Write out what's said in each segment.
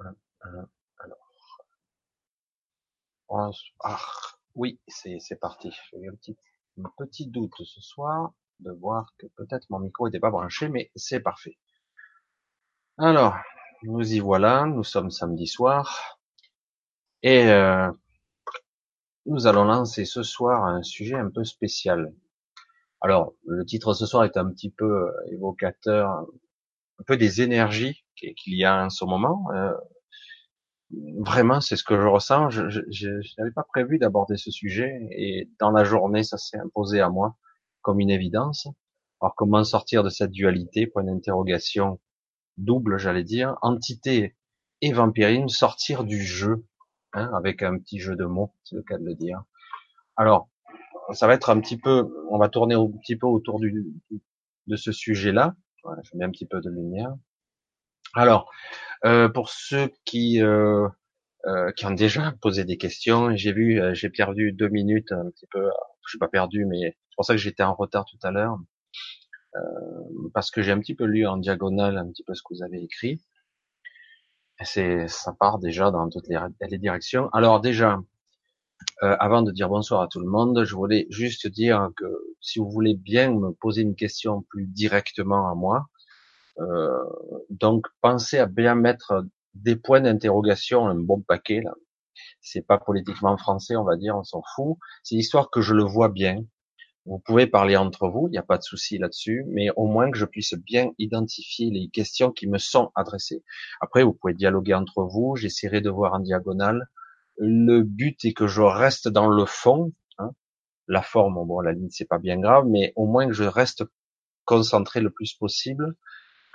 Euh, alors, ah, oui, c'est c'est parti. J'ai eu un petit, un petit doute ce soir de voir que peut-être mon micro n'était pas branché, mais c'est parfait. Alors, nous y voilà. Nous sommes samedi soir et euh, nous allons lancer ce soir un sujet un peu spécial. Alors, le titre ce soir est un petit peu euh, évocateur, un peu des énergies qu'il y a en ce moment. Euh, vraiment, c'est ce que je ressens. Je, je, n'avais pas prévu d'aborder ce sujet et dans la journée, ça s'est imposé à moi comme une évidence. Alors, comment sortir de cette dualité? Point d'interrogation double, j'allais dire, entité et vampirine, sortir du jeu, hein, avec un petit jeu de mots, c'est le cas de le dire. Alors, ça va être un petit peu, on va tourner un petit peu autour du, de ce sujet-là. Voilà, je mets un petit peu de lumière. Alors, euh, pour ceux qui euh, euh, qui ont déjà posé des questions, j'ai vu, euh, j'ai perdu deux minutes un petit peu. Je suis pas perdu, mais c'est pour ça que j'étais en retard tout à l'heure euh, parce que j'ai un petit peu lu en diagonale un petit peu ce que vous avez écrit. C'est, ça part déjà dans toutes les, les directions. Alors déjà, euh, avant de dire bonsoir à tout le monde, je voulais juste dire que si vous voulez bien me poser une question plus directement à moi, euh, donc pensez à bien mettre des points d'interrogation, un bon paquet là. C'est pas politiquement français, on va dire, on s'en fout. C'est histoire que je le vois bien. Vous pouvez parler entre vous, il n'y a pas de souci là-dessus, mais au moins que je puisse bien identifier les questions qui me sont adressées. Après, vous pouvez dialoguer entre vous, j'essaierai de voir en diagonale le but est que je reste dans le fond. Hein. La forme, bon, la ligne, c'est pas bien grave, mais au moins que je reste concentré le plus possible,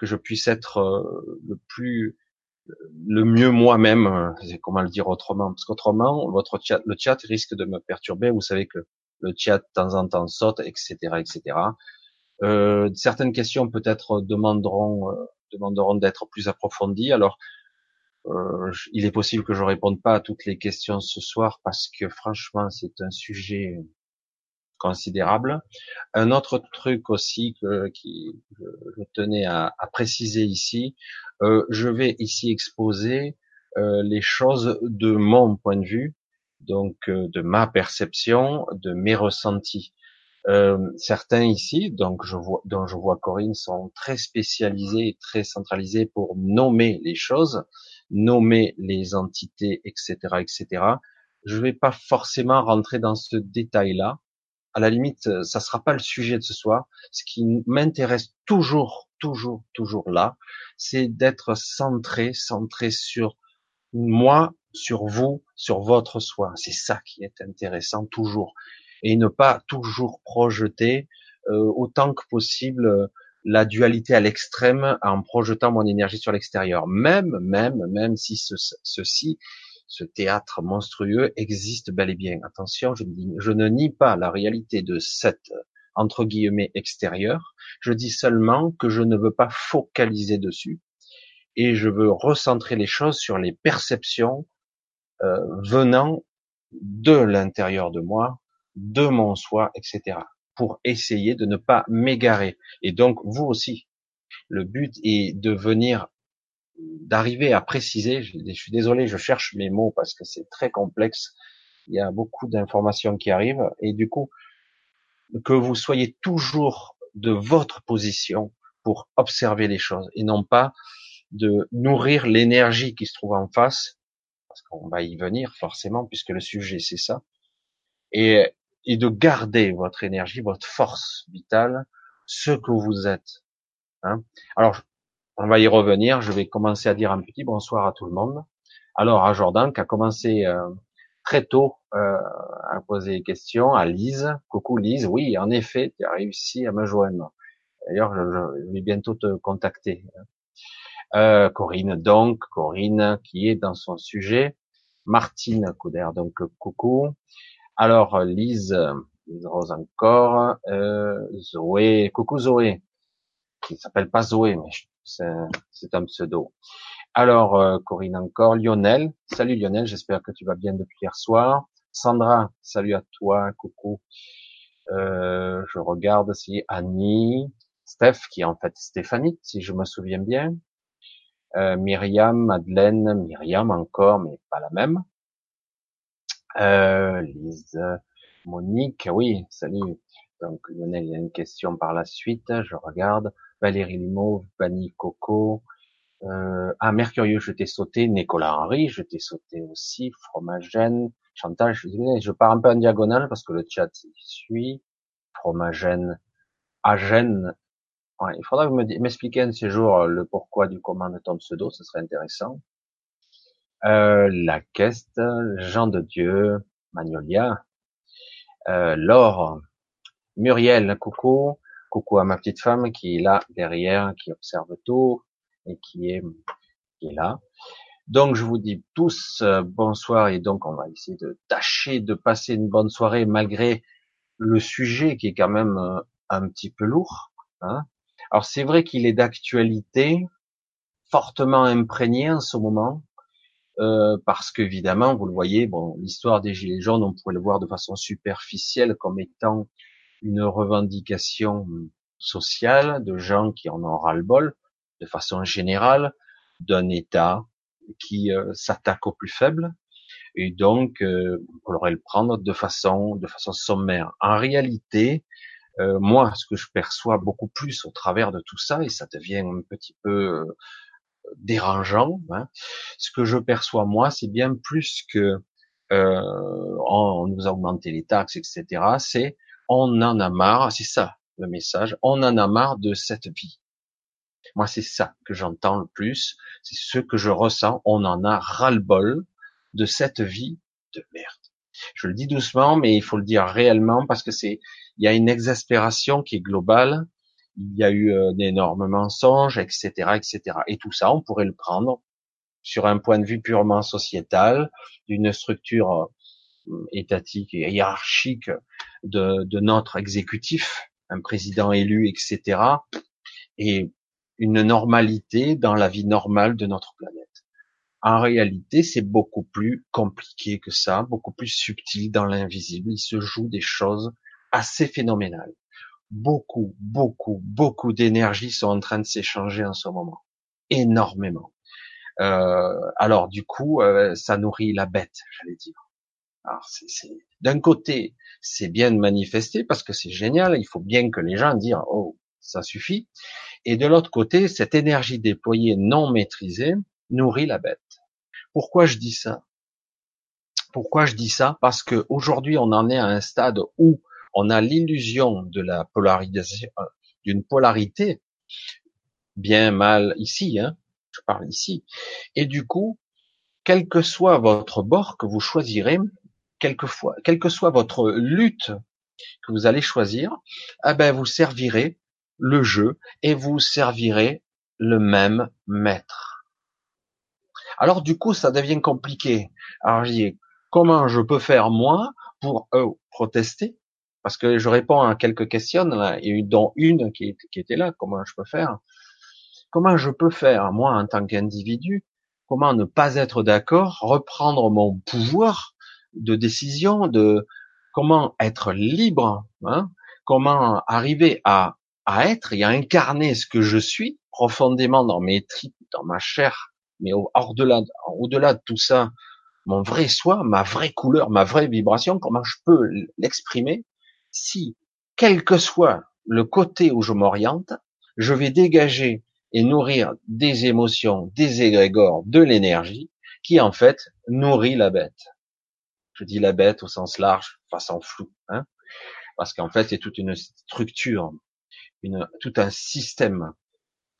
que je puisse être euh, le plus, le mieux moi-même. Euh, comment le dire autrement Parce qu'autrement, votre chat, le chat risque de me perturber. Vous savez que le chat de temps en temps saute, etc., etc. Euh, certaines questions peut-être demanderont euh, demanderont d'être plus approfondies. Alors euh, il est possible que je réponde pas à toutes les questions ce soir parce que franchement c'est un sujet considérable. Un autre truc aussi que qui je, tenais à, préciser ici, euh, je vais ici exposer euh, les choses de mon point de vue, donc euh, de ma perception, de mes ressentis. Certains ici, donc je vois, dont je vois Corinne, sont très spécialisés, très centralisés pour nommer les choses nommer les entités, etc., etc. Je ne vais pas forcément rentrer dans ce détail-là. À la limite, ça sera pas le sujet de ce soir. Ce qui m'intéresse toujours, toujours, toujours là, c'est d'être centré, centré sur moi, sur vous, sur votre soi. C'est ça qui est intéressant toujours. Et ne pas toujours projeter euh, autant que possible la dualité à l'extrême en projetant mon énergie sur l'extérieur. Même, même, même si ce, ceci, ce théâtre monstrueux existe bel et bien. Attention, je, ne nie pas la réalité de cette entre guillemets extérieur. Je dis seulement que je ne veux pas focaliser dessus et je veux recentrer les choses sur les perceptions euh, venant de l'intérieur de moi, de mon soi, etc pour essayer de ne pas m'égarer. Et donc, vous aussi. Le but est de venir, d'arriver à préciser, je, suis désolé, je cherche mes mots parce que c'est très complexe. Il y a beaucoup d'informations qui arrivent. Et du coup, que vous soyez toujours de votre position pour observer les choses et non pas de nourrir l'énergie qui se trouve en face, parce qu'on va y venir forcément puisque le sujet c'est ça, et et de garder votre énergie, votre force vitale, ce que vous êtes. Hein Alors, on va y revenir. Je vais commencer à dire un petit bonsoir à tout le monde. Alors, à Jordan, qui a commencé euh, très tôt euh, à poser des questions, à Lise. Coucou Lise, oui, en effet, tu as réussi à me joindre. D'ailleurs, je, vais bientôt te contacter. Euh, Corinne, donc, Corinne, qui est dans son sujet. Martine Couder, donc coucou. Alors, Lise, Lise Rose encore, euh, Zoé, coucou Zoé, qui s'appelle pas Zoé, mais c'est un pseudo. Alors, euh, Corinne encore, Lionel, salut Lionel, j'espère que tu vas bien depuis hier soir. Sandra, salut à toi, coucou. Euh, je regarde si Annie, Steph, qui est en fait Stéphanie, si je me souviens bien. Euh, Myriam, Madeleine, Myriam encore, mais pas la même. Euh, Lise, Monique, oui, salut. Donc Lionel, il y a une question par la suite, je regarde. Valérie Limo, Vanille Coco. Euh, ah, Mercurieux, je t'ai sauté. Nicolas Henry, je t'ai sauté aussi. Fromagène. Chantal, je, je pars un peu en diagonale parce que le chat suit. Fromagène. Agène. Ouais, il faudra que vous m'expliquiez un de ces jours euh, le pourquoi du comment de ton pseudo, ce serait intéressant. Euh, la Jean de Dieu, Magnolia, euh, Laure, Muriel, coucou, coucou à ma petite femme qui est là derrière, qui observe tout et qui est, qui est là. Donc je vous dis tous euh, bonsoir et donc on va essayer de tâcher de passer une bonne soirée malgré le sujet qui est quand même euh, un petit peu lourd. Hein. Alors c'est vrai qu'il est d'actualité, fortement imprégné en ce moment, euh, parce qu'évidemment, vous le voyez, bon, l'histoire des Gilets jaunes, on pourrait le voir de façon superficielle comme étant une revendication sociale de gens qui en ont ras-le-bol, de façon générale, d'un État qui euh, s'attaque aux plus faibles, et donc euh, on pourrait le prendre de façon de façon sommaire. En réalité, euh, moi, ce que je perçois beaucoup plus au travers de tout ça, et ça devient un petit peu dérangeant, hein, ce que je perçois moi, c'est bien plus que on nous a augmenté les taxes, etc. C'est on en a marre, c'est ça le message, on en a marre de cette vie. Moi, c'est ça que j'entends le plus, c'est ce que je ressens, on en a ras-le-bol de cette vie de merde. Je le dis doucement, mais il faut le dire réellement parce que c'est, il y a une exaspération qui est globale, il y a eu euh, d'énormes mensonges, etc., etc. Et tout ça, on pourrait le prendre sur un point de vue purement sociétal, d'une structure euh, étatique et hiérarchique de, de notre exécutif, un président élu, etc. Et une normalité dans la vie normale de notre planète. En réalité, c'est beaucoup plus compliqué que ça, beaucoup plus subtil dans l'invisible. Il se joue des choses assez phénoménales. Beaucoup, beaucoup, beaucoup d'énergie sont en train de s'échanger en ce moment. Énormément. Euh, alors du coup, euh, ça nourrit la bête, j'allais dire. D'un côté, c'est bien de manifester parce que c'est génial. Il faut bien que les gens disent oh ça suffit. Et de l'autre côté, cette énergie déployée non maîtrisée nourrit la bête. Pourquoi je dis ça? Pourquoi je dis ça? Parce que aujourd'hui, on en est à un stade où on a l'illusion de la polarisation, euh, d'une polarité, bien mal ici, hein, je parle ici. Et du coup, quel que soit votre bord que vous choisirez, quelquefois, quelle que soit votre lutte que vous allez choisir, eh ben vous servirez le jeu et vous servirez le même maître. Alors du coup, ça devient compliqué. Alors je dis, comment je peux faire moi pour euh, protester? Parce que je réponds à quelques questions, là, et dont une qui, qui était là, comment je peux faire? Comment je peux faire, moi, en tant qu'individu, comment ne pas être d'accord, reprendre mon pouvoir de décision, de comment être libre, hein, comment arriver à à être et à incarner ce que je suis profondément dans mes tripes, dans ma chair, mais au-delà, au-delà de tout ça, mon vrai soi, ma vraie couleur, ma vraie vibration, comment je peux l'exprimer si, quel que soit le côté où je m'oriente, je vais dégager et nourrir des émotions, des égrégores, de l'énergie, qui en fait nourrit la bête. Je dis la bête au sens large, façon floue, hein, parce qu'en fait c'est toute une structure une, tout un système.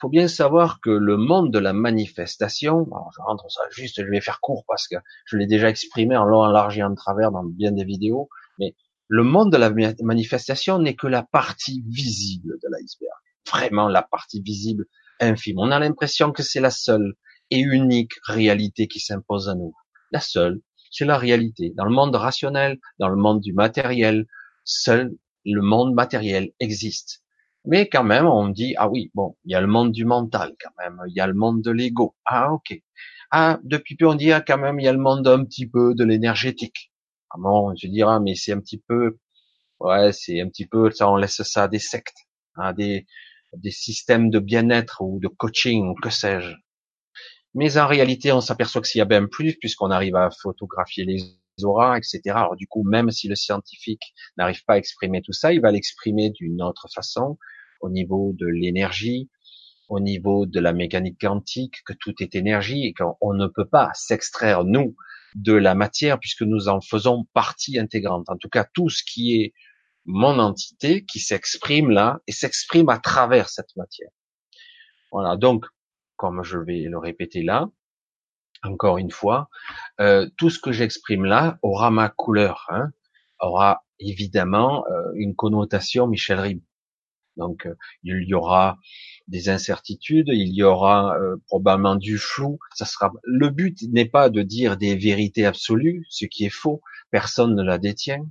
Faut bien savoir que le monde de la manifestation, je rentre ça juste, je vais faire court parce que je l'ai déjà exprimé en long, en large en travers dans bien des vidéos, mais le monde de la manifestation n'est que la partie visible de l'iceberg. Vraiment la partie visible infime. On a l'impression que c'est la seule et unique réalité qui s'impose à nous. La seule, c'est la réalité. Dans le monde rationnel, dans le monde du matériel, seul le monde matériel existe. Mais quand même, on dit, ah oui, bon, il y a le monde du mental quand même, il y a le monde de l'ego. Ah ok. Ah, depuis peu on dit, ah quand même, il y a le monde un petit peu de l'énergétique. Ah bon, je dirais, ah, mais c'est un petit peu, ouais, c'est un petit peu, ça, on laisse ça à des sectes, à des, des systèmes de bien-être ou de coaching ou que sais-je. Mais en réalité, on s'aperçoit que s'il y a bien plus, puisqu'on arrive à photographier les auras, etc. Alors du coup, même si le scientifique n'arrive pas à exprimer tout ça, il va l'exprimer d'une autre façon, au niveau de l'énergie, au niveau de la mécanique quantique, que tout est énergie et qu'on ne peut pas s'extraire, nous, de la matière puisque nous en faisons partie intégrante. En tout cas, tout ce qui est mon entité qui s'exprime là et s'exprime à travers cette matière. Voilà. Donc, comme je vais le répéter là, encore une fois, euh, tout ce que j'exprime là aura ma couleur, hein, aura évidemment euh, une connotation Michel Ribes. Donc, euh, il y aura des incertitudes, il y aura euh, probablement du flou. Ça sera le but n'est pas de dire des vérités absolues, ce qui est faux. Personne ne la détient.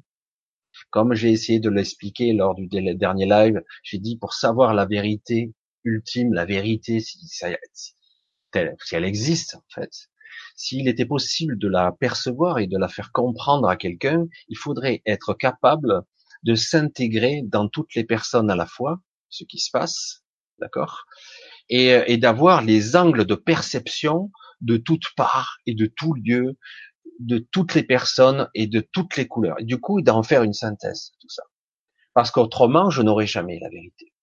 Comme j'ai essayé de l'expliquer lors du dernier live, j'ai dit pour savoir la vérité ultime, la vérité si, si elle existe en fait, s'il était possible de la percevoir et de la faire comprendre à quelqu'un, il faudrait être capable de s'intégrer dans toutes les personnes à la fois, ce qui se passe, d'accord, et, et d'avoir les angles de perception de toutes parts et de tout lieu, de toutes les personnes et de toutes les couleurs. Et du coup, d'en faire une synthèse, tout ça. Parce qu'autrement, je n'aurai jamais la vérité.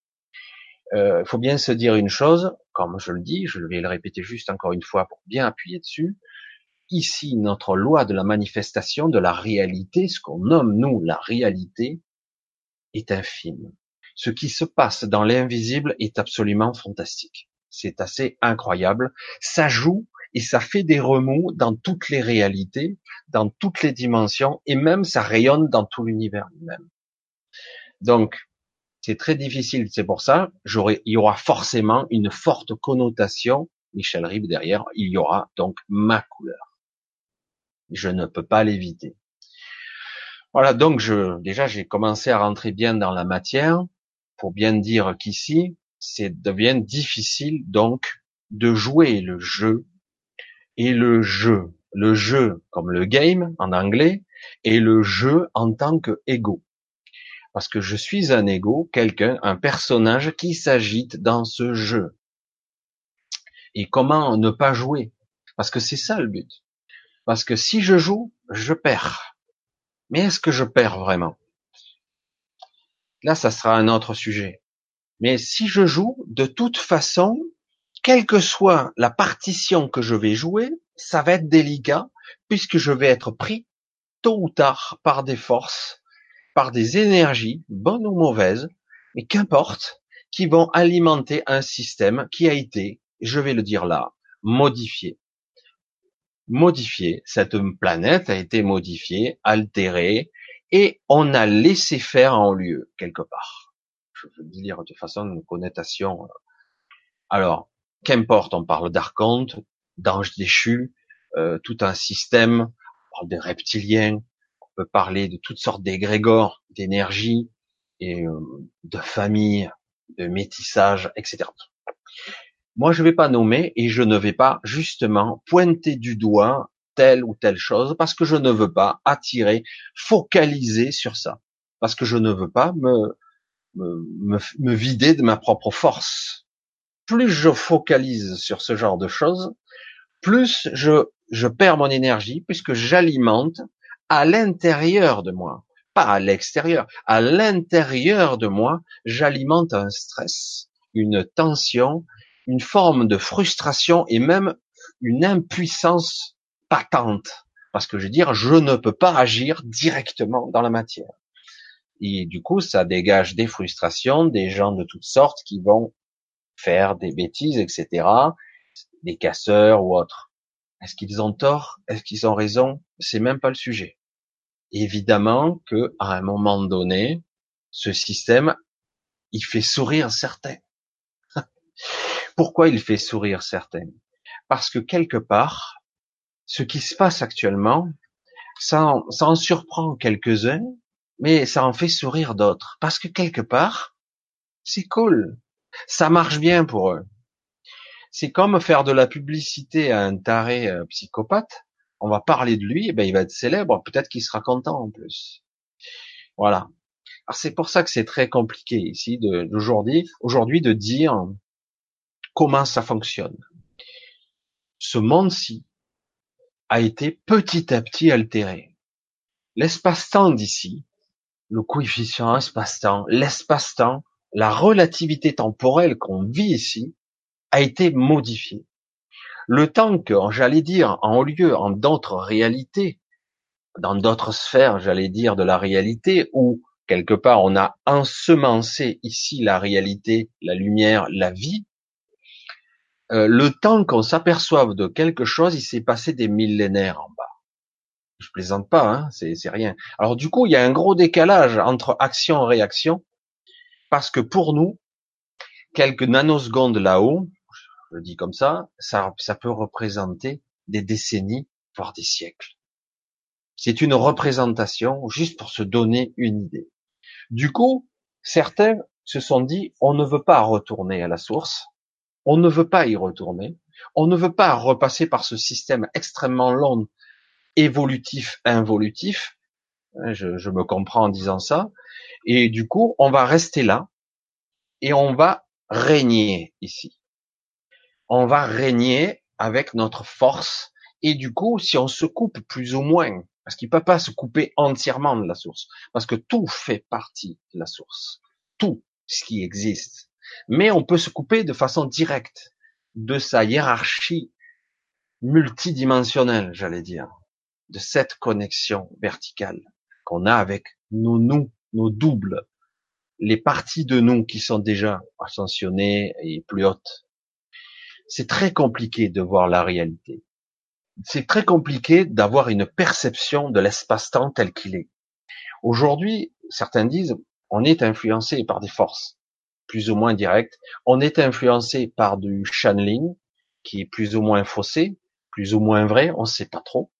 Euh, faut bien se dire une chose, comme je le dis, je vais le répéter juste encore une fois pour bien appuyer dessus. Ici, notre loi de la manifestation de la réalité, ce qu'on nomme nous la réalité, est infime. Ce qui se passe dans l'invisible est absolument fantastique. C'est assez incroyable. Ça joue et ça fait des remous dans toutes les réalités, dans toutes les dimensions, et même ça rayonne dans tout l'univers lui-même. Donc, c'est très difficile. C'est pour ça, j'aurais, il y aura forcément une forte connotation, Michel Ribes derrière, il y aura donc ma couleur. Je ne peux pas l'éviter. Voilà, donc je, déjà, j'ai commencé à rentrer bien dans la matière pour bien dire qu'ici, c'est devient difficile donc de jouer le jeu et le jeu, le jeu comme le game en anglais et le jeu en tant que ego. Parce que je suis un ego, quelqu'un, un personnage qui s'agite dans ce jeu. Et comment ne pas jouer? Parce que c'est ça le but. Parce que si je joue, je perds. Mais est-ce que je perds vraiment? Là, ça sera un autre sujet. Mais si je joue, de toute façon, quelle que soit la partition que je vais jouer, ça va être délicat puisque je vais être pris tôt ou tard par des forces, par des énergies, bonnes ou mauvaises, mais qu'importe, qui vont alimenter un système qui a été, je vais le dire là, modifié. Modifié. Cette planète a été modifiée, altérée, et on a laissé faire en lieu, quelque part. Je veux dire de façon de connotation. Alors, qu'importe, on parle d'archonte, d'anges déchus, euh, tout un système, on parle des reptiliens, parler de toutes sortes d'égrégores, d'énergie, euh, de famille, de métissage, etc. Moi, je ne vais pas nommer et je ne vais pas justement pointer du doigt telle ou telle chose parce que je ne veux pas attirer, focaliser sur ça, parce que je ne veux pas me, me, me vider de ma propre force. Plus je focalise sur ce genre de choses, plus je, je perds mon énergie puisque j'alimente à l'intérieur de moi, pas à l'extérieur, à l'intérieur de moi, j'alimente un stress, une tension, une forme de frustration et même une impuissance patente. Parce que je veux dire, je ne peux pas agir directement dans la matière. Et du coup, ça dégage des frustrations, des gens de toutes sortes qui vont faire des bêtises, etc., des casseurs ou autres. Est-ce qu'ils ont tort? Est-ce qu'ils ont raison? C'est même pas le sujet. Évidemment que à un moment donné, ce système, il fait sourire certains. Pourquoi il fait sourire certains? Parce que quelque part, ce qui se passe actuellement, ça en, ça en surprend quelques-uns, mais ça en fait sourire d'autres. Parce que quelque part, c'est cool. Ça marche bien pour eux. C'est comme faire de la publicité à un taré euh, psychopathe. On va parler de lui, et ben il va être célèbre. Peut-être qu'il sera content en plus. Voilà. Alors c'est pour ça que c'est très compliqué ici d'aujourd'hui, aujourd'hui de dire comment ça fonctionne. ce monde-ci a été petit à petit altéré. L'espace-temps d'ici, le coefficient espace-temps, l'espace-temps, la relativité temporelle qu'on vit ici, a été modifié. Le temps que, j'allais dire, en lieu, en d'autres réalités, dans d'autres sphères, j'allais dire, de la réalité, où quelque part on a ensemencé ici la réalité, la lumière, la vie, euh, le temps qu'on s'aperçoive de quelque chose, il s'est passé des millénaires en bas. Je plaisante pas, hein, c'est rien. Alors du coup, il y a un gros décalage entre action et réaction, parce que pour nous, quelques nanosecondes là-haut, je le dis comme ça, ça, peut représenter des décennies, voire des siècles. C'est une représentation juste pour se donner une idée. Du coup, certains se sont dit, on ne veut pas retourner à la source, on ne veut pas y retourner, on ne veut pas repasser par ce système extrêmement long, évolutif, involutif. Je, je me comprends en disant ça. Et du coup, on va rester là et on va régner ici on va régner avec notre force. Et du coup, si on se coupe plus ou moins, parce qu'il peut pas se couper entièrement de la source, parce que tout fait partie de la source, tout ce qui existe. Mais on peut se couper de façon directe de sa hiérarchie multidimensionnelle, j'allais dire, de cette connexion verticale qu'on a avec nos nous, nos doubles, les parties de nous qui sont déjà ascensionnées et plus hautes c'est très compliqué de voir la réalité. C'est très compliqué d'avoir une perception de l'espace-temps tel qu'il est. Aujourd'hui, certains disent, on est influencé par des forces plus ou moins directes. On est influencé par du channeling qui est plus ou moins faussé, plus ou moins vrai, on ne sait pas trop.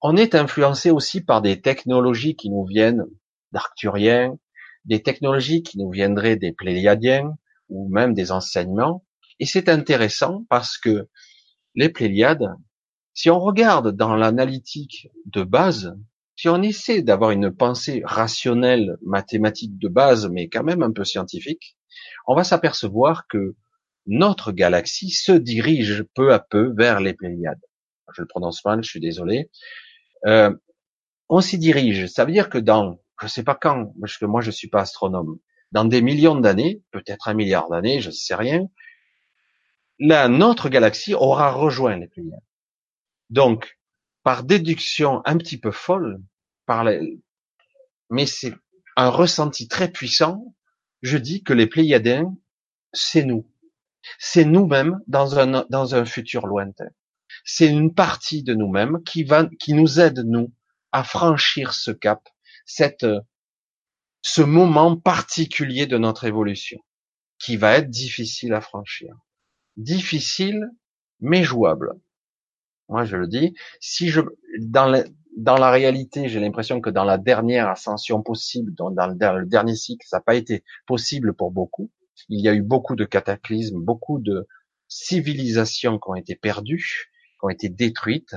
On est influencé aussi par des technologies qui nous viennent d'Arcturiens, des technologies qui nous viendraient des Pléiadiens ou même des enseignements et c'est intéressant parce que les Pléiades, si on regarde dans l'analytique de base, si on essaie d'avoir une pensée rationnelle, mathématique de base, mais quand même un peu scientifique, on va s'apercevoir que notre galaxie se dirige peu à peu vers les Pléiades. Je le prononce mal, je suis désolé. Euh, on s'y dirige. Ça veut dire que dans, je sais pas quand, parce que moi je suis pas astronome, dans des millions d'années, peut-être un milliard d'années, je ne sais rien, la, notre galaxie aura rejoint les Pléiades. Donc, par déduction un petit peu folle, par mais c'est un ressenti très puissant, je dis que les Pléiadiens, c'est nous. C'est nous-mêmes dans un, dans un futur lointain. C'est une partie de nous-mêmes qui va, qui nous aide, nous, à franchir ce cap, cette, ce moment particulier de notre évolution, qui va être difficile à franchir difficile mais jouable. Moi, je le dis. Si je dans la, dans la réalité, j'ai l'impression que dans la dernière ascension possible, dans, dans le, dernier cycle, ça n'a pas été possible pour beaucoup. Il y a eu beaucoup de cataclysmes, beaucoup de civilisations qui ont été perdues, qui ont été détruites.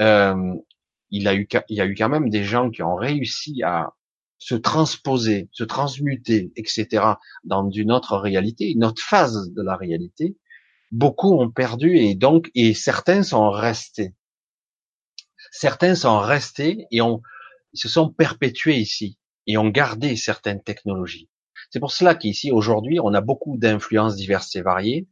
Euh, il, a eu, il y a eu quand même des gens qui ont réussi à se transposer, se transmuter, etc., dans une autre réalité, une autre phase de la réalité, beaucoup ont perdu et donc, et certains sont restés. Certains sont restés et ont, se sont perpétués ici et ont gardé certaines technologies. C'est pour cela qu'ici, aujourd'hui, on a beaucoup d'influences diverses et variées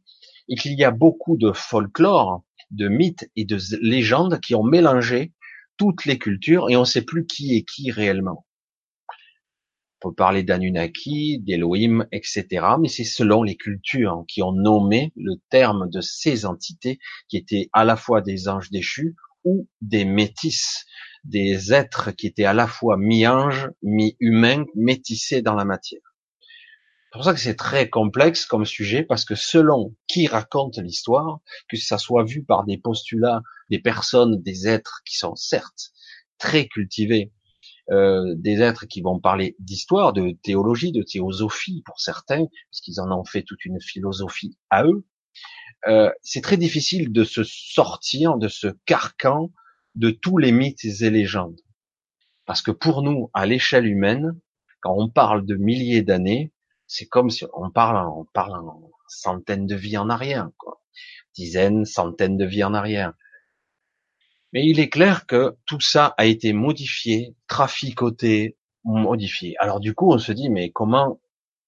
et qu'il y a beaucoup de folklore, de mythes et de légendes qui ont mélangé toutes les cultures et on ne sait plus qui est qui réellement. On peut parler d'Anunnaki, d'Elohim, etc. Mais c'est selon les cultures qui ont nommé le terme de ces entités qui étaient à la fois des anges déchus ou des métis, des êtres qui étaient à la fois mi-anges, mi-humains, métissés dans la matière. C'est pour ça que c'est très complexe comme sujet, parce que selon qui raconte l'histoire, que ça soit vu par des postulats, des personnes, des êtres qui sont certes très cultivés, euh, des êtres qui vont parler d'histoire, de théologie, de théosophie pour certains, parce qu'ils en ont fait toute une philosophie à eux. Euh, c'est très difficile de se sortir de ce carcan de tous les mythes et légendes. Parce que pour nous, à l'échelle humaine, quand on parle de milliers d'années, c'est comme si on parle, on parle en centaines de vies en arrière. Quoi. dizaines, centaines de vies en arrière. Mais il est clair que tout ça a été modifié, traficoté, modifié. Alors du coup, on se dit, mais comment,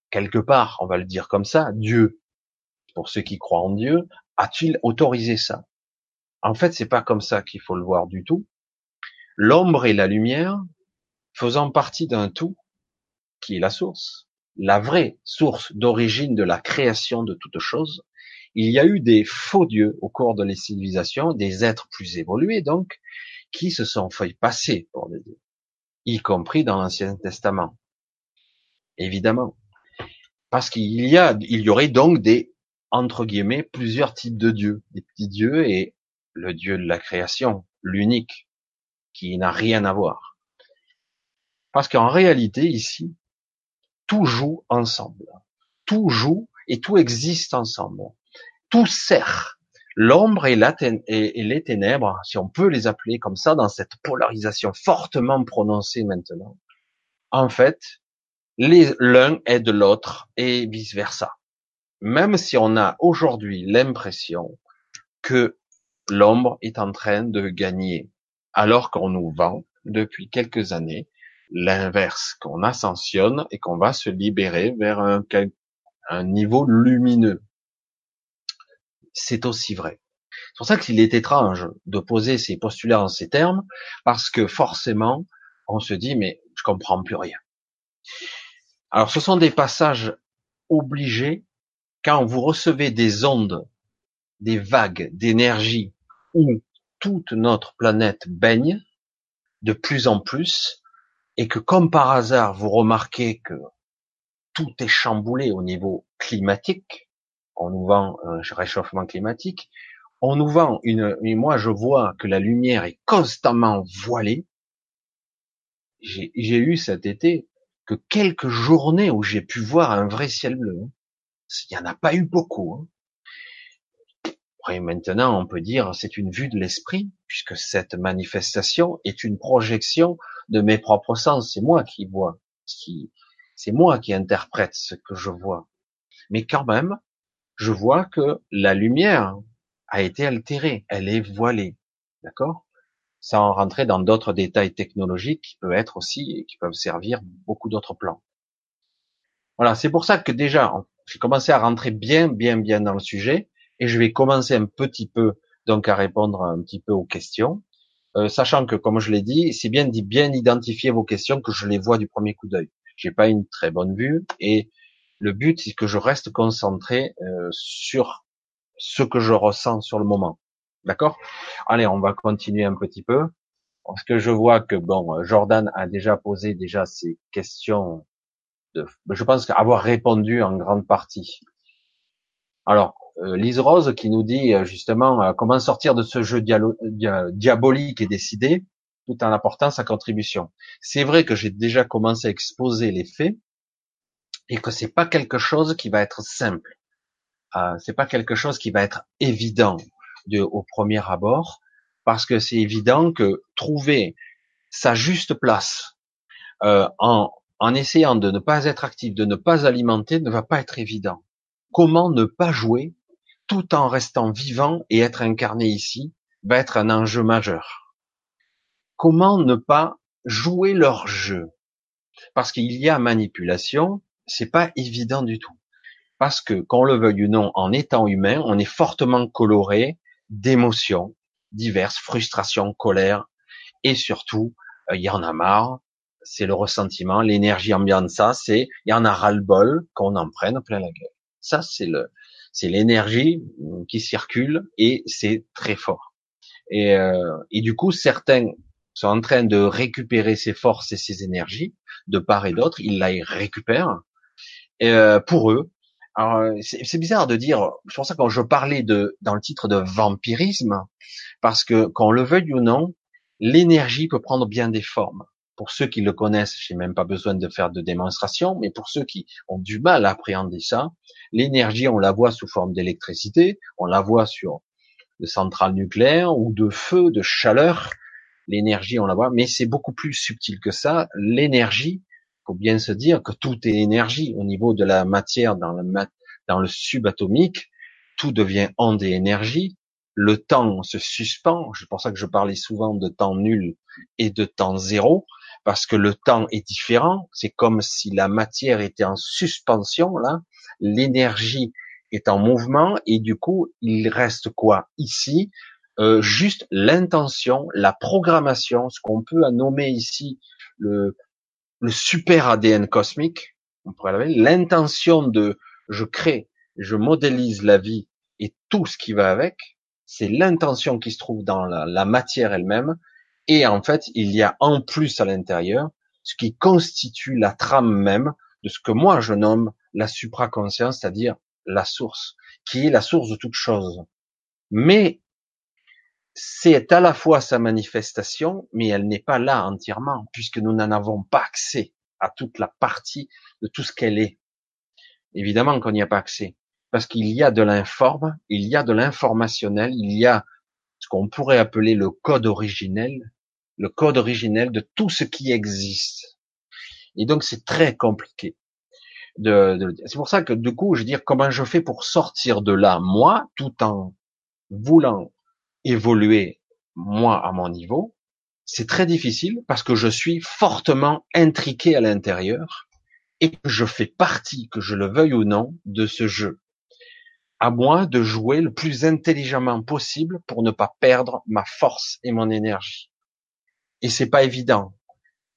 quelque part, on va le dire comme ça, Dieu, pour ceux qui croient en Dieu, a-t-il autorisé ça? En fait, c'est pas comme ça qu'il faut le voir du tout. L'ombre et la lumière faisant partie d'un tout qui est la source, la vraie source d'origine de la création de toute chose, il y a eu des faux dieux au cours de les civilisations, des êtres plus évolués donc, qui se sont fait passer pour des dieux, y compris dans l'Ancien Testament. Évidemment. Parce qu'il y a, il y aurait donc des, entre guillemets, plusieurs types de dieux. Des petits dieux et le dieu de la création, l'unique, qui n'a rien à voir. Parce qu'en réalité, ici, tout joue ensemble. Tout joue et tout existe ensemble tout sert. L'ombre et, les ténèbres, si on peut les appeler comme ça, dans cette polarisation fortement prononcée maintenant, en fait, l'un aide l'autre et vice versa. Même si on a aujourd'hui l'impression que l'ombre est en train de gagner, alors qu'on nous vend depuis quelques années l'inverse, qu'on ascensionne et qu'on va se libérer vers un niveau lumineux c'est aussi vrai. C'est pour ça qu'il est étrange de poser ces postulats en ces termes, parce que forcément, on se dit, mais je comprends plus rien. Alors, ce sont des passages obligés quand vous recevez des ondes, des vagues d'énergie où toute notre planète baigne de plus en plus, et que comme par hasard, vous remarquez que tout est chamboulé au niveau climatique, on nous vend un réchauffement climatique, on nous vend une, et moi je vois que la lumière est constamment voilée. J'ai eu cet été que quelques journées où j'ai pu voir un vrai ciel bleu. Hein. Il n'y en a pas eu beaucoup. Hein. Après, maintenant, on peut dire c'est une vue de l'esprit, puisque cette manifestation est une projection de mes propres sens. C'est moi qui vois, c'est moi qui interprète ce que je vois. Mais quand même, je vois que la lumière a été altérée, elle est voilée, d'accord? Sans rentrer dans d'autres détails technologiques qui peuvent être aussi, qui peuvent servir beaucoup d'autres plans. Voilà, c'est pour ça que déjà, j'ai commencé à rentrer bien, bien, bien dans le sujet, et je vais commencer un petit peu, donc, à répondre un petit peu aux questions, euh, sachant que, comme je l'ai dit, c'est bien d'y bien identifier vos questions que je les vois du premier coup d'œil. J'ai pas une très bonne vue, et le but, c'est que je reste concentré euh, sur ce que je ressens sur le moment. D'accord? Allez, on va continuer un petit peu. Parce que je vois que bon, Jordan a déjà posé déjà ses questions. De, je pense avoir répondu en grande partie. Alors, euh, Lise Rose qui nous dit euh, justement euh, comment sortir de ce jeu diabolique et décidé tout en apportant sa contribution. C'est vrai que j'ai déjà commencé à exposer les faits, et que c'est pas quelque chose qui va être simple. Euh, c'est pas quelque chose qui va être évident de, au premier abord, parce que c'est évident que trouver sa juste place euh, en, en essayant de ne pas être actif, de ne pas alimenter, ne va pas être évident. Comment ne pas jouer tout en restant vivant et être incarné ici va être un enjeu majeur. Comment ne pas jouer leur jeu? Parce qu'il y a manipulation, c'est pas évident du tout. Parce que, qu'on le veuille ou non, en étant humain, on est fortement coloré d'émotions diverses, frustration, colère, et surtout, euh, il y en a marre, c'est le ressentiment, l'énergie ambiante, ça, c'est, il y en a ras-le-bol qu'on en prenne plein la gueule. Ça, c'est le, c'est l'énergie mm, qui circule et c'est très fort. Et, euh, et du coup, certains sont en train de récupérer ces forces et ces énergies de part et d'autre, ils la récupèrent pour eux. c'est bizarre de dire, c'est pour ça quand je parlais de dans le titre de vampirisme, parce que qu'on le veuille ou non, l'énergie peut prendre bien des formes. Pour ceux qui le connaissent, j'ai même pas besoin de faire de démonstration, mais pour ceux qui ont du mal à appréhender ça, l'énergie, on la voit sous forme d'électricité, on la voit sur de centrales nucléaires ou de feu, de chaleur. L'énergie, on la voit, mais c'est beaucoup plus subtil que ça. L'énergie, faut bien se dire que tout est énergie au niveau de la matière dans le, dans le subatomique. tout devient onde et énergie, le temps se suspend, c'est pour ça que je parlais souvent de temps nul et de temps zéro, parce que le temps est différent, c'est comme si la matière était en suspension, là, l'énergie est en mouvement, et du coup, il reste quoi? Ici euh, Juste l'intention, la programmation, ce qu'on peut nommer ici le, le super ADN cosmique, on pourrait l'intention de je crée, je modélise la vie et tout ce qui va avec, c'est l'intention qui se trouve dans la, matière elle-même, et en fait, il y a en plus à l'intérieur ce qui constitue la trame même de ce que moi je nomme la supraconscience, c'est-à-dire la source, qui est la source de toute chose. Mais c'est à la fois sa manifestation, mais elle n'est pas là entièrement, puisque nous n'en avons pas accès à toute la partie de tout ce qu'elle est. Évidemment qu'on n'y a pas accès, parce qu'il y a de l'informe, il y a de l'informationnel, il y a ce qu'on pourrait appeler le code originel, le code originel de tout ce qui existe. Et donc c'est très compliqué. De, c'est pour ça que du coup, je veux dire, comment je fais pour sortir de là, moi, tout en voulant évoluer moi à mon niveau, c'est très difficile parce que je suis fortement intriqué à l'intérieur et que je fais partie, que je le veuille ou non, de ce jeu. À moi de jouer le plus intelligemment possible pour ne pas perdre ma force et mon énergie. Et c'est pas évident.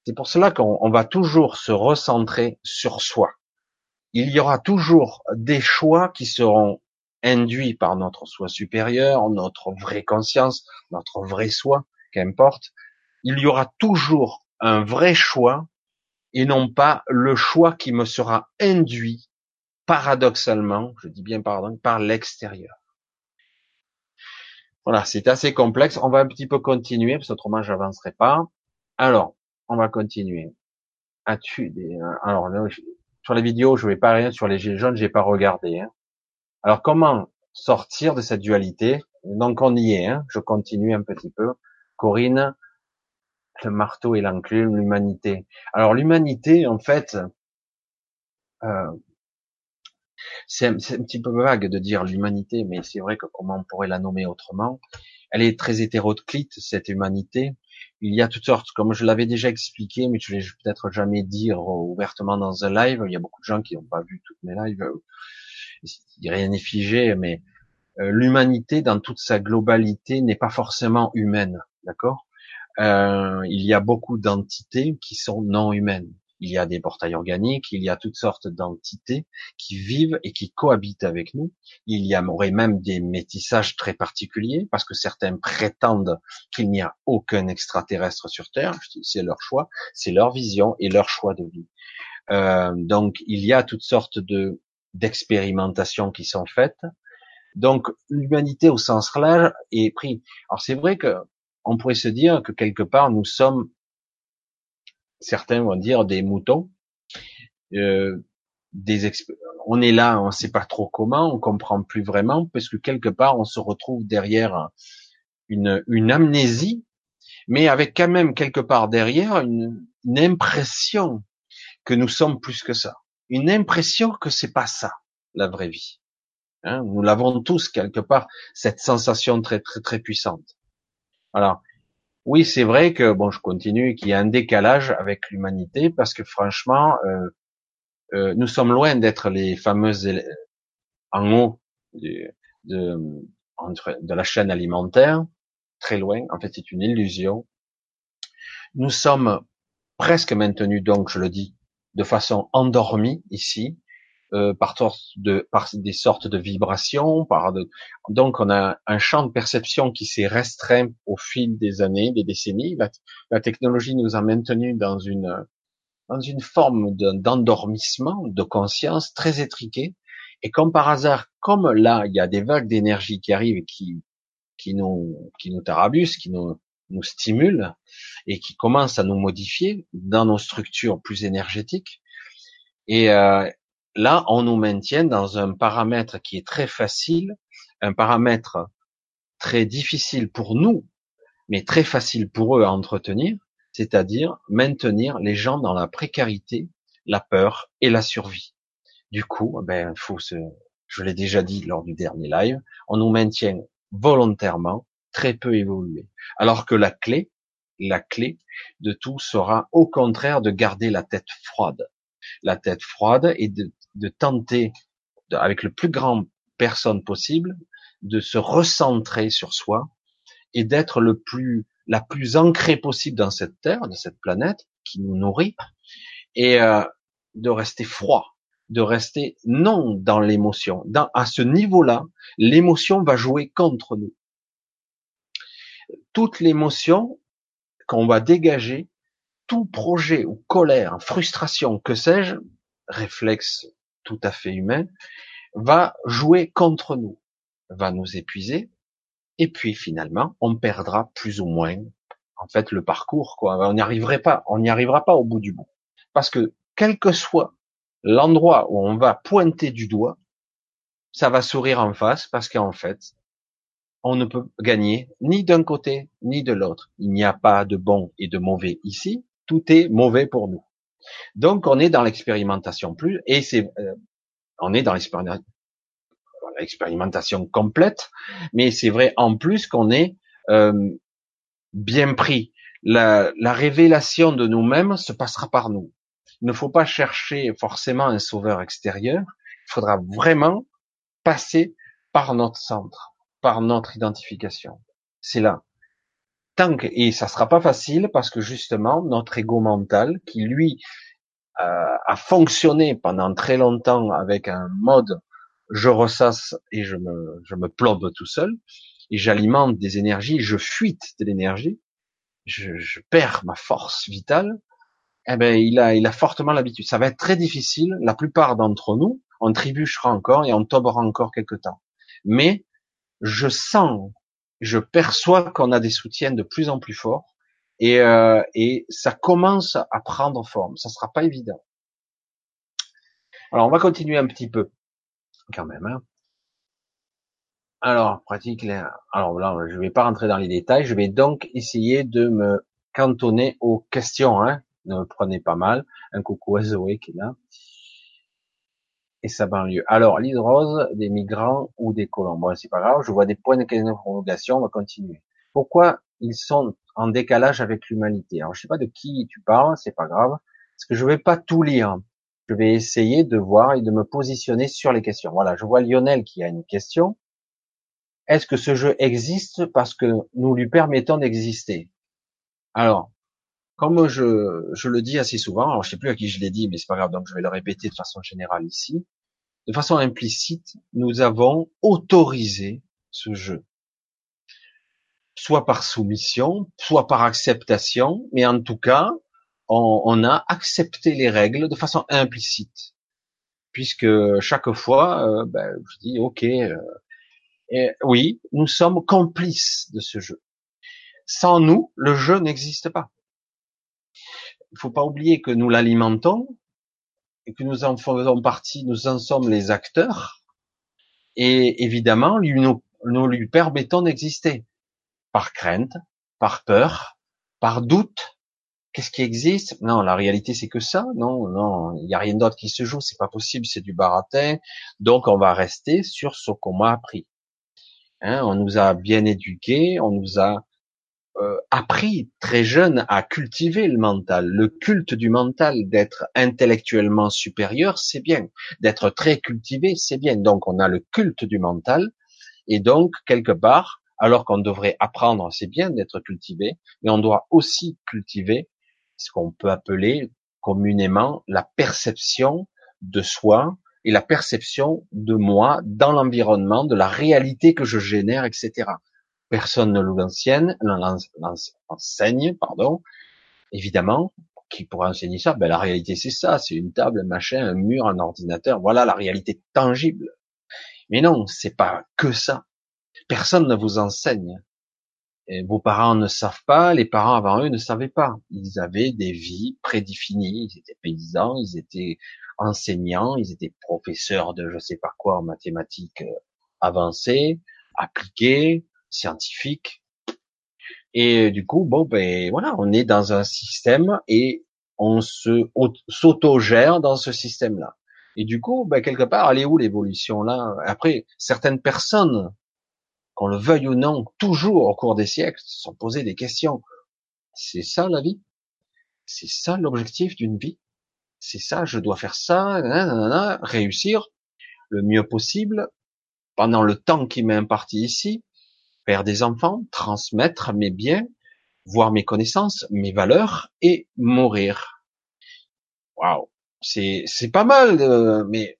C'est pour cela qu'on va toujours se recentrer sur soi. Il y aura toujours des choix qui seront induit par notre soi supérieur, notre vraie conscience, notre vrai soi, qu'importe, il y aura toujours un vrai choix et non pas le choix qui me sera induit paradoxalement, je dis bien pardon, par l'extérieur. Voilà, c'est assez complexe. On va un petit peu continuer, parce qu'autrement j'avancerai pas. Alors, on va continuer. As-tu des... Alors, sur les vidéos, je vais pas rien sur les gilets jaunes, j'ai pas regardé. Hein. Alors comment sortir de cette dualité? Donc on y est, hein je continue un petit peu. Corinne, le marteau et l'enclume, l'humanité. Alors l'humanité, en fait, euh, c'est un, petit peu vague de dire l'humanité, mais c'est vrai que comment on pourrait la nommer autrement? Elle est très hétéroclite, cette humanité. Il y a toutes sortes, comme je l'avais déjà expliqué, mais je l'ai peut-être jamais dire ouvertement dans un live. Il y a beaucoup de gens qui n'ont pas vu toutes mes lives rien n'est figé, mais euh, l'humanité dans toute sa globalité n'est pas forcément humaine, d'accord? Euh, Il y a beaucoup d'entités qui sont non humaines. Il y a des portails organiques, il y a toutes sortes d'entités qui vivent et qui cohabitent avec nous. Il y aurait même des métissages très particuliers parce que certains prétendent qu'il n'y a aucun extraterrestre sur Terre. C'est leur choix, c'est leur vision et leur choix de vie. Euh, donc il y a toutes sortes de d'expérimentations qui sont faites. Donc l'humanité au sens large est pris. Alors c'est vrai que on pourrait se dire que quelque part nous sommes, certains vont dire des moutons, euh, on est là, on ne sait pas trop comment, on comprend plus vraiment, parce que quelque part on se retrouve derrière une, une amnésie, mais avec quand même quelque part derrière une impression que nous sommes plus que ça une impression que c'est pas ça la vraie vie. Hein, nous l'avons tous quelque part cette sensation très très très puissante. Alors oui, c'est vrai que bon, je continue, qu'il y a un décalage avec l'humanité parce que franchement, euh, euh, nous sommes loin d'être les fameuses en haut de, de, de la chaîne alimentaire, très loin. En fait, c'est une illusion. Nous sommes presque maintenus, donc je le dis, de façon endormie ici, euh, par, de, par des sortes de vibrations, par de, donc on a un champ de perception qui s'est restreint au fil des années, des décennies. La, technologie nous a maintenus dans une dans une forme d'endormissement, de conscience très étriquée. Et comme par hasard, comme là, il y a des vagues d'énergie qui arrivent et qui qui nous qui nous qui nous nous stimule et qui commence à nous modifier dans nos structures plus énergétiques. Et euh, là, on nous maintient dans un paramètre qui est très facile, un paramètre très difficile pour nous, mais très facile pour eux à entretenir, c'est-à-dire maintenir les gens dans la précarité, la peur et la survie. Du coup, ben, faut se, je l'ai déjà dit lors du dernier live, on nous maintient volontairement très peu évolué. Alors que la clé, la clé de tout sera au contraire de garder la tête froide. La tête froide et de, tenter, avec le plus grand personne possible, de se recentrer sur soi et d'être le plus, la plus ancrée possible dans cette terre, de cette planète qui nous nourrit, et euh, de rester froid, de rester non dans l'émotion. Dans, à ce niveau-là, l'émotion va jouer contre nous. Toute l'émotion qu'on va dégager, tout projet ou colère, frustration, que sais-je, réflexe tout à fait humain, va jouer contre nous, va nous épuiser, et puis finalement, on perdra plus ou moins, en fait, le parcours. On n'y arriverait pas, on n'y arrivera pas au bout du bout. Parce que, quel que soit l'endroit où on va pointer du doigt, ça va sourire en face parce qu'en fait, on ne peut gagner ni d'un côté ni de l'autre. Il n'y a pas de bon et de mauvais ici. Tout est mauvais pour nous. Donc, on est dans l'expérimentation plus, et c'est, euh, on est dans l'expérimentation complète, mais c'est vrai en plus qu'on est euh, bien pris. La, la révélation de nous-mêmes se passera par nous. Il ne faut pas chercher forcément un sauveur extérieur. Il faudra vraiment passer par notre centre, par notre identification. C'est là. Tant que, et ça sera pas facile parce que justement notre ego mental, qui lui euh, a fonctionné pendant très longtemps avec un mode je ressasse et je me, je me plombe tout seul, et j'alimente des énergies, je fuite de l'énergie, je, je perds ma force vitale, eh ben, il a, il a fortement l'habitude. Ça va être très difficile. La plupart d'entre nous, on trébuchera encore et on tombera encore quelque temps. Mais je sens, je perçois qu'on a des soutiens de plus en plus forts et, euh, et ça commence à prendre forme. Ça sera pas évident. Alors, on va continuer un petit peu quand même. Hein. Alors, pratique. Alors là, je vais pas rentrer dans les détails. Je vais donc essayer de me cantonner aux questions. Hein ne me prenez pas mal. Un coucou à Zoé qui est là. Et sa banlieue. Alors, l'île rose, des migrants ou des colons. Bon, c'est pas grave, je vois des points d'interrogation, on va continuer. Pourquoi ils sont en décalage avec l'humanité? Alors, je sais pas de qui tu parles, c'est pas grave, parce que je vais pas tout lire. Je vais essayer de voir et de me positionner sur les questions. Voilà, je vois Lionel qui a une question. Est-ce que ce jeu existe parce que nous lui permettons d'exister? Alors, comme je, je le dis assez souvent, alors je sais plus à qui je l'ai dit, mais c'est pas grave, donc je vais le répéter de façon générale ici. De façon implicite, nous avons autorisé ce jeu. Soit par soumission, soit par acceptation, mais en tout cas, on, on a accepté les règles de façon implicite. Puisque chaque fois, euh, ben, je dis, ok, euh, oui, nous sommes complices de ce jeu. Sans nous, le jeu n'existe pas il faut pas oublier que nous l'alimentons que nous en faisons partie, nous en sommes les acteurs. Et évidemment, nous, lui permettons d'exister par crainte, par peur, par doute. Qu'est-ce qui existe? Non, la réalité c'est que ça. Non, non, il n'y a rien d'autre qui se joue. C'est pas possible, c'est du baratin. Donc on va rester sur ce qu'on m'a appris. Hein, on nous a bien éduqués, on nous a appris très jeune à cultiver le mental, le culte du mental, d'être intellectuellement supérieur, c'est bien, d'être très cultivé, c'est bien. Donc on a le culte du mental, et donc quelque part, alors qu'on devrait apprendre, c'est bien d'être cultivé, mais on doit aussi cultiver ce qu'on peut appeler communément la perception de soi et la perception de moi dans l'environnement, de la réalité que je génère, etc personne ne l'enseigne, l'enseigne, pardon, évidemment, qui pourrait enseigner ça Ben la réalité c'est ça, c'est une table, un machin, un mur, un ordinateur. Voilà la réalité tangible. Mais non, c'est pas que ça. Personne ne vous enseigne. Vos parents ne savent pas, les parents avant eux ne savaient pas. Ils avaient des vies prédéfinies. Ils étaient paysans, ils étaient enseignants, ils étaient professeurs de je sais pas quoi en mathématiques euh, avancées, appliquées, scientifique. Et du coup, bon, ben voilà, on est dans un système et on se s'autogère dans ce système-là. Et du coup, ben, quelque part, elle est où l'évolution là Après, certaines personnes, qu'on le veuille ou non, toujours au cours des siècles, se sont posées des questions. C'est ça la vie? C'est ça l'objectif d'une vie? C'est ça, je dois faire ça, réussir le mieux possible pendant le temps qui m'est imparti ici, faire des enfants, transmettre mes biens, voir mes connaissances, mes valeurs et mourir. Waouh, c'est c'est pas mal, mais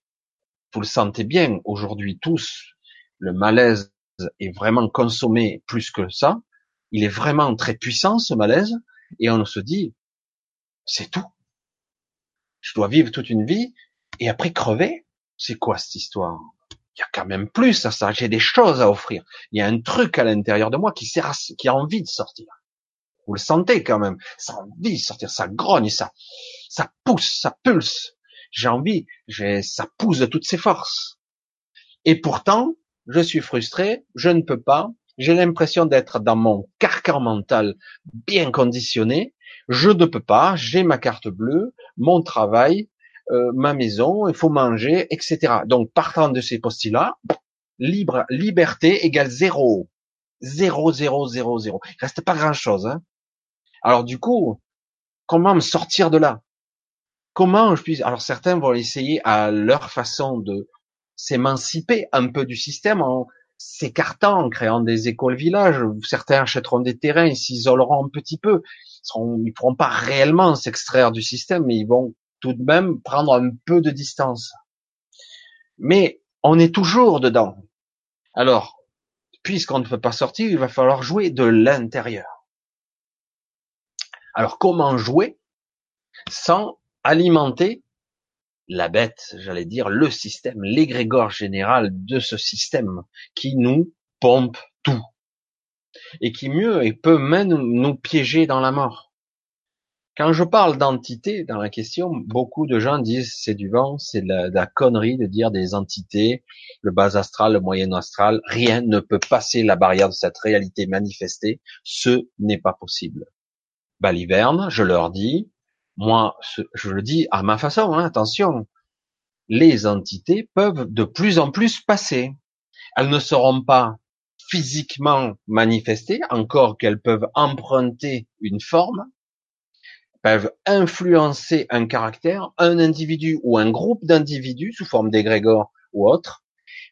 vous le sentez bien aujourd'hui tous, le malaise est vraiment consommé plus que ça. Il est vraiment très puissant ce malaise et on se dit c'est tout. Je dois vivre toute une vie et après crever. C'est quoi cette histoire? Il y a quand même plus à ça. J'ai des choses à offrir. Il y a un truc à l'intérieur de moi qui sert qui a envie de sortir. Vous le sentez quand même. Ça a envie de sortir, ça grogne, ça, ça pousse, ça pulse. J'ai envie, j'ai, ça pousse de toutes ses forces. Et pourtant, je suis frustré, je ne peux pas, j'ai l'impression d'être dans mon carcan mental bien conditionné, je ne peux pas, j'ai ma carte bleue, mon travail, euh, ma maison, il faut manger, etc. Donc partant de ces postulats, libre, liberté égale zéro. Zéro, zéro, zéro, zéro. Il reste pas grand chose. Hein. Alors du coup, comment me sortir de là? Comment je puisse Alors certains vont essayer à leur façon de s'émanciper un peu du système en s'écartant, en créant des écoles villages. Certains achèteront des terrains, ils s'isoleront un petit peu. Ils ne pourront pas réellement s'extraire du système, mais ils vont tout de même prendre un peu de distance. Mais on est toujours dedans. Alors, puisqu'on ne peut pas sortir, il va falloir jouer de l'intérieur. Alors comment jouer sans alimenter la bête, j'allais dire, le système, l'égrégore général de ce système qui nous pompe tout et qui mieux et peut même nous piéger dans la mort? Quand je parle d'entité dans la question, beaucoup de gens disent c'est du vent, c'est de, la, connerie de dire des entités, le bas astral, le moyen astral, rien ne peut passer la barrière de cette réalité manifestée, ce n'est pas possible baliverne, je leur dis, moi, je le dis à ma façon, hein, attention, les entités peuvent de plus en plus passer. Elles ne seront pas physiquement manifestées, encore qu'elles peuvent emprunter une forme, peuvent influencer un caractère, un individu ou un groupe d'individus sous forme d'égrégore ou autre,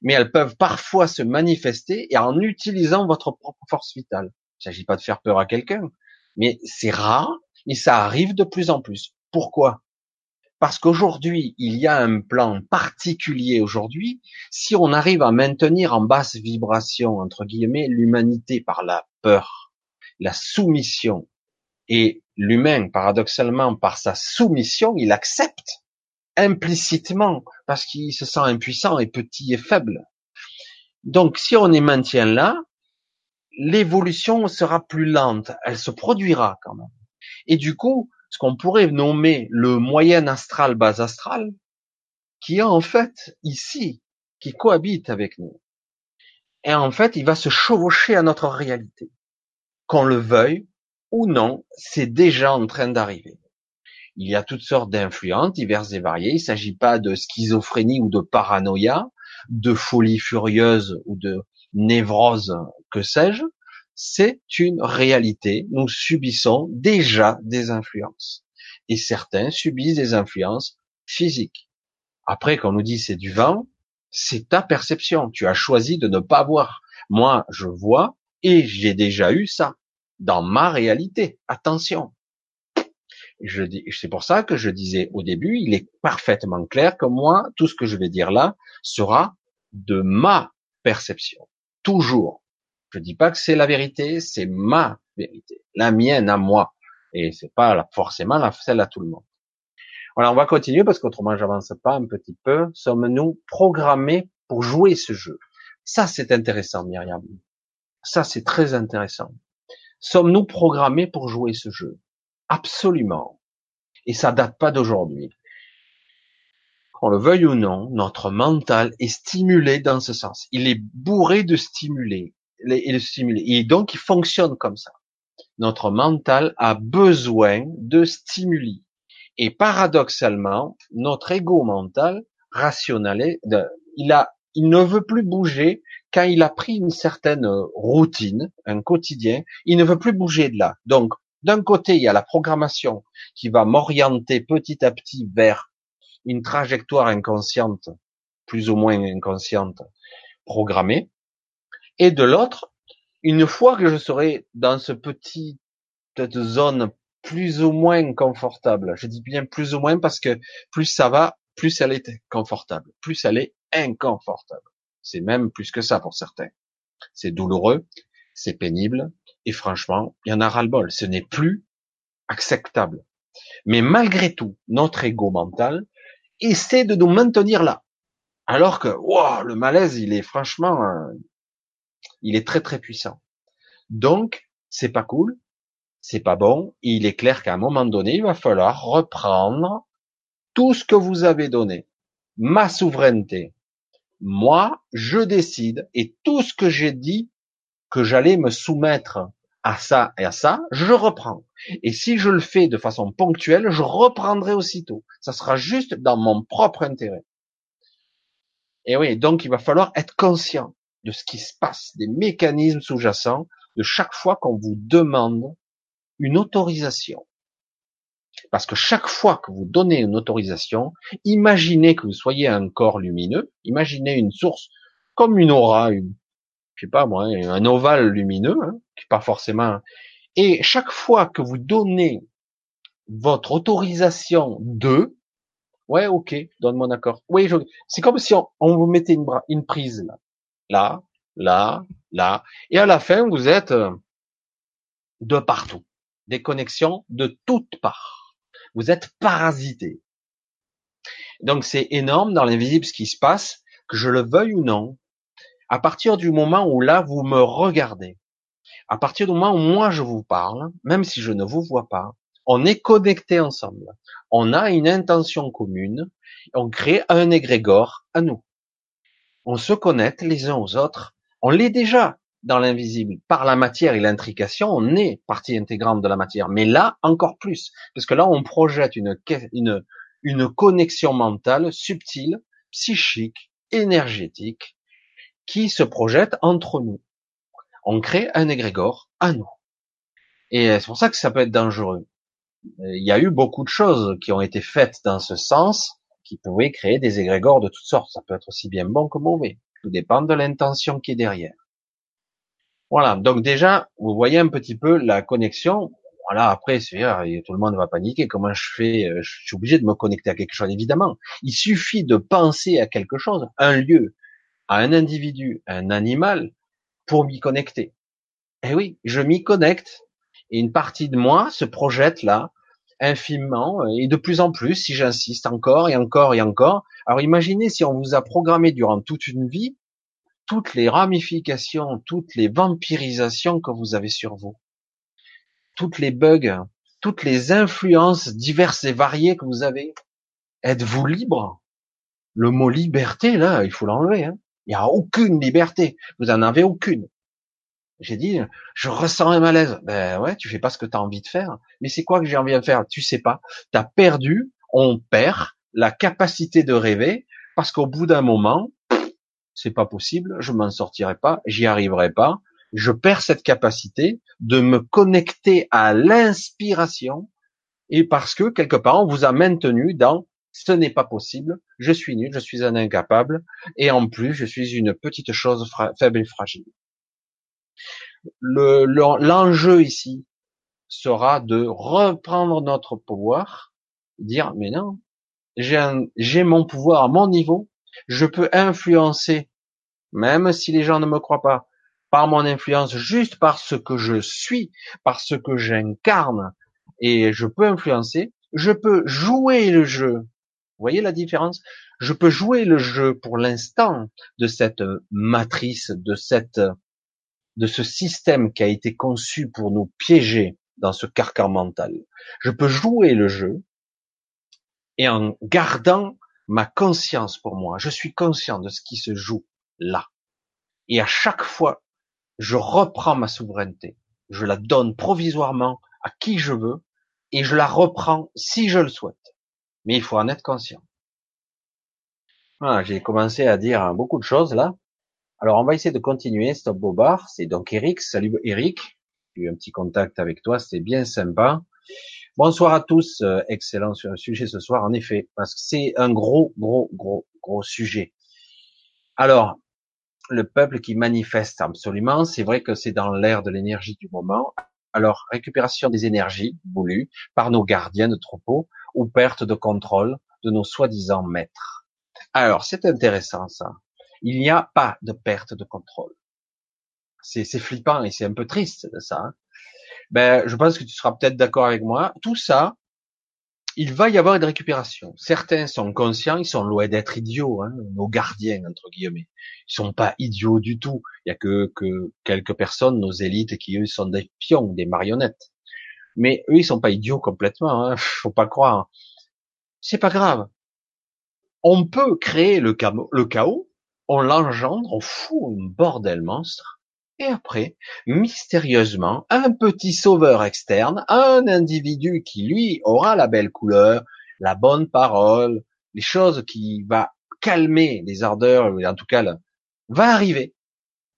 mais elles peuvent parfois se manifester et en utilisant votre propre force vitale. Il ne s'agit pas de faire peur à quelqu'un, mais c'est rare et ça arrive de plus en plus. Pourquoi? Parce qu'aujourd'hui, il y a un plan particulier aujourd'hui. Si on arrive à maintenir en basse vibration, entre guillemets, l'humanité par la peur, la soumission, et l'humain, paradoxalement, par sa soumission, il accepte implicitement parce qu'il se sent impuissant et petit et faible. Donc, si on est maintient là, l'évolution sera plus lente, elle se produira quand même. Et du coup, ce qu'on pourrait nommer le moyen astral bas astral, qui est en fait ici, qui cohabite avec nous. Et en fait, il va se chevaucher à notre réalité. Qu'on le veuille ou non, c'est déjà en train d'arriver. Il y a toutes sortes d'influences diverses et variées. Il ne s'agit pas de schizophrénie ou de paranoïa, de folie furieuse ou de névrose, que sais-je, c'est une réalité. Nous subissons déjà des influences. Et certains subissent des influences physiques. Après, quand on nous dit c'est du vent, c'est ta perception. Tu as choisi de ne pas voir. Moi, je vois et j'ai déjà eu ça dans ma réalité. Attention. Je dis, c'est pour ça que je disais au début, il est parfaitement clair que moi, tout ce que je vais dire là sera de ma perception toujours. Je dis pas que c'est la vérité, c'est ma vérité, la mienne à moi, et c'est pas forcément celle à tout le monde. Voilà, on va continuer parce qu'autrement j'avance pas un petit peu. Sommes-nous programmés pour jouer ce jeu? Ça c'est intéressant, Myriam. Ça c'est très intéressant. Sommes-nous programmés pour jouer ce jeu? Absolument. Et ça date pas d'aujourd'hui qu'on le veuille ou non, notre mental est stimulé dans ce sens. Il est bourré de stimuler, et. Et donc, il fonctionne comme ça. Notre mental a besoin de stimuli. Et paradoxalement, notre ego mental rationalisé, il a, il ne veut plus bouger quand il a pris une certaine routine, un quotidien, il ne veut plus bouger de là. Donc, d'un côté, il y a la programmation qui va m'orienter petit à petit vers une trajectoire inconsciente, plus ou moins inconsciente, programmée. Et de l'autre, une fois que je serai dans ce petit cette zone plus ou moins confortable, je dis bien plus ou moins parce que plus ça va, plus elle est confortable, plus elle est inconfortable. C'est même plus que ça pour certains. C'est douloureux, c'est pénible, et franchement, il y en a ras-le-bol. Ce n'est plus acceptable. Mais malgré tout, notre ego mental essaie de nous maintenir là. Alors que, wow, le malaise, il est franchement, euh, il est très très puissant. Donc, c'est pas cool, c'est pas bon. il est clair qu'à un moment donné, il va falloir reprendre tout ce que vous avez donné, ma souveraineté. Moi, je décide et tout ce que j'ai dit que j'allais me soumettre à ça et à ça, je reprends. Et si je le fais de façon ponctuelle, je reprendrai aussitôt. Ça sera juste dans mon propre intérêt. Et oui, donc il va falloir être conscient de ce qui se passe, des mécanismes sous-jacents, de chaque fois qu'on vous demande une autorisation. Parce que chaque fois que vous donnez une autorisation, imaginez que vous soyez un corps lumineux, imaginez une source comme une aura, une, je sais pas moi, un ovale lumineux, hein, qui pas forcément. Et chaque fois que vous donnez votre autorisation de, ouais, ok, donne mon accord. Oui, c'est comme si on, vous mettait une, une prise là, là, là, là, et à la fin vous êtes euh, de partout, des connexions de toutes parts. Vous êtes parasité. Donc c'est énorme dans l'invisible ce qui se passe, que je le veuille ou non, à partir du moment où là, vous me regardez, à partir du moment où moi je vous parle, même si je ne vous vois pas, on est connectés ensemble. On a une intention commune. On crée un égrégore à nous. On se connecte les uns aux autres. On l'est déjà dans l'invisible. Par la matière et l'intrication, on est partie intégrante de la matière. Mais là, encore plus. Parce que là, on projette une, une, une connexion mentale subtile, psychique, énergétique, qui se projette entre nous. On crée un égrégore à nous. Et c'est pour ça que ça peut être dangereux. Il y a eu beaucoup de choses qui ont été faites dans ce sens, qui pouvaient créer des égrégores de toutes sortes. Ça peut être aussi bien bon que mauvais. Tout dépend de l'intention qui est derrière. Voilà. Donc déjà, vous voyez un petit peu la connexion. Voilà. Après, c'est tout le monde va paniquer. Comment je fais? Je suis obligé de me connecter à quelque chose. Évidemment, il suffit de penser à quelque chose, un lieu, à un individu, à un animal, pour m'y connecter. Eh oui, je m'y connecte, et une partie de moi se projette là, infiniment, et de plus en plus, si j'insiste encore et encore et encore. Alors imaginez si on vous a programmé durant toute une vie, toutes les ramifications, toutes les vampirisations que vous avez sur vous, toutes les bugs, toutes les influences diverses et variées que vous avez. Êtes-vous libre? Le mot liberté, là, il faut l'enlever. Hein il n'y a aucune liberté. Vous en avez aucune. J'ai dit, je ressens un malaise. Ben ouais, tu fais pas ce que tu as envie de faire. Mais c'est quoi que j'ai envie de faire? Tu sais pas. Tu as perdu, on perd la capacité de rêver parce qu'au bout d'un moment, c'est pas possible, je m'en sortirai pas, j'y arriverai pas. Je perds cette capacité de me connecter à l'inspiration et parce que quelque part on vous a maintenu dans ce n'est pas possible, je suis nul, je suis un incapable, et en plus, je suis une petite chose faible et fragile. L'enjeu le, ici sera de reprendre notre pouvoir, dire, mais non, j'ai mon pouvoir à mon niveau, je peux influencer, même si les gens ne me croient pas, par mon influence, juste par ce que je suis, par ce que j'incarne, et je peux influencer, je peux jouer le jeu vous voyez la différence? Je peux jouer le jeu pour l'instant de cette matrice, de cette, de ce système qui a été conçu pour nous piéger dans ce carcan mental. Je peux jouer le jeu et en gardant ma conscience pour moi. Je suis conscient de ce qui se joue là. Et à chaque fois, je reprends ma souveraineté. Je la donne provisoirement à qui je veux et je la reprends si je le souhaite mais il faut en être conscient. Voilà, j'ai commencé à dire beaucoup de choses là. Alors on va essayer de continuer. Stop Bobard, c'est donc Eric. Salut Eric. J'ai eu un petit contact avec toi, c'était bien sympa. Bonsoir à tous. Euh, excellent sujet ce soir, en effet, parce que c'est un gros, gros, gros, gros sujet. Alors, le peuple qui manifeste absolument, c'est vrai que c'est dans l'ère de l'énergie du moment. Alors, récupération des énergies voulues par nos gardiens de troupeau ou perte de contrôle de nos soi-disant maîtres. Alors, c'est intéressant ça. Il n'y a pas de perte de contrôle. C'est flippant et c'est un peu triste de ça. Ben, je pense que tu seras peut-être d'accord avec moi. Tout ça, il va y avoir une récupération. Certains sont conscients, ils sont loin d'être idiots, hein, nos gardiens entre guillemets. Ils sont pas idiots du tout. Il y a que, que quelques personnes, nos élites, qui eux sont des pions, des marionnettes. Mais eux, ils sont pas idiots complètement. Hein, faut pas croire. C'est pas grave. On peut créer le, le chaos, on l'engendre, on fout un bordel monstre, et après, mystérieusement, un petit sauveur externe, un individu qui lui aura la belle couleur, la bonne parole, les choses qui va calmer les ardeurs, en tout cas, va arriver.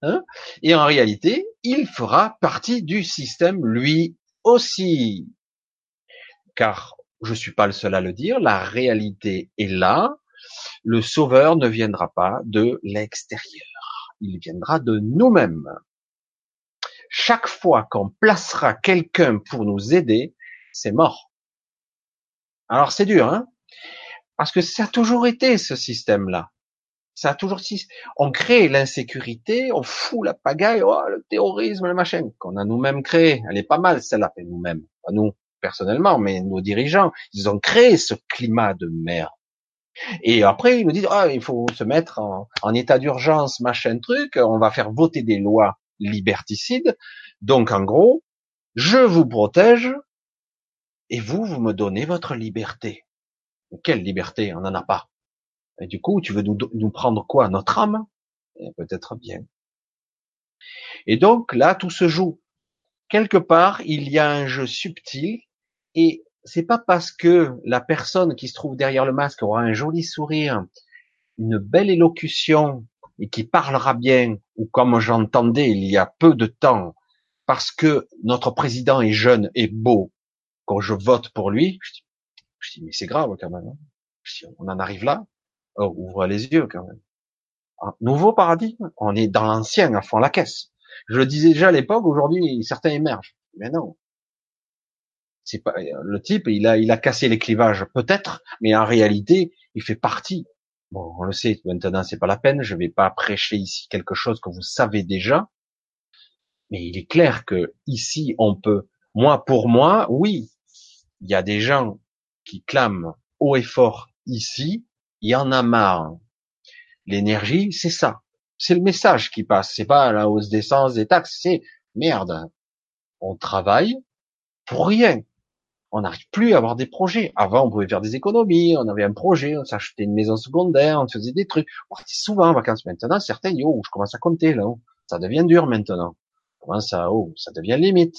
Hein et en réalité, il fera partie du système lui aussi. Car je suis pas le seul à le dire, la réalité est là. Le sauveur ne viendra pas de l'extérieur. Il viendra de nous-mêmes chaque fois qu'on placera quelqu'un pour nous aider, c'est mort. Alors c'est dur, hein? Parce que ça a toujours été ce système-là. Ça a toujours on crée l'insécurité, on fout la pagaille, oh, le terrorisme, le machin qu'on a nous-mêmes créé. Elle est pas mal celle-là, nous-mêmes, pas nous personnellement, mais nos dirigeants, ils ont créé ce climat de merde. Et après, ils nous disent, ah, il faut se mettre en état d'urgence, machin truc, on va faire voter des lois liberticide. Donc en gros, je vous protège et vous, vous me donnez votre liberté. Quelle liberté? On n'en a pas. Et du coup, tu veux nous, prendre quoi? Notre âme? Eh, Peut-être bien. Et donc là, tout se joue. Quelque part, il y a un jeu subtil et c'est pas parce que la personne qui se trouve derrière le masque aura un joli sourire, une belle élocution, et qui parlera bien, ou comme j'entendais il y a peu de temps, parce que notre président est jeune et beau, quand je vote pour lui, je dis, mais c'est grave quand même. Hein. on en arrive là, oh, ouvre les yeux quand même. Un nouveau paradigme, on est dans l'ancien à fond la caisse. Je le disais déjà à l'époque, aujourd'hui certains émergent. Mais non, c'est pas le type, il a il a cassé les clivages peut-être, mais en réalité, il fait partie Bon, on le sait, maintenant c'est pas la peine, je vais pas prêcher ici quelque chose que vous savez déjà, mais il est clair que ici on peut, moi pour moi, oui, il y a des gens qui clament haut et fort ici, il y en a marre. L'énergie, c'est ça. C'est le message qui passe. C'est pas la hausse des sens, des taxes. C'est merde. On travaille pour rien on n'arrive plus à avoir des projets. Avant, on pouvait faire des économies, on avait un projet, on s'achetait une maison secondaire, on faisait des trucs. On était souvent en vacances. Maintenant, certains, yo, je commence à compter, là. Ça devient dur maintenant. Comment ça, oh, ça devient limite.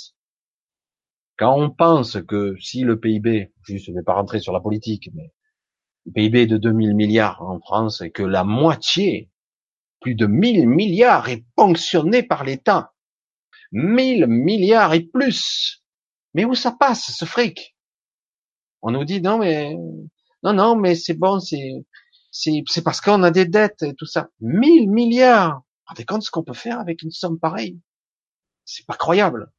Quand on pense que si le PIB, je ne vais pas rentrer sur la politique, mais le PIB est de 2000 milliards en France et que la moitié, plus de 1000 milliards est ponctionné par l'État. 1000 milliards et plus mais où ça passe, ce fric? On nous dit non mais non non mais c'est bon, c'est c'est parce qu'on a des dettes et tout ça. 1000 milliards. Vous rendez compte ce qu'on peut faire avec une somme pareille? C'est pas croyable.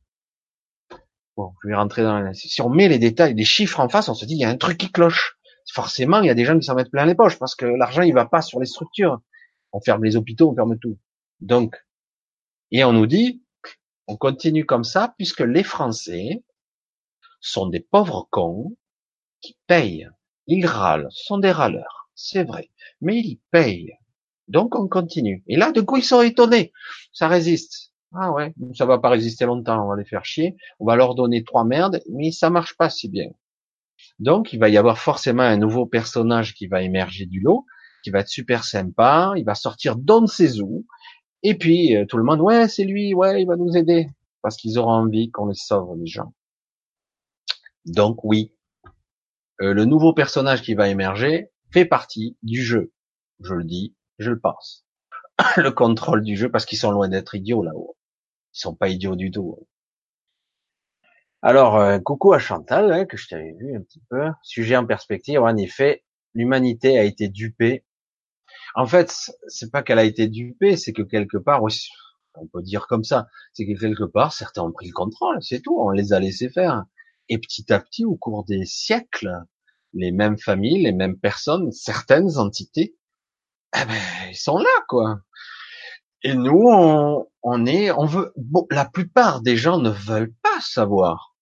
Bon, je vais rentrer dans la... Si on met les détails, des chiffres en face, on se dit il y a un truc qui cloche. Forcément, il y a des gens qui s'en mettent plein les poches parce que l'argent il va pas sur les structures. On ferme les hôpitaux, on ferme tout. Donc, et on nous dit, on continue comme ça puisque les Français sont des pauvres cons qui payent. Ils râlent, sont des râleurs, c'est vrai, mais ils payent. Donc on continue. Et là, de coup, ils sont étonnés. Ça résiste. Ah ouais, ça va pas résister longtemps, on va les faire chier. On va leur donner trois merdes, mais ça marche pas si bien. Donc il va y avoir forcément un nouveau personnage qui va émerger du lot, qui va être super sympa, il va sortir d'on ses où, et puis euh, tout le monde, ouais, c'est lui, ouais, il va nous aider, parce qu'ils auront envie qu'on les sauve, les gens. Donc oui, euh, le nouveau personnage qui va émerger fait partie du jeu. Je le dis, je le pense. le contrôle du jeu, parce qu'ils sont loin d'être idiots là-haut. Ils sont pas idiots du tout. Alors, euh, coucou à Chantal, hein, que je t'avais vu un petit peu. Sujet en perspective, en effet, l'humanité a été dupée. En fait, c'est pas qu'elle a été dupée, c'est que quelque part, on peut dire comme ça, c'est que quelque part, certains ont pris le contrôle, c'est tout, on les a laissés faire. Et petit à petit, au cours des siècles, les mêmes familles, les mêmes personnes, certaines entités, eh ben, ils sont là, quoi. Et nous, on, est, on veut, bon, la plupart des gens ne veulent pas savoir.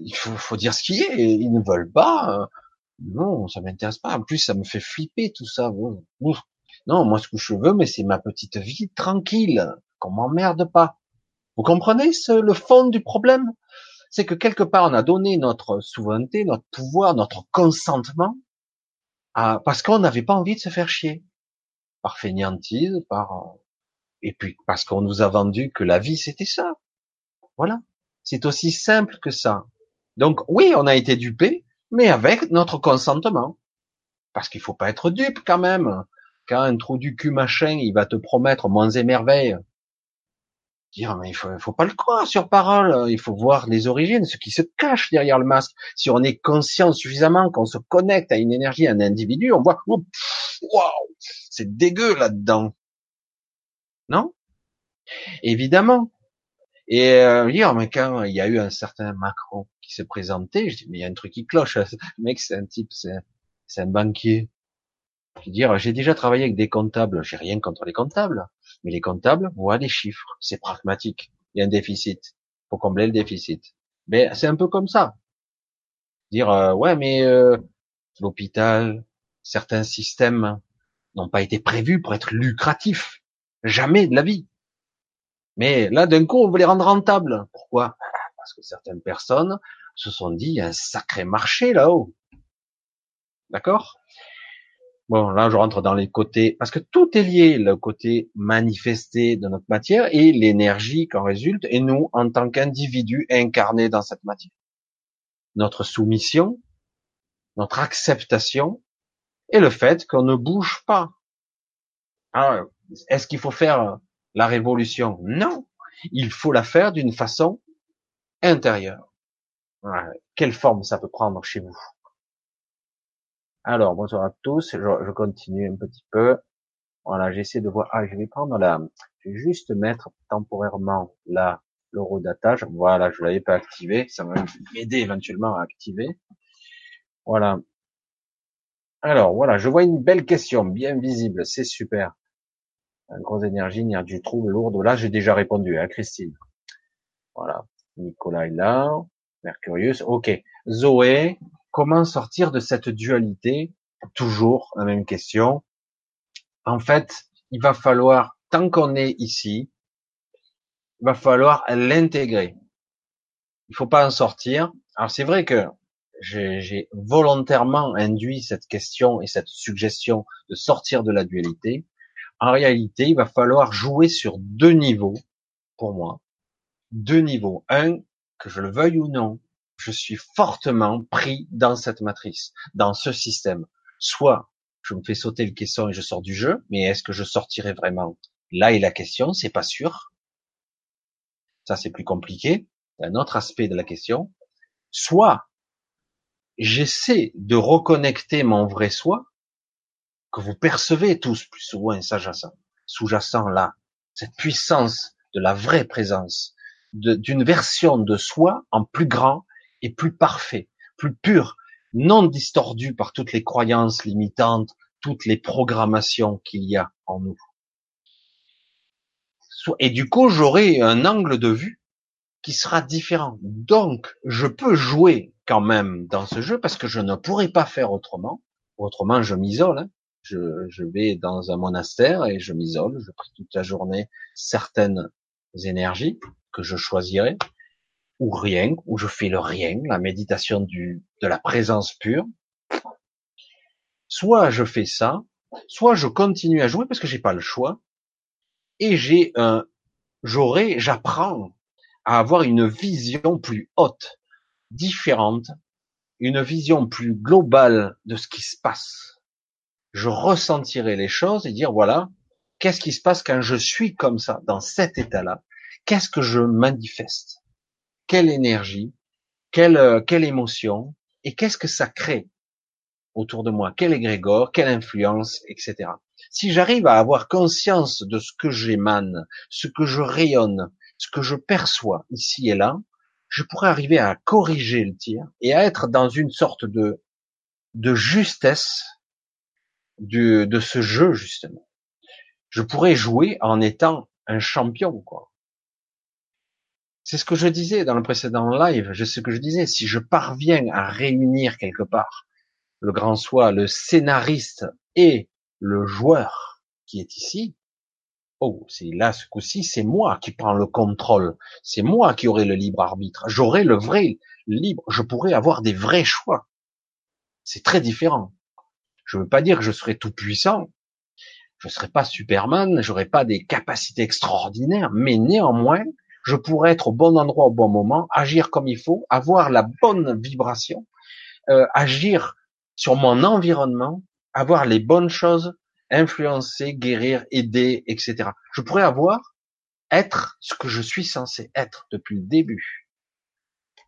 Il faut, dire ce qui est, ils ne veulent pas. Non, ça m'intéresse pas. En plus, ça me fait flipper tout ça. Non, moi, ce que je veux, mais c'est ma petite vie tranquille, qu'on m'emmerde pas. Vous comprenez ce, le fond du problème? C'est que quelque part, on a donné notre souveraineté, notre pouvoir, notre consentement, parce qu'on n'avait pas envie de se faire chier, par fainéantise, par et puis parce qu'on nous a vendu que la vie c'était ça. Voilà, c'est aussi simple que ça. Donc oui, on a été dupé, mais avec notre consentement. Parce qu'il faut pas être dupe quand même. Quand un trou du cul machin, il va te promettre moins et. Dire, mais il faut, faut pas le croire sur parole. Il faut voir les origines, ce qui se cache derrière le masque. Si on est conscient suffisamment qu'on se connecte à une énergie, à un individu, on voit, waouh, c'est dégueu là-dedans. Non? Évidemment. Et euh, dire, mais quand il y a eu un certain Macron qui s'est présenté, je dis, mais il y a un truc qui cloche. Le mec, c'est un type, c'est un banquier. Je dire, j'ai déjà travaillé avec des comptables, j'ai rien contre les comptables, mais les comptables voient des chiffres, c'est pragmatique. Il y a un déficit, faut combler le déficit. Mais c'est un peu comme ça. Dire, euh, ouais, mais euh, l'hôpital, certains systèmes n'ont pas été prévus pour être lucratifs, jamais de la vie. Mais là, d'un coup, on veut les rendre rentables. Pourquoi? Parce que certaines personnes se sont dit, il y a un sacré marché là-haut. D'accord? Bon, là, je rentre dans les côtés, parce que tout est lié, le côté manifesté de notre matière et l'énergie qu'en résulte, et nous, en tant qu'individus incarnés dans cette matière. Notre soumission, notre acceptation, et le fait qu'on ne bouge pas. Est-ce qu'il faut faire la révolution? Non, il faut la faire d'une façon intérieure. Quelle forme ça peut prendre chez vous? Alors, bonsoir à tous. Je, continue un petit peu. Voilà, j'essaie de voir. Ah, je vais prendre la. Je vais juste mettre temporairement là l'eurodatage. Voilà, je l'avais pas activé. Ça va m'aider éventuellement à activer. Voilà. Alors, voilà, je vois une belle question, bien visible. C'est super. Un grosse énergie, il y a du trouble lourd. Là, j'ai déjà répondu à hein, Christine. Voilà. Nicolas est là. Mercurius. Ok. Zoé, comment sortir de cette dualité? Toujours la même question. En fait, il va falloir, tant qu'on est ici, il va falloir l'intégrer. Il faut pas en sortir. Alors c'est vrai que j'ai volontairement induit cette question et cette suggestion de sortir de la dualité. En réalité, il va falloir jouer sur deux niveaux, pour moi. Deux niveaux. Un, que je le veuille ou non, je suis fortement pris dans cette matrice, dans ce système. Soit je me fais sauter le caisson et je sors du jeu, mais est-ce que je sortirai vraiment? Là est la question, c'est pas sûr. Ça c'est plus compliqué, un autre aspect de la question. Soit j'essaie de reconnecter mon vrai soi, que vous percevez tous plus ou moins sous-jacent, sous-jacent là, cette puissance de la vraie présence, d'une version de soi en plus grand et plus parfait, plus pur, non distordu par toutes les croyances limitantes, toutes les programmations qu'il y a en nous. Et du coup, j'aurai un angle de vue qui sera différent. Donc, je peux jouer quand même dans ce jeu parce que je ne pourrai pas faire autrement. Autrement, je m'isole. Hein. Je, je, vais dans un monastère et je m'isole. Je prie toute la journée certaines énergies que je choisirai ou rien, ou je fais le rien, la méditation de la présence pure. Soit je fais ça, soit je continue à jouer parce que j'ai pas le choix, et j'ai un, j'aurai, j'apprends à avoir une vision plus haute, différente, une vision plus globale de ce qui se passe. je ressentirai les choses et dire voilà, qu'est-ce qui se passe quand je suis comme ça, dans cet état-là? Qu'est-ce que je manifeste? Quelle énergie quelle, euh, quelle émotion Et qu'est-ce que ça crée autour de moi Quel égrégore Quelle influence Etc. Si j'arrive à avoir conscience de ce que j'émane, ce que je rayonne, ce que je perçois ici et là, je pourrais arriver à corriger le tir et à être dans une sorte de, de justesse de ce jeu, justement. Je pourrais jouer en étant un champion, quoi. C'est ce que je disais dans le précédent live, c'est ce que je disais. Si je parviens à réunir quelque part le grand soi, le scénariste et le joueur qui est ici, oh, c'est là, ce coup-ci, c'est moi qui prends le contrôle. C'est moi qui aurai le libre arbitre. J'aurai le vrai libre. Je pourrai avoir des vrais choix. C'est très différent. Je veux pas dire que je serai tout puissant. Je serai pas Superman. J'aurai pas des capacités extraordinaires. Mais néanmoins, je pourrais être au bon endroit au bon moment, agir comme il faut, avoir la bonne vibration, euh, agir sur mon environnement, avoir les bonnes choses, influencer, guérir, aider, etc. Je pourrais avoir, être ce que je suis censé être depuis le début.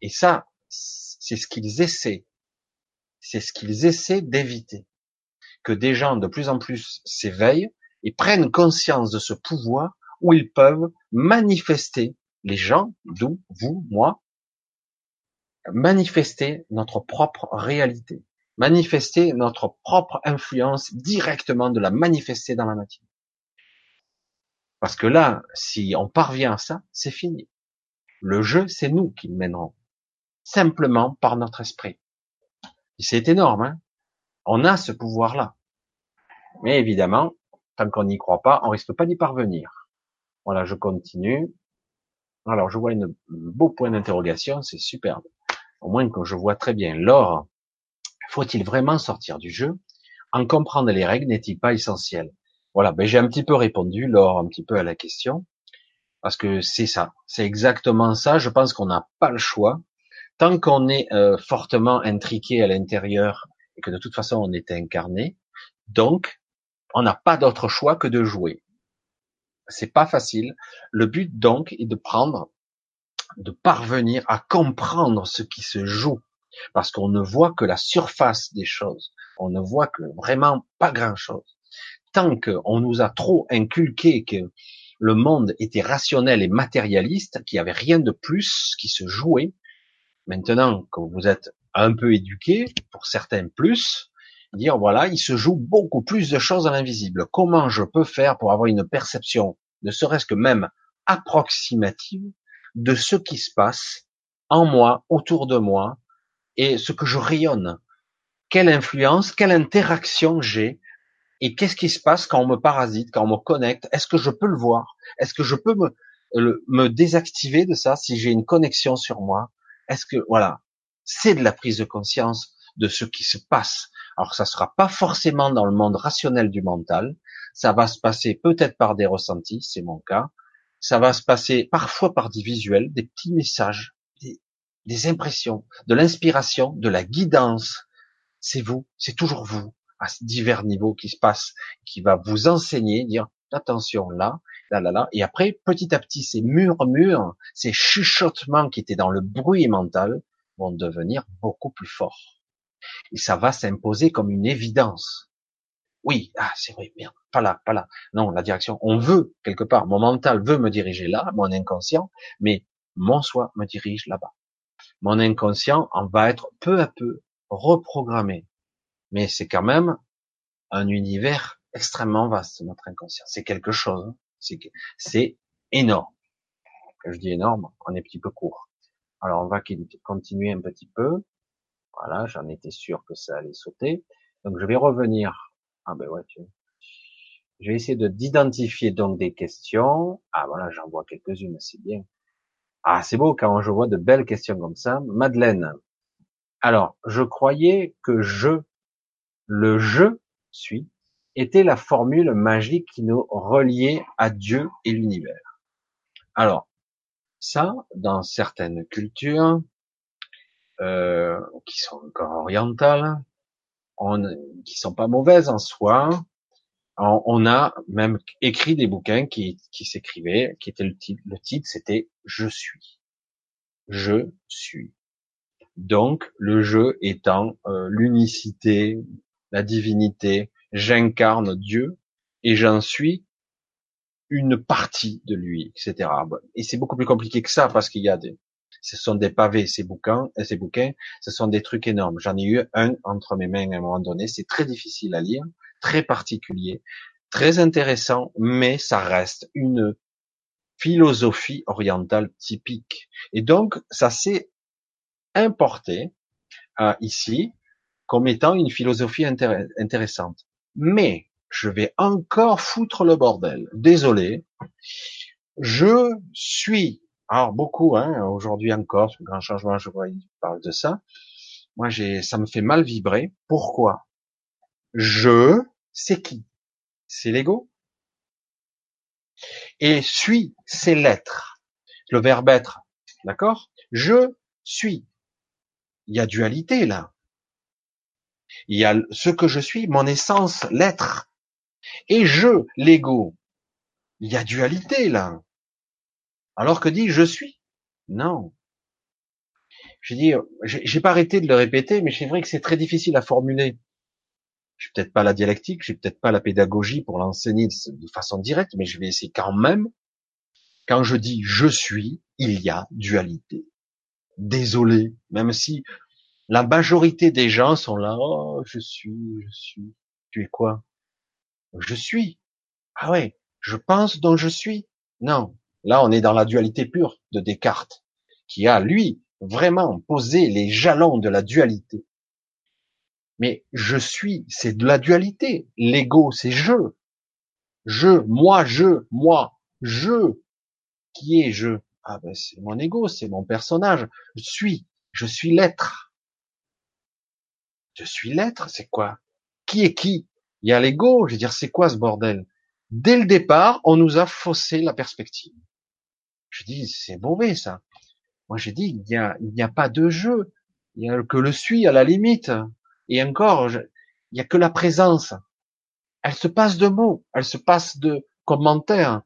Et ça, c'est ce qu'ils essaient. C'est ce qu'ils essaient d'éviter. Que des gens de plus en plus s'éveillent et prennent conscience de ce pouvoir où ils peuvent manifester les gens, d'où vous, moi, manifester notre propre réalité, manifester notre propre influence directement de la manifester dans la matière. Parce que là, si on parvient à ça, c'est fini. Le jeu, c'est nous qui le mènerons. Simplement par notre esprit. C'est énorme, hein On a ce pouvoir-là. Mais évidemment, tant qu'on n'y croit pas, on risque pas d'y parvenir. Voilà, je continue. Alors, je vois un beau point d'interrogation, c'est superbe. Au moins que je vois très bien. L'or, faut-il vraiment sortir du jeu En comprendre les règles n'est-il pas essentiel? Voilà, ben j'ai un petit peu répondu, l'or, un petit peu à la question. Parce que c'est ça, c'est exactement ça. Je pense qu'on n'a pas le choix. Tant qu'on est euh, fortement intriqué à l'intérieur et que de toute façon on est incarné, donc on n'a pas d'autre choix que de jouer c'est pas facile. Le but donc est de prendre, de parvenir à comprendre ce qui se joue, parce qu'on ne voit que la surface des choses. On ne voit que vraiment pas grand chose. Tant qu'on nous a trop inculqué que le monde était rationnel et matérialiste, qu'il n'y avait rien de plus qui se jouait. Maintenant que vous êtes un peu éduqué, pour certains plus, dire voilà, il se joue beaucoup plus de choses à l'invisible. Comment je peux faire pour avoir une perception ne serait-ce que même approximative, de ce qui se passe en moi, autour de moi, et ce que je rayonne. Quelle influence, quelle interaction j'ai, et qu'est-ce qui se passe quand on me parasite, quand on me connecte? Est-ce que je peux le voir? Est-ce que je peux me, désactiver de ça si j'ai une connexion sur moi? Est-ce que voilà, c'est de la prise de conscience de ce qui se passe. Alors ça sera pas forcément dans le monde rationnel du mental, ça va se passer peut-être par des ressentis, c'est mon cas. Ça va se passer parfois par des visuels, des petits messages, des, impressions, de l'inspiration, de la guidance. C'est vous, c'est toujours vous, à divers niveaux qui se passent, qui va vous enseigner, dire attention là, là, là, là. Et après, petit à petit, ces murmures, ces chuchotements qui étaient dans le bruit mental vont devenir beaucoup plus forts. Et ça va s'imposer comme une évidence. Oui, ah, c'est vrai, merde, pas là, pas là. Non, la direction, on veut, quelque part, mon mental veut me diriger là, mon inconscient, mais mon soi me dirige là-bas. Mon inconscient en va être peu à peu reprogrammé. Mais c'est quand même un univers extrêmement vaste, notre inconscient. C'est quelque chose, c'est, énorme. je dis énorme, on est un petit peu court. Alors on va continuer un petit peu. Voilà, j'en étais sûr que ça allait sauter. Donc je vais revenir ah ben ouais, tu... Je vais essayer de d'identifier donc des questions. Ah voilà, j'en vois quelques-unes, c'est bien. Ah, c'est beau quand je vois de belles questions comme ça. Madeleine. Alors, je croyais que je, le je suis, était la formule magique qui nous reliait à Dieu et l'univers. Alors, ça, dans certaines cultures euh, qui sont encore orientales, on, qui sont pas mauvaises en soi. On, a même écrit des bouquins qui, qui s'écrivaient, qui était le titre, le titre c'était Je suis. Je suis. Donc le jeu étant euh, l'unicité, la divinité, j'incarne Dieu et j'en suis une partie de lui, etc. Et c'est beaucoup plus compliqué que ça parce qu'il y a des, ce sont des pavés, ces bouquins, euh, ces bouquins, ce sont des trucs énormes. J'en ai eu un entre mes mains à un moment donné. C'est très difficile à lire, très particulier, très intéressant, mais ça reste une philosophie orientale typique. Et donc, ça s'est importé euh, ici comme étant une philosophie intéressante. Mais je vais encore foutre le bordel. Désolé. Je suis, alors beaucoup, hein, aujourd'hui encore, ce grand changement, je vois, il parle de ça. Moi, j'ai, ça me fait mal vibrer. Pourquoi? Je, c'est qui? C'est l'ego. Et suis, c'est l'être. Le verbe être. D'accord? Je suis. Il y a dualité, là. Il y a ce que je suis, mon essence, l'être. Et je, l'ego. Il y a dualité là. Alors que dit je suis Non. Je dis, j'ai pas arrêté de le répéter, mais c'est vrai que c'est très difficile à formuler. Je n'ai peut-être pas la dialectique, j'ai peut-être pas la pédagogie pour l'enseigner de façon directe, mais je vais essayer quand même. Quand je dis je suis, il y a dualité. Désolé, même si la majorité des gens sont là, oh, je suis, je suis. Tu es quoi? Je suis. Ah ouais, je pense donc je suis. Non, là on est dans la dualité pure de Descartes, qui a, lui, vraiment posé les jalons de la dualité. Mais je suis, c'est de la dualité. L'ego, c'est je. Je, moi, je, moi, je. Qui est je? Ah ben c'est mon ego, c'est mon personnage. Je suis, je suis l'être. Je suis l'être, c'est quoi? Qui est qui? Il y a l'ego, je veux dire, c'est quoi ce bordel? Dès le départ, on nous a faussé la perspective. Je dis, c'est mauvais ça. Moi, j'ai dit, il n'y a, a pas de jeu. Il n'y a que le suis à la limite. Et encore, il n'y a que la présence. Elle se passe de mots, elle se passe de commentaires.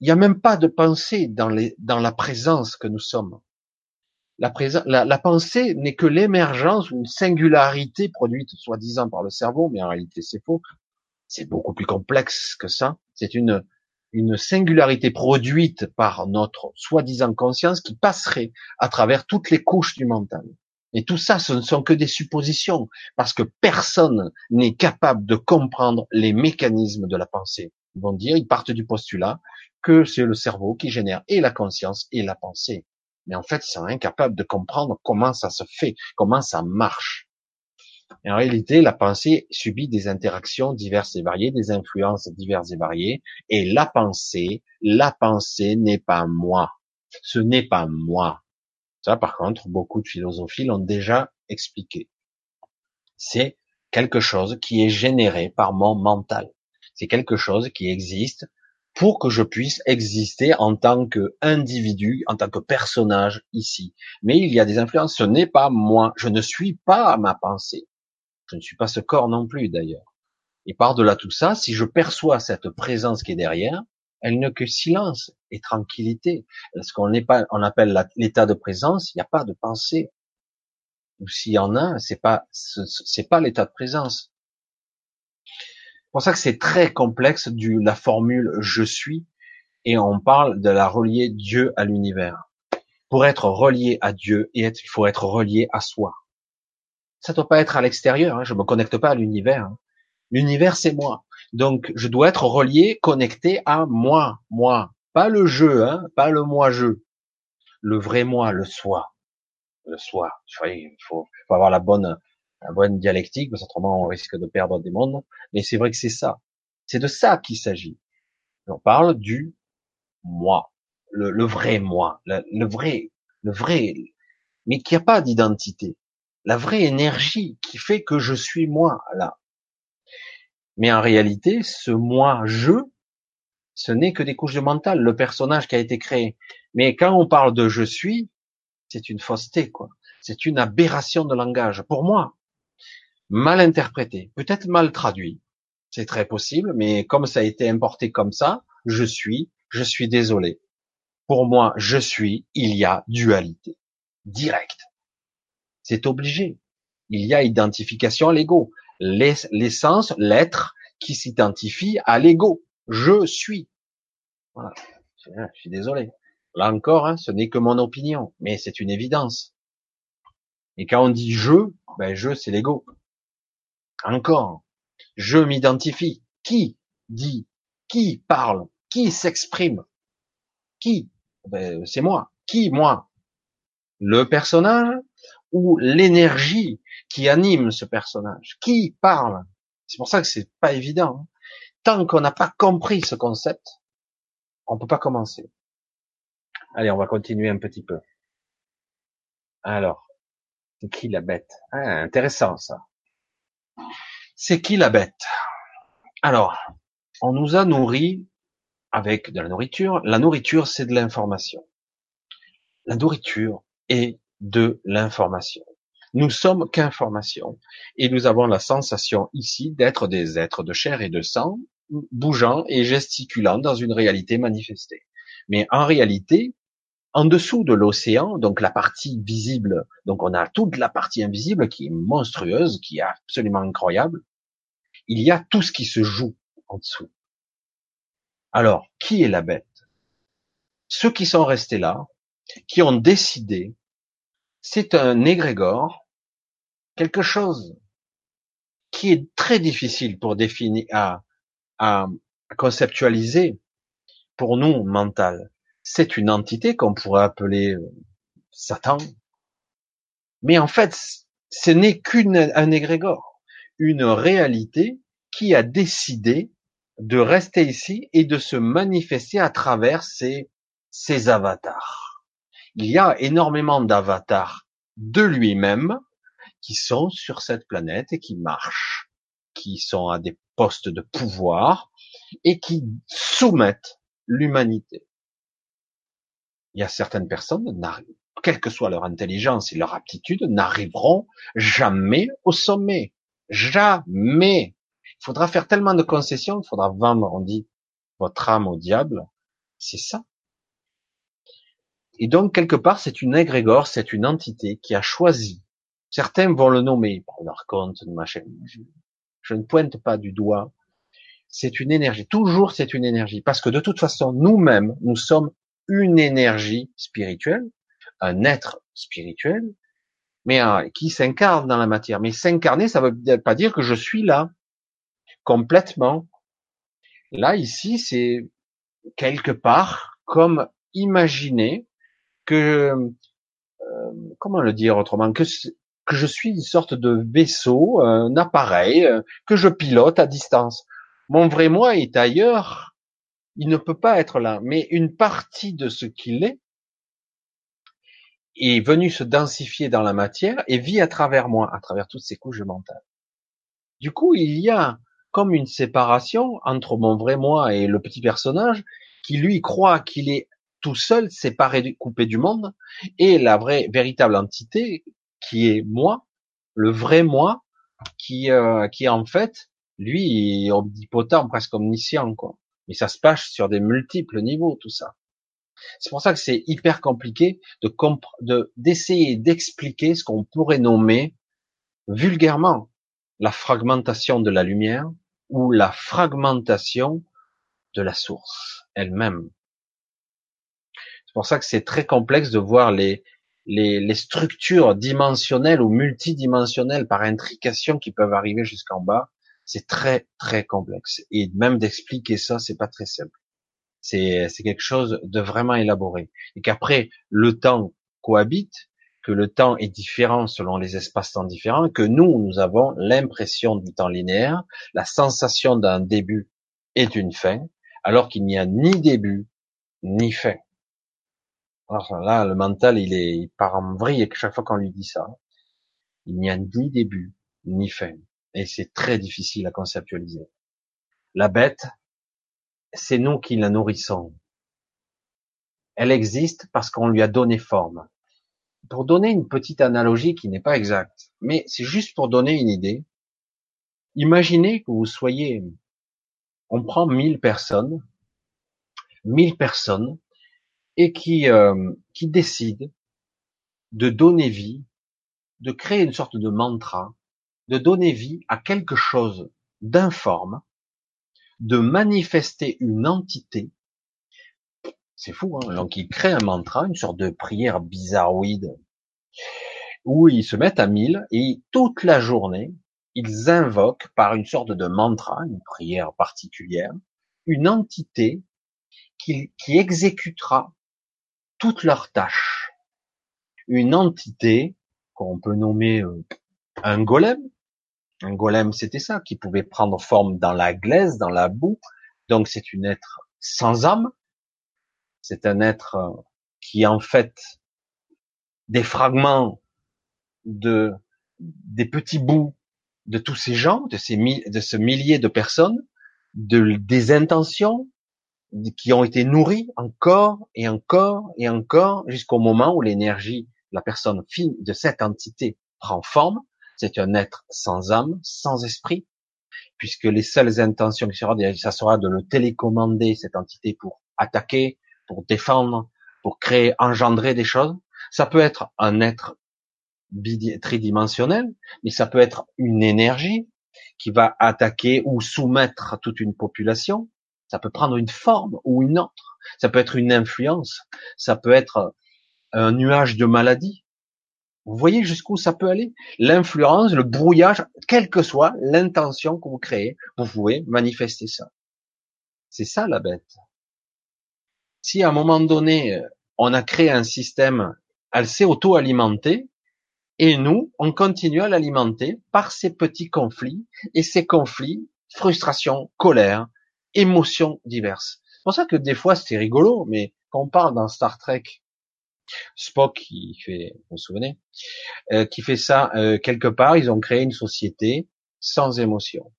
Il n'y a même pas de pensée dans, les, dans la présence que nous sommes la, la, pensée n'est que l'émergence une singularité produite soi-disant par le cerveau, mais en réalité c'est faux. C'est beaucoup plus complexe que ça. C'est une, une singularité produite par notre soi-disant conscience qui passerait à travers toutes les couches du mental. Et tout ça, ce ne sont que des suppositions, parce que personne n'est capable de comprendre les mécanismes de la pensée. Ils vont dire, ils partent du postulat que c'est le cerveau qui génère et la conscience et la pensée mais en fait, ils sont incapables de comprendre comment ça se fait, comment ça marche. En réalité, la pensée subit des interactions diverses et variées, des influences diverses et variées, et la pensée, la pensée n'est pas moi. Ce n'est pas moi. Ça, par contre, beaucoup de philosophies l'ont déjà expliqué. C'est quelque chose qui est généré par mon mental. C'est quelque chose qui existe pour que je puisse exister en tant qu'individu, en tant que personnage ici. Mais il y a des influences, ce n'est pas moi, je ne suis pas ma pensée. Je ne suis pas ce corps non plus d'ailleurs. Et par-delà tout ça, si je perçois cette présence qui est derrière, elle n'est que silence et tranquillité. Ce qu'on n'est pas, on appelle l'état de présence, il n'y a pas de pensée. Ou s'il y en a, c'est pas, c'est pas l'état de présence pour ça que c'est très complexe du la formule je suis et on parle de la relier Dieu à l'univers. Pour être relié à Dieu il faut être relié à soi. Ça doit pas être à l'extérieur. Hein, je me connecte pas à l'univers. Hein. L'univers c'est moi. Donc je dois être relié, connecté à moi, moi, pas le jeu, hein, pas le moi-je, le vrai moi, le soi, le soi. Il faut, faut avoir la bonne la bonne dialectique, parce autrement on risque de perdre des mondes. Mais c'est vrai que c'est ça. C'est de ça qu'il s'agit. On parle du moi, le, vrai moi, le, vrai, le vrai, mais qui a pas d'identité. La vraie énergie qui fait que je suis moi là. Mais en réalité, ce moi je, ce n'est que des couches de mental, le personnage qui a été créé. Mais quand on parle de je suis, c'est une fausseté, quoi. C'est une aberration de langage. Pour moi, mal interprété, peut-être mal traduit. C'est très possible, mais comme ça a été importé comme ça, je suis, je suis désolé. Pour moi, je suis, il y a dualité. Direct. C'est obligé. Il y a identification à l'ego. L'essence, l'être qui s'identifie à l'ego. Je suis. Voilà. Je suis désolé. Là encore, hein, ce n'est que mon opinion, mais c'est une évidence. Et quand on dit je, ben je, c'est l'ego. Encore, je m'identifie. Qui dit Qui parle? Qui s'exprime? Qui? Ben, C'est moi. Qui moi? Le personnage ou l'énergie qui anime ce personnage Qui parle C'est pour ça que c'est pas évident. Hein. Tant qu'on n'a pas compris ce concept, on peut pas commencer. Allez, on va continuer un petit peu. Alors, c'est qui la bête? Ah, Intéressant ça. C'est qui la bête? Alors, on nous a nourri avec de la nourriture. La nourriture, c'est de l'information. La nourriture est de l'information. Nous sommes qu'information. Et nous avons la sensation ici d'être des êtres de chair et de sang, bougeant et gesticulant dans une réalité manifestée. Mais en réalité, en dessous de l'océan, donc la partie visible, donc on a toute la partie invisible qui est monstrueuse, qui est absolument incroyable. Il y a tout ce qui se joue en dessous. Alors, qui est la bête? Ceux qui sont restés là, qui ont décidé, c'est un égrégore, quelque chose qui est très difficile pour définir, à, conceptualiser pour nous mental c'est une entité qu'on pourrait appeler euh, Satan. Mais en fait, ce n'est qu'un égrégore, une réalité qui a décidé de rester ici et de se manifester à travers ses, ses avatars. Il y a énormément d'avatars de lui-même qui sont sur cette planète et qui marchent, qui sont à des postes de pouvoir et qui soumettent l'humanité il y a certaines personnes, quelle que soit leur intelligence et leur aptitude, n'arriveront jamais au sommet. Jamais. Il faudra faire tellement de concessions, il faudra vendre, on dit, votre âme au diable. C'est ça. Et donc, quelque part, c'est une égrégore, c'est une entité qui a choisi. Certains vont le nommer, pour leur compte, machin. Je ne pointe pas du doigt. C'est une énergie. Toujours, c'est une énergie. Parce que de toute façon, nous-mêmes, nous sommes une énergie spirituelle, un être spirituel, mais qui s'incarne dans la matière. Mais s'incarner, ça veut pas dire que je suis là complètement. Là, ici, c'est quelque part comme imaginer que, euh, comment le dire autrement, que, que je suis une sorte de vaisseau, un appareil euh, que je pilote à distance. Mon vrai moi est ailleurs, il ne peut pas être là, mais une partie de ce qu'il est est venu se densifier dans la matière et vit à travers moi, à travers toutes ces couches mentales. Du coup, il y a comme une séparation entre mon vrai moi et le petit personnage qui lui croit qu'il est tout seul, séparé, coupé du monde, et la vraie, véritable entité qui est moi, le vrai moi, qui, euh, qui est en fait, lui, omnipotent, presque omniscient, quoi. Mais ça se passe sur des multiples niveaux, tout ça. C'est pour ça que c'est hyper compliqué de d'essayer d'expliquer ce qu'on pourrait nommer vulgairement la fragmentation de la lumière ou la fragmentation de la source elle-même. C'est pour ça que c'est très complexe de voir les, les, les structures dimensionnelles ou multidimensionnelles par intrication qui peuvent arriver jusqu'en bas c'est très très complexe et même d'expliquer ça, c'est pas très simple. C'est quelque chose de vraiment élaboré et qu'après le temps cohabite, que le temps est différent selon les espaces-temps différents, que nous nous avons l'impression du temps linéaire, la sensation d'un début et d'une fin, alors qu'il n'y a ni début ni fin. Alors là, le mental, il est, il part en vrille chaque fois qu'on lui dit ça. Il n'y a ni début ni fin et c'est très difficile à conceptualiser. La bête, c'est nous qui la nourrissons. Elle existe parce qu'on lui a donné forme. Pour donner une petite analogie qui n'est pas exacte, mais c'est juste pour donner une idée, Imaginez que vous soyez, on prend 1000 personnes, 1000 personnes, et qui, euh, qui décident de donner vie, de créer une sorte de mantra, de donner vie à quelque chose d'informe, de manifester une entité. C'est fou, hein donc ils créent un mantra, une sorte de prière bizarroïde, où ils se mettent à mille et toute la journée, ils invoquent par une sorte de mantra, une prière particulière, une entité qui, qui exécutera toutes leurs tâches. Une entité qu'on peut nommer euh, un golem. Un golem, c'était ça, qui pouvait prendre forme dans la glaise, dans la boue. Donc c'est un être sans âme. C'est un être euh, qui en fait des fragments de des petits bouts de tous ces gens, de ces de ce millier de personnes, de des intentions qui ont été nourries encore et encore et encore jusqu'au moment où l'énergie la personne fine de cette entité prend forme. C'est un être sans âme, sans esprit, puisque les seules intentions qui sera, ça sera de le télécommander cette entité pour attaquer, pour défendre, pour créer, engendrer des choses. Ça peut être un être tridimensionnel, mais ça peut être une énergie qui va attaquer ou soumettre toute une population. Ça peut prendre une forme ou une autre. Ça peut être une influence. Ça peut être un nuage de maladie. Vous voyez jusqu'où ça peut aller? L'influence, le brouillage, quelle que soit l'intention que vous créez, vous pouvez manifester ça. C'est ça la bête. Si à un moment donné, on a créé un système, elle s'est auto-alimentée, et nous, on continue à l'alimenter par ces petits conflits, et ces conflits, frustration, colère, émotions diverses. C'est pour ça que des fois c'est rigolo, mais quand on parle dans Star Trek, Spock qui fait, vous souvenez, euh, qui fait ça euh, quelque part, ils ont créé une société sans émotion.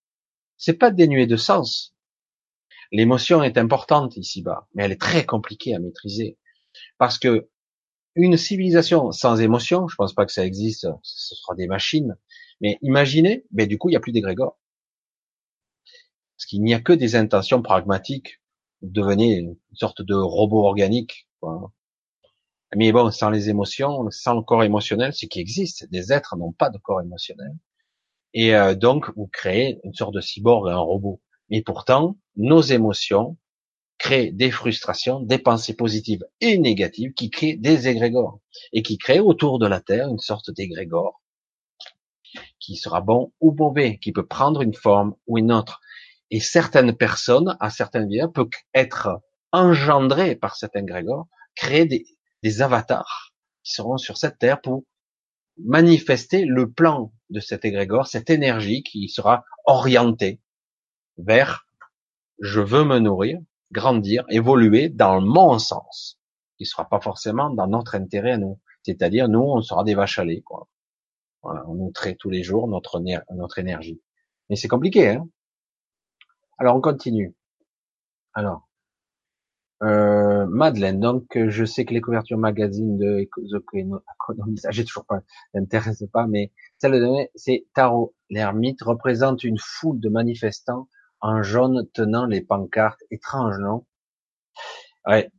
C'est pas dénué de sens. L'émotion est importante ici-bas, mais elle est très compliquée à maîtriser parce que une civilisation sans émotion, je pense pas que ça existe, ce sera des machines. Mais imaginez, mais du coup, il n'y a plus d'égrégore. Parce qu'il n'y a que des intentions pragmatiques. Devenez une sorte de robot organique. Mais bon, sans les émotions, sans le corps émotionnel, ce qui existe, des êtres n'ont pas de corps émotionnel. Et euh, donc, vous créez une sorte de cyborg, un robot. Mais pourtant, nos émotions crée des frustrations, des pensées positives et négatives qui créent des égrégores et qui créent autour de la Terre une sorte d'égrégore qui sera bon ou mauvais, qui peut prendre une forme ou une autre. Et certaines personnes, à certaines vies, peuvent être engendrées par cet égrégore, créer des, des avatars qui seront sur cette Terre pour manifester le plan de cet égrégore, cette énergie qui sera orientée vers je veux me nourrir, grandir, évoluer dans mon sens, qui sera pas forcément dans notre intérêt à nous. C'est-à-dire, nous, on sera des vaches à lait, quoi. Voilà, on nous traite tous les jours notre, notre énergie. Mais c'est compliqué, hein. Alors, on continue. Alors, euh, Madeleine, donc je sais que les couvertures magazines de ça j'ai toujours pas, m'intéresse pas, mais celle de c'est Tarot. L'ermite représente une foule de manifestants en jaune tenant les pancartes. Étrange, non? Ouais.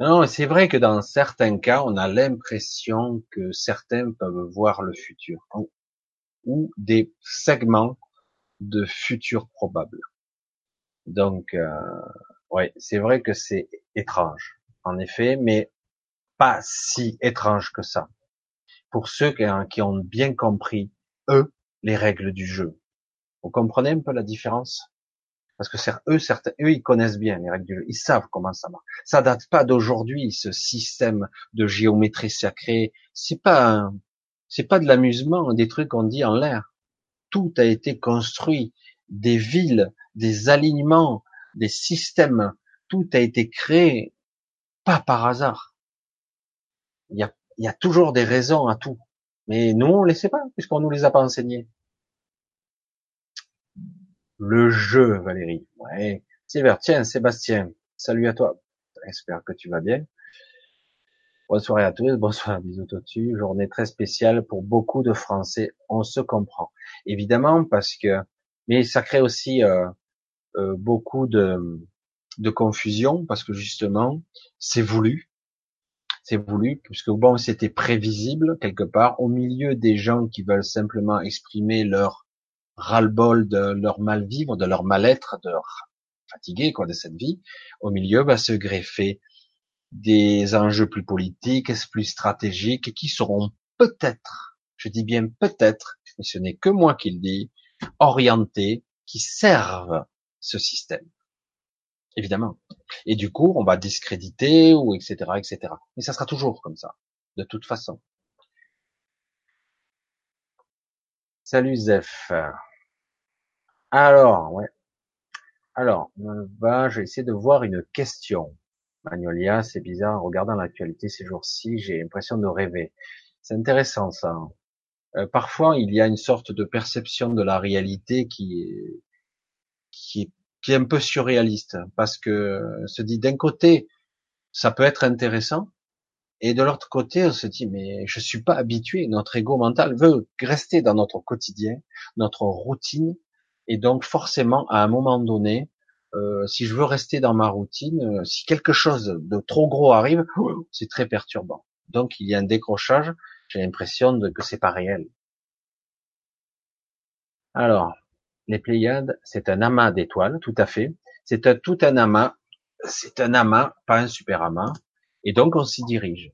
Non, c'est vrai que dans certains cas, on a l'impression que certains peuvent voir le futur ou, des segments de futur probable. Donc, euh, ouais, c'est vrai que c'est étrange, en effet, mais pas si étrange que ça. Pour ceux qui ont bien compris, eux, les règles du jeu. Vous comprenez un peu la différence? Parce que eux, certains, eux, ils connaissent bien les règles du jeu. Ils savent comment ça marche. Ça date pas d'aujourd'hui, ce système de géométrie sacrée. C'est pas, c'est pas de l'amusement, des trucs qu'on dit en l'air. Tout a été construit, des villes, des alignements, des systèmes. Tout a été créé, pas par hasard. Il y a, toujours des raisons à tout. Mais nous, on ne les sait pas, puisqu'on nous les a pas enseignés. Le jeu, Valérie. Ouais. Tiens, Sébastien, salut à toi. J'espère que tu vas bien. Bonsoir à tous, bonsoir bisous dessus. Journée très spéciale pour beaucoup de Français. On se comprend. Évidemment parce que, mais ça crée aussi euh, euh, beaucoup de, confusion parce que justement, c'est voulu. C'est voulu, puisque bon, c'était prévisible quelque part, au milieu des gens qui veulent simplement exprimer leur ras-le-bol de leur mal-vivre, de leur mal-être, de leur fatigué quoi de cette vie, au milieu va se greffer des enjeux plus politiques, plus stratégiques, qui seront peut-être, je dis bien peut-être, mais ce n'est que moi qui le dis, orientés, qui servent ce système. Évidemment. Et du coup, on va discréditer ou etc. etc. Mais ça sera toujours comme ça, de toute façon. Salut Zef. Alors, ouais. Alors, bah, je vais essayer de voir une question. C'est bizarre, en regardant l'actualité ces jours-ci, j'ai l'impression de rêver. C'est intéressant ça. Euh, parfois, il y a une sorte de perception de la réalité qui est, qui qui est un peu surréaliste, parce que se dit d'un côté, ça peut être intéressant, et de l'autre côté, on se dit, mais je suis pas habitué, notre ego mental veut rester dans notre quotidien, notre routine, et donc forcément, à un moment donné, euh, si je veux rester dans ma routine, euh, si quelque chose de trop gros arrive, c'est très perturbant. Donc il y a un décrochage. J'ai l'impression que c'est pas réel. Alors, les Pléiades, c'est un amas d'étoiles, tout à fait. C'est un, tout un amas. C'est un amas, pas un super amas. Et donc on s'y dirige.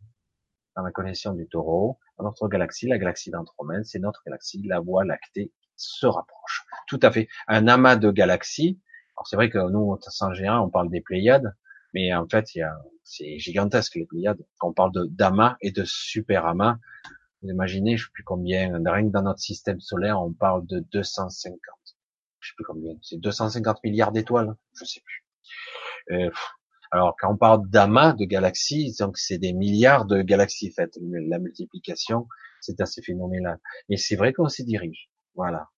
Dans la connexion du Taureau, notre galaxie, la galaxie d'Andromède, c'est notre galaxie, la Voie lactée se rapproche. Tout à fait. Un amas de galaxies alors c'est vrai que nous, en général, on parle des Pléiades, mais en fait, il y a, c'est gigantesque les Pléiades. Quand on parle de d'amas et de super amas, vous imaginez, je sais plus combien, rien que dans notre système solaire, on parle de 250. Je sais plus combien. C'est 250 milliards d'étoiles, je sais plus. Euh, alors quand on parle d'amas de galaxies, donc c'est des milliards de galaxies faites. La multiplication, c'est assez phénoménal. Et c'est vrai qu'on s'y dirige. Voilà.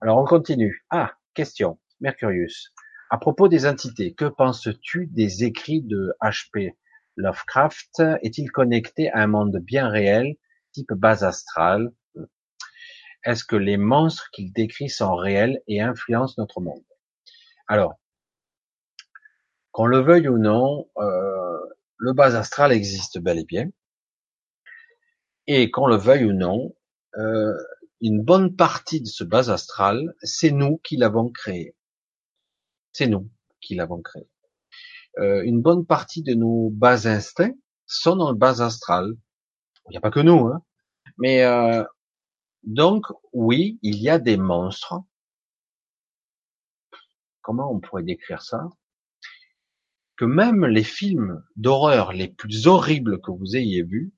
Alors on continue. Ah, question. Mercurius. À propos des entités, que penses-tu des écrits de H.P. Lovecraft? Est-il connecté à un monde bien réel, type base astrale? Est-ce que les monstres qu'il décrit sont réels et influencent notre monde? Alors, qu'on le veuille ou non, euh, le base astral existe bel et bien. Et qu'on le veuille ou non, euh, une bonne partie de ce base astral, c'est nous qui l'avons créé. C'est nous qui l'avons créé. Euh, une bonne partie de nos bas instincts sont dans le bas astral. Il n'y a pas que nous, hein. Mais euh, donc oui, il y a des monstres. Comment on pourrait décrire ça? Que même les films d'horreur les plus horribles que vous ayez vus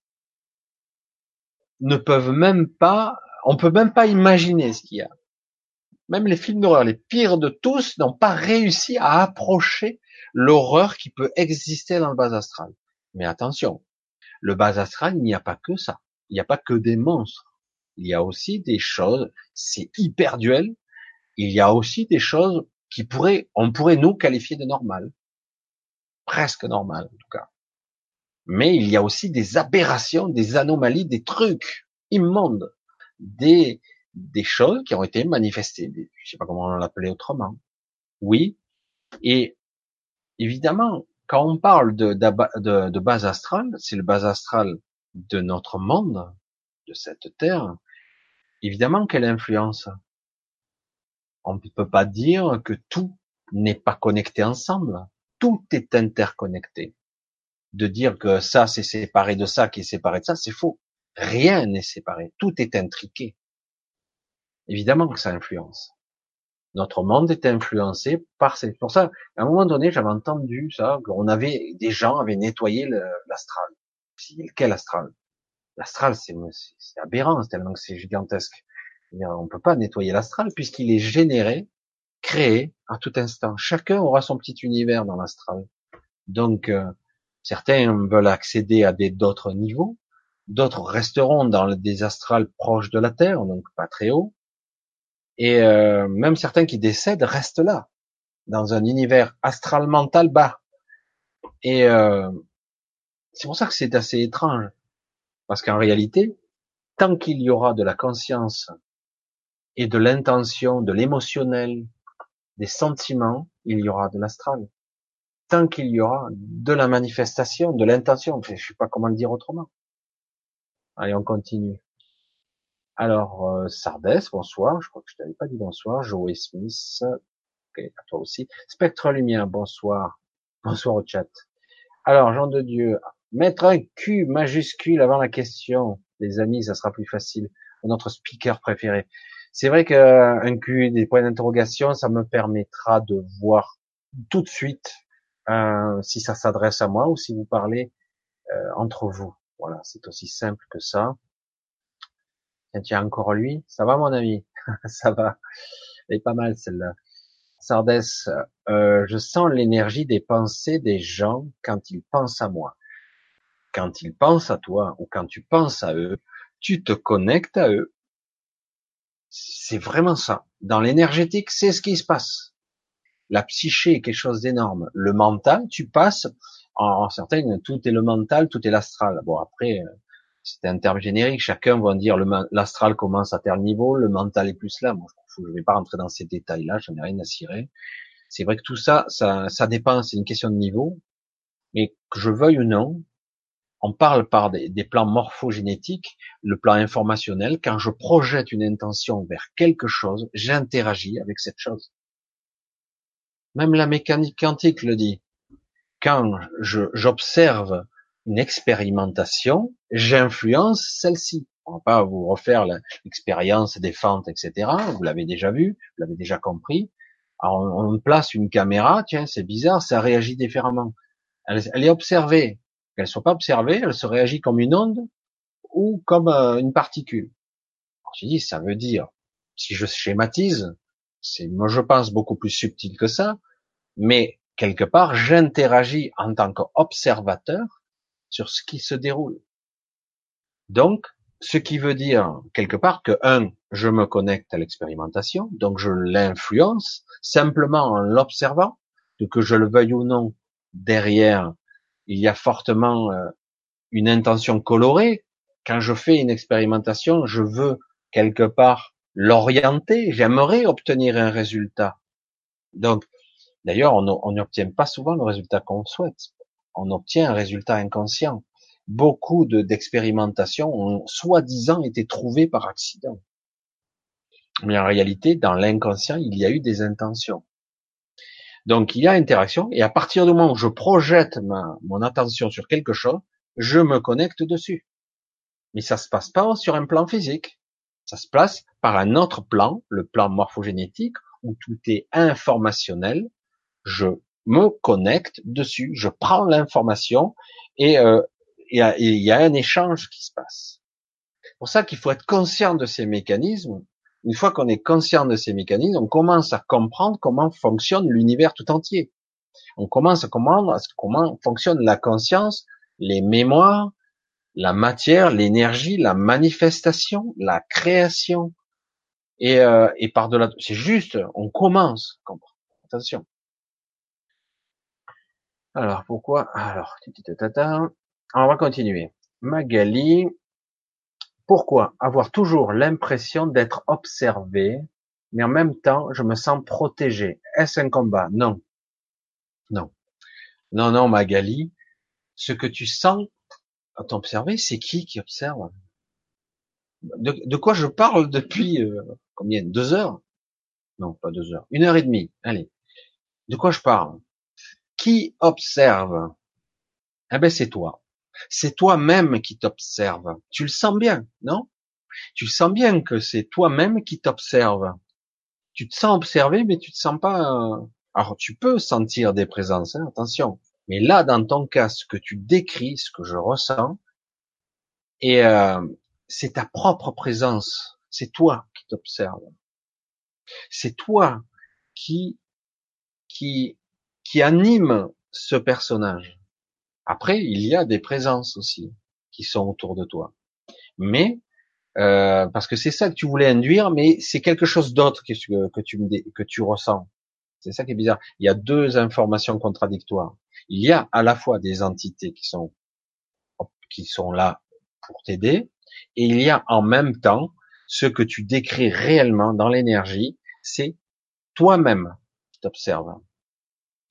ne peuvent même pas, on peut même pas imaginer ce qu'il y a. Même les films d'horreur, les pires de tous, n'ont pas réussi à approcher l'horreur qui peut exister dans le bas astral. Mais attention, le bas astral, il n'y a pas que ça. Il n'y a pas que des monstres. Il y a aussi des choses, c'est hyper duel. Il y a aussi des choses qui pourraient, on pourrait nous qualifier de normales. Presque normales, en tout cas. Mais il y a aussi des aberrations, des anomalies, des trucs immondes, des, des choses qui ont été manifestées. Je sais pas comment on l'appelait autrement. Oui. Et évidemment, quand on parle de, base astrale, c'est le base astral de notre monde, de cette terre. Évidemment qu'elle influence. On ne peut pas dire que tout n'est pas connecté ensemble. Tout est interconnecté. De dire que ça c'est séparé de ça, qui est séparé de ça, c'est faux. Rien n'est séparé. Tout est intriqué. Évidemment que ça influence. Notre monde est influencé par ces. Pour ça, à un moment donné, j'avais entendu ça, qu'on avait des gens avaient nettoyé l'astral. Quel astral? L'astral, c'est aberrant, tellement que c'est gigantesque. On peut pas nettoyer l'astral puisqu'il est généré, créé à tout instant. Chacun aura son petit univers dans l'astral. Donc, euh, certains veulent accéder à des d'autres niveaux, d'autres resteront dans des astrales proches de la Terre, donc pas très haut, et euh, même certains qui décèdent restent là, dans un univers astral mental bas. Et euh, C'est pour ça que c'est assez étrange. Parce qu'en réalité, tant qu'il y aura de la conscience et de l'intention, de l'émotionnel, des sentiments, il y aura de l'astral. Tant qu'il y aura de la manifestation, de l'intention, je ne sais pas comment le dire autrement. Allez, on continue. Alors, euh, Sardès, bonsoir. Je crois que je t'avais pas dit bonsoir. Joey Smith, à toi aussi. Spectre Lumière, bonsoir. Bonsoir au chat. Alors, Jean de Dieu, mettre un Q majuscule avant la question, les amis, ça sera plus facile. Notre speaker préféré. C'est vrai qu'un Q, des points d'interrogation, ça me permettra de voir tout de suite euh, si ça s'adresse à moi ou si vous parlez euh, entre vous. Voilà, c'est aussi simple que ça. Tiens, encore lui. Ça va, mon ami? Ça va. Elle est pas mal, celle-là. Sardès, euh, je sens l'énergie des pensées des gens quand ils pensent à moi. Quand ils pensent à toi ou quand tu penses à eux, tu te connectes à eux. C'est vraiment ça. Dans l'énergétique, c'est ce qui se passe. La psyché est quelque chose d'énorme. Le mental, tu passes en, certaines, tout est le mental, tout est l'astral. Bon, après, euh, c'est un terme générique. Chacun va dire l'astral commence à tel niveau, le mental est plus là. Moi, je ne vais pas rentrer dans ces détails-là, j'en ai rien à cirer. C'est vrai que tout ça, ça, ça dépend, c'est une question de niveau. Mais que je veuille ou non, on parle par des, des, plans morphogénétiques, le plan informationnel. Quand je projette une intention vers quelque chose, j'interagis avec cette chose. Même la mécanique quantique le dit. Quand j'observe une expérimentation, j'influence celle-ci. On va pas vous refaire l'expérience des fentes, etc. Vous l'avez déjà vu, vous l'avez déjà compris. Alors on, place une caméra, tiens, c'est bizarre, ça réagit différemment. Elle, est observée. Qu'elle soit pas observée, elle se réagit comme une onde ou comme euh, une particule. Alors, je dis, ça veut dire, si je schématise, c'est, moi je pense beaucoup plus subtil que ça, mais quelque part, j'interagis en tant qu'observateur sur ce qui se déroule. Donc, ce qui veut dire quelque part que un, je me connecte à l'expérimentation, donc je l'influence simplement en l'observant, que je le veuille ou non, derrière, il y a fortement euh, une intention colorée. Quand je fais une expérimentation, je veux quelque part l'orienter, j'aimerais obtenir un résultat. Donc, d'ailleurs, on n'obtient pas souvent le résultat qu'on souhaite on obtient un résultat inconscient. Beaucoup d'expérimentations ont soi-disant été trouvées par accident. Mais en réalité, dans l'inconscient, il y a eu des intentions. Donc il y a interaction, et à partir du moment où je projette mon attention sur quelque chose, je me connecte dessus. Mais ça se passe pas sur un plan physique. Ça se place par un autre plan, le plan morphogénétique, où tout est informationnel. Je me connecte dessus, je prends l'information et euh, il y, a, un échange qui se passe. C'est pour ça qu'il faut être conscient de ces mécanismes. Une fois qu'on est conscient de ces mécanismes, on commence à comprendre comment fonctionne l'univers tout entier. On commence à comprendre comment fonctionne la conscience, les mémoires, la matière, l'énergie, la manifestation, la création. Et, euh, et par-delà, c'est juste, on commence. Attention. Alors, pourquoi? Alors, on va continuer. Magali, pourquoi avoir toujours l'impression d'être observé, mais en même temps, je me sens protégé Est-ce un combat? Non. Non. Non, non, Magali. Ce que tu sens à t'observer, c'est qui qui observe? De, quoi je parle depuis euh, combien? Deux heures? Non, pas deux heures. Une heure et demie. Allez. De quoi je parle? Qui observe? Eh ben c'est toi. C'est toi-même qui t'observe. Tu le sens bien, non? Tu sens bien que c'est toi-même qui t'observe. Tu te sens observé, mais tu te sens pas. Euh, alors tu peux sentir des présences, hein, attention. Mais là, dans ton cas, ce que tu décris, ce que je ressens, et euh, c'est ta propre présence. C'est toi qui t'observe. C'est toi qui qui qui anime ce personnage. Après, il y a des présences aussi qui sont autour de toi. Mais euh, parce que c'est ça que tu voulais induire, mais c'est quelque chose d'autre que, que, tu que tu ressens. C'est ça qui est bizarre. Il y a deux informations contradictoires. Il y a à la fois des entités qui sont qui sont là pour t'aider, et il y a en même temps ce que tu décris réellement dans l'énergie, c'est toi-même qui t'observes.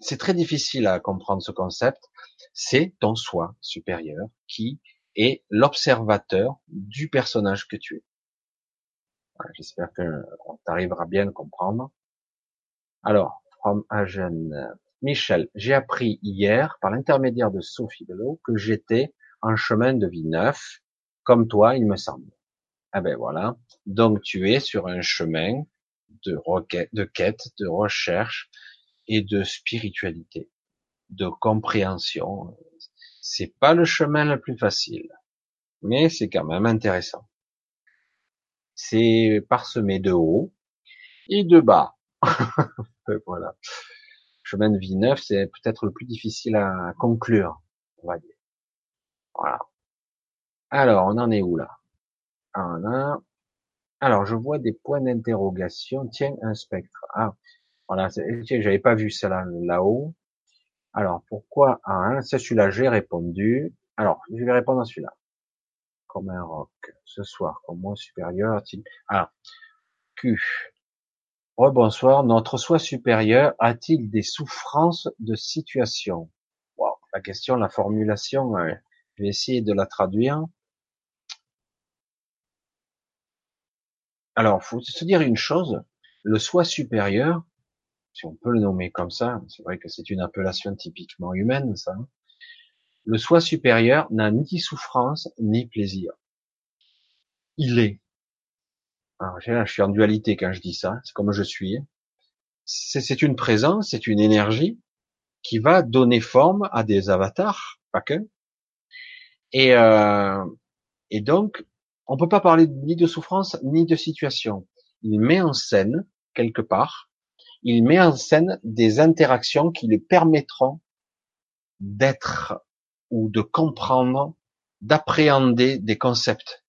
C'est très difficile à comprendre ce concept. C'est ton soi supérieur qui est l'observateur du personnage que tu es. J'espère que on t'arrivera bien à comprendre. Alors, from Agen, Michel, j'ai appris hier, par l'intermédiaire de Sophie Belot, que j'étais en chemin de vie neuf, comme toi, il me semble. Ah ben voilà. Donc tu es sur un chemin de requête, de quête, de recherche et de spiritualité, de compréhension. C'est pas le chemin le plus facile, mais c'est quand même intéressant. C'est parsemé de haut et de bas. voilà. Chemin de vie neuf, c'est peut-être le plus difficile à conclure, on va dire. Voilà. Alors, on en est où là? Alors, je vois des points d'interrogation. Tiens, un spectre. Ah, voilà, j'avais pas vu ça là-haut. Alors, pourquoi ah, C'est celui-là, j'ai répondu. Alors, je vais répondre à celui-là. Comme un roc. Ce soir, comme moi supérieur a-t-il... Ah, Q. Rebonsoir. Notre soi supérieur a-t-il des souffrances de situation? Wow, La question, la formulation, euh, je vais essayer de la traduire. Alors, faut se dire une chose, le soi supérieur, si on peut le nommer comme ça, c'est vrai que c'est une appellation typiquement humaine, ça. Le soi supérieur n'a ni souffrance ni plaisir. Il est. Alors, je suis en dualité quand je dis ça, c'est comme je suis. C'est une présence, c'est une énergie qui va donner forme à des avatars, pas que. Et, euh, et donc, on peut pas parler ni de souffrance ni de situation. Il met en scène quelque part, il met en scène des interactions qui lui permettront d'être ou de comprendre, d'appréhender des concepts.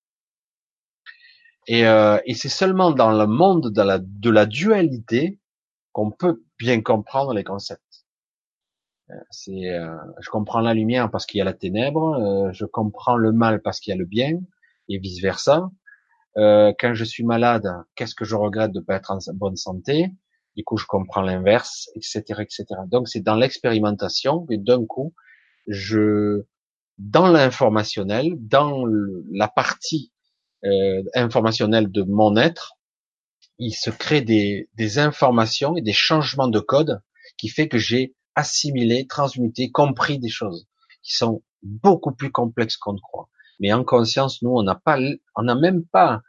Et, euh, c'est seulement dans le monde de la, dualité qu'on peut bien comprendre les concepts. Euh, c'est, euh, je comprends la lumière parce qu'il y a la ténèbre, je comprends le mal parce qu'il y a le bien, et vice versa. Quand je suis malade, qu'est-ce que je regrette de pas être en bonne santé? Du coup, je comprends l'inverse, etc., etc. Donc, c'est dans l'expérimentation que d'un coup, je, dans l'informationnel, dans la partie euh, informationnelle de mon être, il se crée des, des informations et des changements de code qui fait que j'ai assimilé, transmuté, compris des choses qui sont beaucoup plus complexes qu'on ne croit. Mais en conscience, nous, on n'a pas, on n'a même pas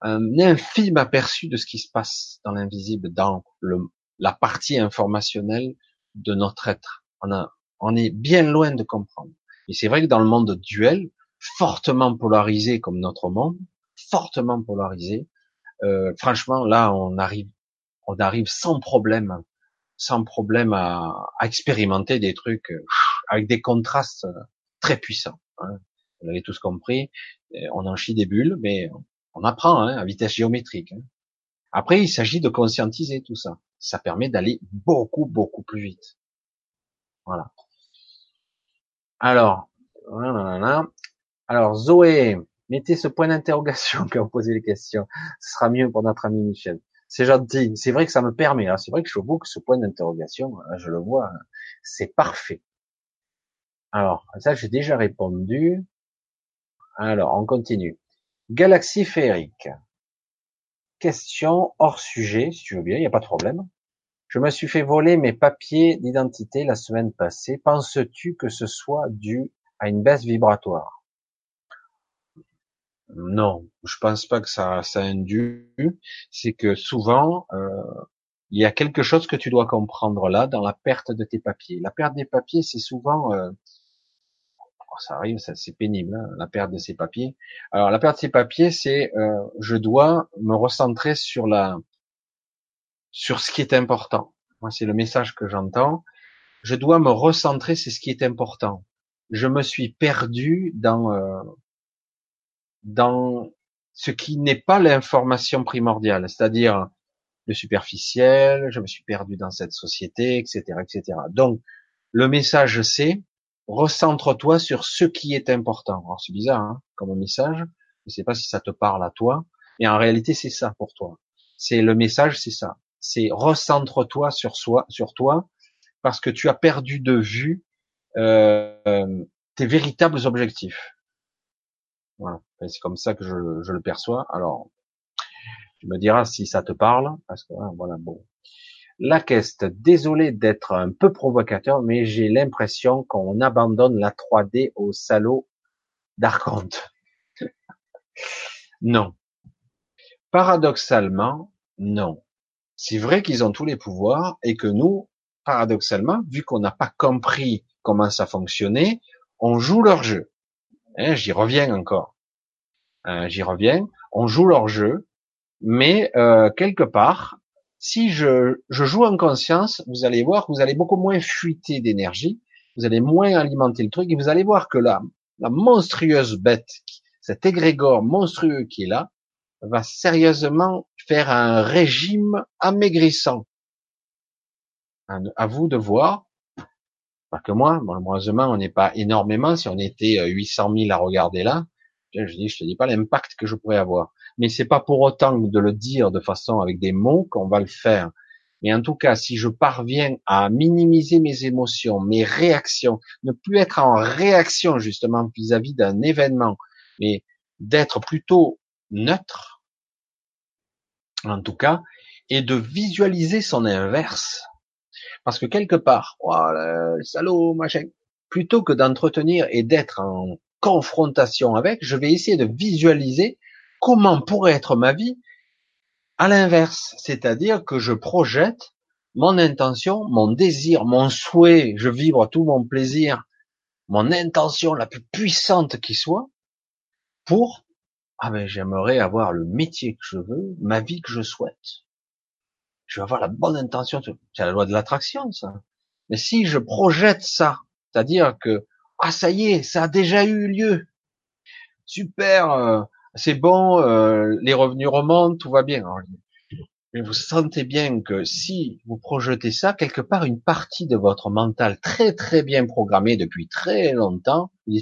un infime aperçu de ce qui se passe dans l'invisible, dans le, la partie informationnelle de notre être. On, a, on est bien loin de comprendre. Et c'est vrai que dans le monde duel, fortement polarisé comme notre monde, fortement polarisé, euh, franchement, là, on arrive, on arrive sans problème, sans problème à, à expérimenter des trucs euh, avec des contrastes très puissants. Hein vous l'avez tous compris, on en chie des bulles, mais on apprend hein, à vitesse géométrique. Hein. Après, il s'agit de conscientiser tout ça. Ça permet d'aller beaucoup, beaucoup plus vite. Voilà. Alors, alors Zoé, mettez ce point d'interrogation quand vous posez les questions. Ce sera mieux pour notre ami Michel. C'est gentil. C'est vrai que ça me permet. Hein. C'est vrai que je vois que ce point d'interrogation, je le vois, c'est parfait. Alors, ça, j'ai déjà répondu. Alors, on continue. Galaxie féerique. Question hors sujet, si tu veux bien, il n'y a pas de problème. Je me suis fait voler mes papiers d'identité la semaine passée. Penses-tu que ce soit dû à une baisse vibratoire? Non, je pense pas que ça, ça induit. C'est que souvent, euh, il y a quelque chose que tu dois comprendre là dans la perte de tes papiers. La perte des papiers, c'est souvent euh, ça arrive, c'est pénible, hein, la perte de ces papiers. Alors la perte de ces papiers, c'est euh, je dois me recentrer sur la sur ce qui est important. Moi, c'est le message que j'entends. Je dois me recentrer, c'est ce qui est important. Je me suis perdu dans euh, dans ce qui n'est pas l'information primordiale, c'est-à-dire le superficiel. Je me suis perdu dans cette société, etc., etc. Donc le message c'est recentre-toi sur ce qui est important. Alors c'est bizarre hein, comme message, je sais pas si ça te parle à toi, mais en réalité c'est ça pour toi. C'est le message, c'est ça. C'est recentre-toi sur soi, sur toi, parce que tu as perdu de vue euh, tes véritables objectifs. Voilà, c'est comme ça que je, je, le perçois. Alors, tu me diras si ça te parle, parce que hein, voilà, bon. La quest, désolé d'être un peu provocateur, mais j'ai l'impression qu'on abandonne la 3D au salaud d'Arconte. non. Paradoxalement, non. C'est vrai qu'ils ont tous les pouvoirs et que nous, paradoxalement, vu qu'on n'a pas compris comment ça fonctionnait, on joue leur jeu. Hein, j'y reviens encore. Euh, j'y reviens. On joue leur jeu, mais euh, quelque part, si je, joue en conscience, vous allez voir que vous allez beaucoup moins fuiter d'énergie, vous allez moins alimenter le truc, et vous allez voir que la, la monstrueuse bête, cet égrégore monstrueux qui est là, va sérieusement faire un régime amaigrissant. À vous de voir. Pas que moi, malheureusement, on n'est pas énormément. Si on était 800 euh, 000 à regarder là, je dis, je te dis pas l'impact que je pourrais avoir mais c'est pas pour autant de le dire de façon avec des mots qu'on va le faire. Mais en tout cas, si je parviens à minimiser mes émotions, mes réactions, ne plus être en réaction justement vis-à-vis d'un événement, mais d'être plutôt neutre, en tout cas, et de visualiser son inverse. Parce que quelque part, oh, salaud, machin, plutôt que d'entretenir et d'être en confrontation avec, je vais essayer de visualiser comment pourrait être ma vie à l'inverse, c'est-à-dire que je projette mon intention, mon désir, mon souhait, je vibre tout mon plaisir, mon intention la plus puissante qui soit, pour, ah ben, j'aimerais avoir le métier que je veux, ma vie que je souhaite. Je vais avoir la bonne intention, c'est la loi de l'attraction, ça. Mais si je projette ça, c'est-à-dire que, ah, ça y est, ça a déjà eu lieu. Super, euh, c'est bon, euh, les revenus remontent, tout va bien. mais vous sentez bien que si vous projetez ça, quelque part, une partie de votre mental très très bien programmé depuis très longtemps, vous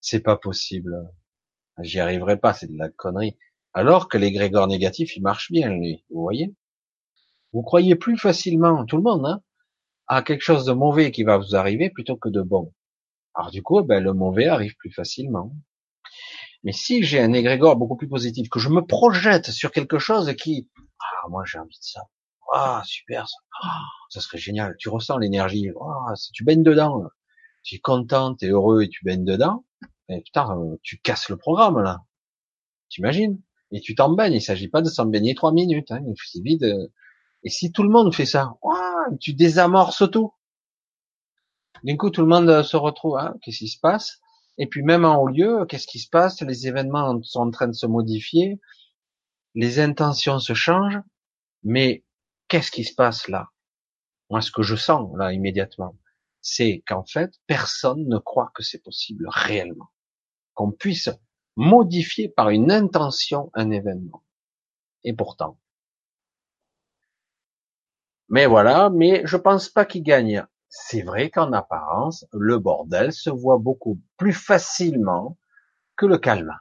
c'est pas possible. J'y arriverai pas, c'est de la connerie. Alors que les grégores négatifs, ils marchent bien, lui. Vous voyez? Vous croyez plus facilement, tout le monde, hein, à quelque chose de mauvais qui va vous arriver plutôt que de bon. Alors du coup, ben, le mauvais arrive plus facilement. Mais si j'ai un égrégore beaucoup plus positif, que je me projette sur quelque chose qui, ah, moi j'ai envie de ça. Ah, super, ça. Ah, ça serait génial. Tu ressens l'énergie. Ah, tu baignes dedans, tu es content, tu es heureux et tu baignes dedans. Et putain, euh, tu casses le programme, là. T'imagines? Et tu t'en baignes. Il s'agit pas de s'en baigner trois minutes, hein. Il vide. Et si tout le monde fait ça, tu désamorces tout. D'un coup, tout le monde se retrouve, hein, qu'est-ce qui se passe? Et puis même en haut lieu, qu'est-ce qui se passe? Les événements sont en train de se modifier, les intentions se changent, mais qu'est-ce qui se passe là? Moi, ce que je sens là immédiatement, c'est qu'en fait, personne ne croit que c'est possible réellement, qu'on puisse modifier par une intention un événement. Et pourtant. Mais voilà, mais je pense pas qu'il gagne c'est vrai qu'en apparence, le bordel se voit beaucoup plus facilement que le calme.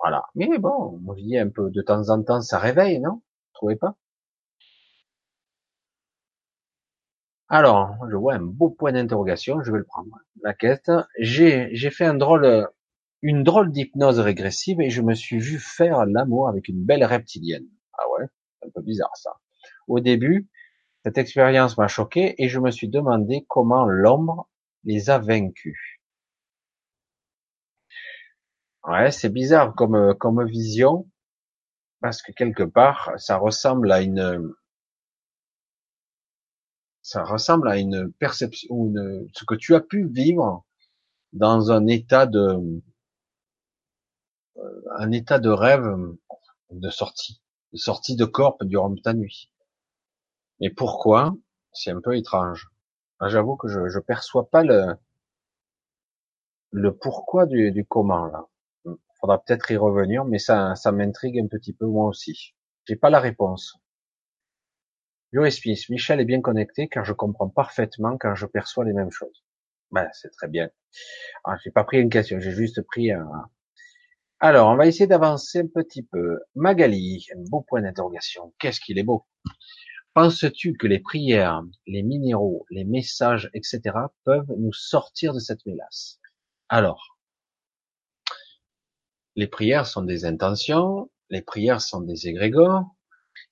Voilà. Mais bon, on dit un peu de temps en temps, ça réveille, non? Vous trouvez pas? Alors, je vois un beau point d'interrogation, je vais le prendre. La quête. J'ai, fait un drôle, une drôle d'hypnose régressive et je me suis vu faire l'amour avec une belle reptilienne. Ah ouais, un peu bizarre ça. Au début, cette expérience m'a choqué et je me suis demandé comment l'ombre les a vaincus. Ouais, c'est bizarre comme, comme vision, parce que quelque part, ça ressemble à une, ça ressemble à une perception, une, ce que tu as pu vivre dans un état de, euh, un état de rêve de sortie, de sortie de corps durant ta nuit. Mais pourquoi? C'est un peu étrange. Ah, j'avoue que je, je perçois pas le le pourquoi du, du comment là. Faudra peut-être y revenir, mais ça, ça m'intrigue un petit peu moi aussi. J'ai pas la réponse. Smith, Michel est bien connecté car je comprends parfaitement quand je perçois les mêmes choses. Ben, c'est très bien. Ah, j'ai pas pris une question, j'ai juste pris un. Alors, on va essayer d'avancer un petit peu. Magali, un beau point d'interrogation. Qu'est-ce qu'il est beau? Penses-tu que les prières, les minéraux, les messages, etc. peuvent nous sortir de cette mélasse? Alors, les prières sont des intentions, les prières sont des égrégores.